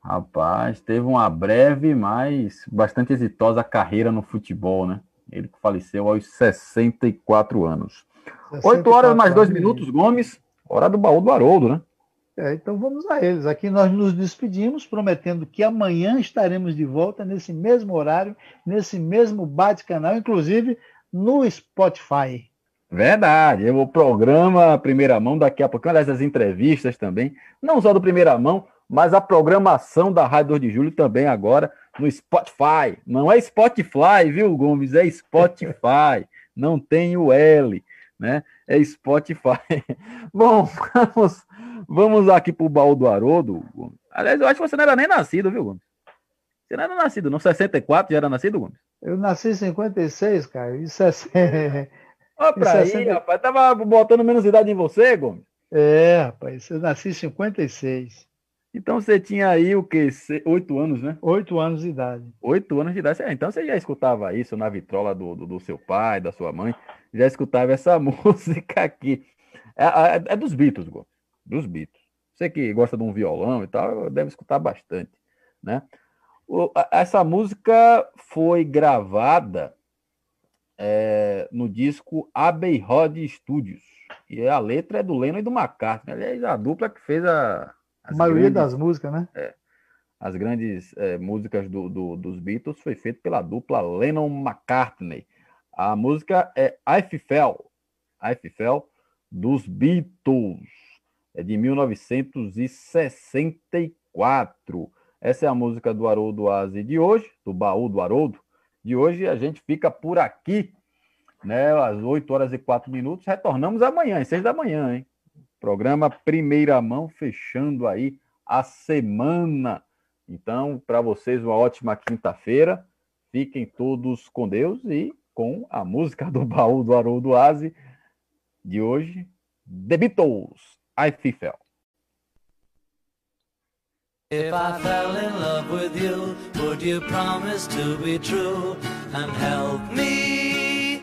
Rapaz, teve uma breve, mas bastante exitosa carreira no futebol, né? Ele que faleceu aos 64 anos. 8 horas mais 2 minutos, Gomes. Hora do baú do Haroldo, né? É, então vamos a eles. Aqui nós nos despedimos, prometendo que amanhã estaremos de volta nesse mesmo horário, nesse mesmo bate-canal, inclusive no Spotify. Verdade, o programa Primeira Mão daqui a pouco, aliás, as entrevistas também, não só do Primeira Mão, mas a programação da Rádio 2 de Julho também agora no Spotify. Não é Spotify, viu, Gomes? É Spotify. [LAUGHS] não tem o L, né? É Spotify. [LAUGHS] Bom, vamos Vamos aqui pro baú do Haroldo. Aliás, eu acho que você não era nem nascido, viu, Gomes? Você não era nascido, no 64 já era nascido, Gomes? Eu nasci em 56, cara. Isso é. Olha pra aí, 60... rapaz. Tava botando menos idade em você, Gomes? É, rapaz. Eu nasci em 56. Então você tinha aí o quê? Oito anos, né? Oito anos de idade. Oito anos de idade. então você já escutava isso na vitrola do, do, do, seu pai, da sua mãe. Já escutava essa [LAUGHS] música aqui. É, é, é dos Beatles, Gomes dos Beatles. Você que gosta de um violão e tal, deve escutar bastante, né? Essa música foi gravada é, no disco Abbey Road Studios. E a letra é do Lennon e do McCartney. Aliás, a dupla que fez a. A maioria grandes, das músicas, né? É, as grandes é, músicas do, do, dos Beatles foi feita pela dupla Lennon-McCartney. A música é I Fell, I Fell dos Beatles é de 1964. Essa é a música do Haroldo Aze de hoje, do baú do Haroldo. De hoje a gente fica por aqui, né? Às 8 horas e 4 minutos. Retornamos amanhã, às 6 da manhã, hein? Programa Primeira Mão, fechando aí a semana. Então, para vocês, uma ótima quinta-feira. Fiquem todos com Deus e com a música do baú do Haroldo Aze de hoje, The Beatles. I fell. If I fell in love with you, would you promise to be true and help me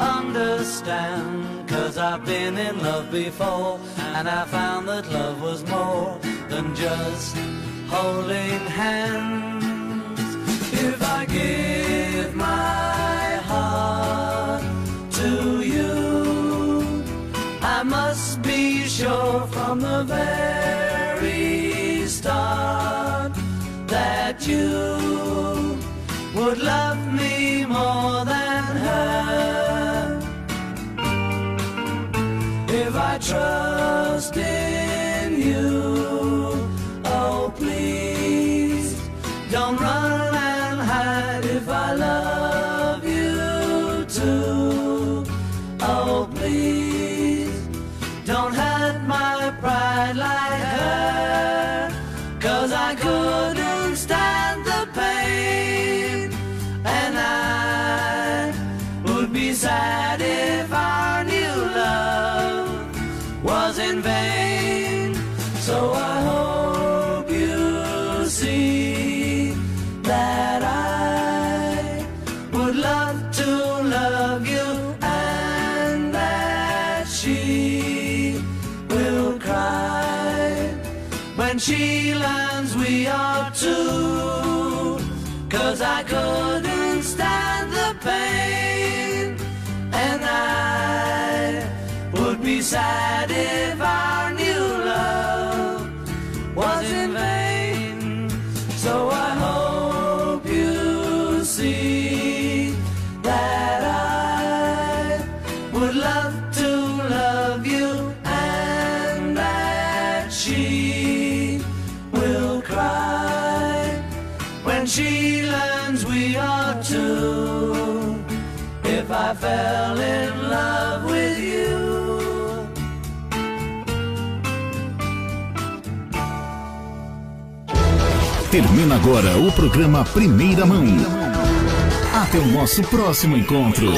understand? Cause I've been in love before and I found that love was more than just holding hands. If I give my heart to you, I must be sure from the very start that you would love me more than her. If I trust she learns we are two. Cause I couldn't stand the pain, and I would be sad if fell in love with you. Termina agora o programa Primeira Mão. Até o nosso próximo encontro.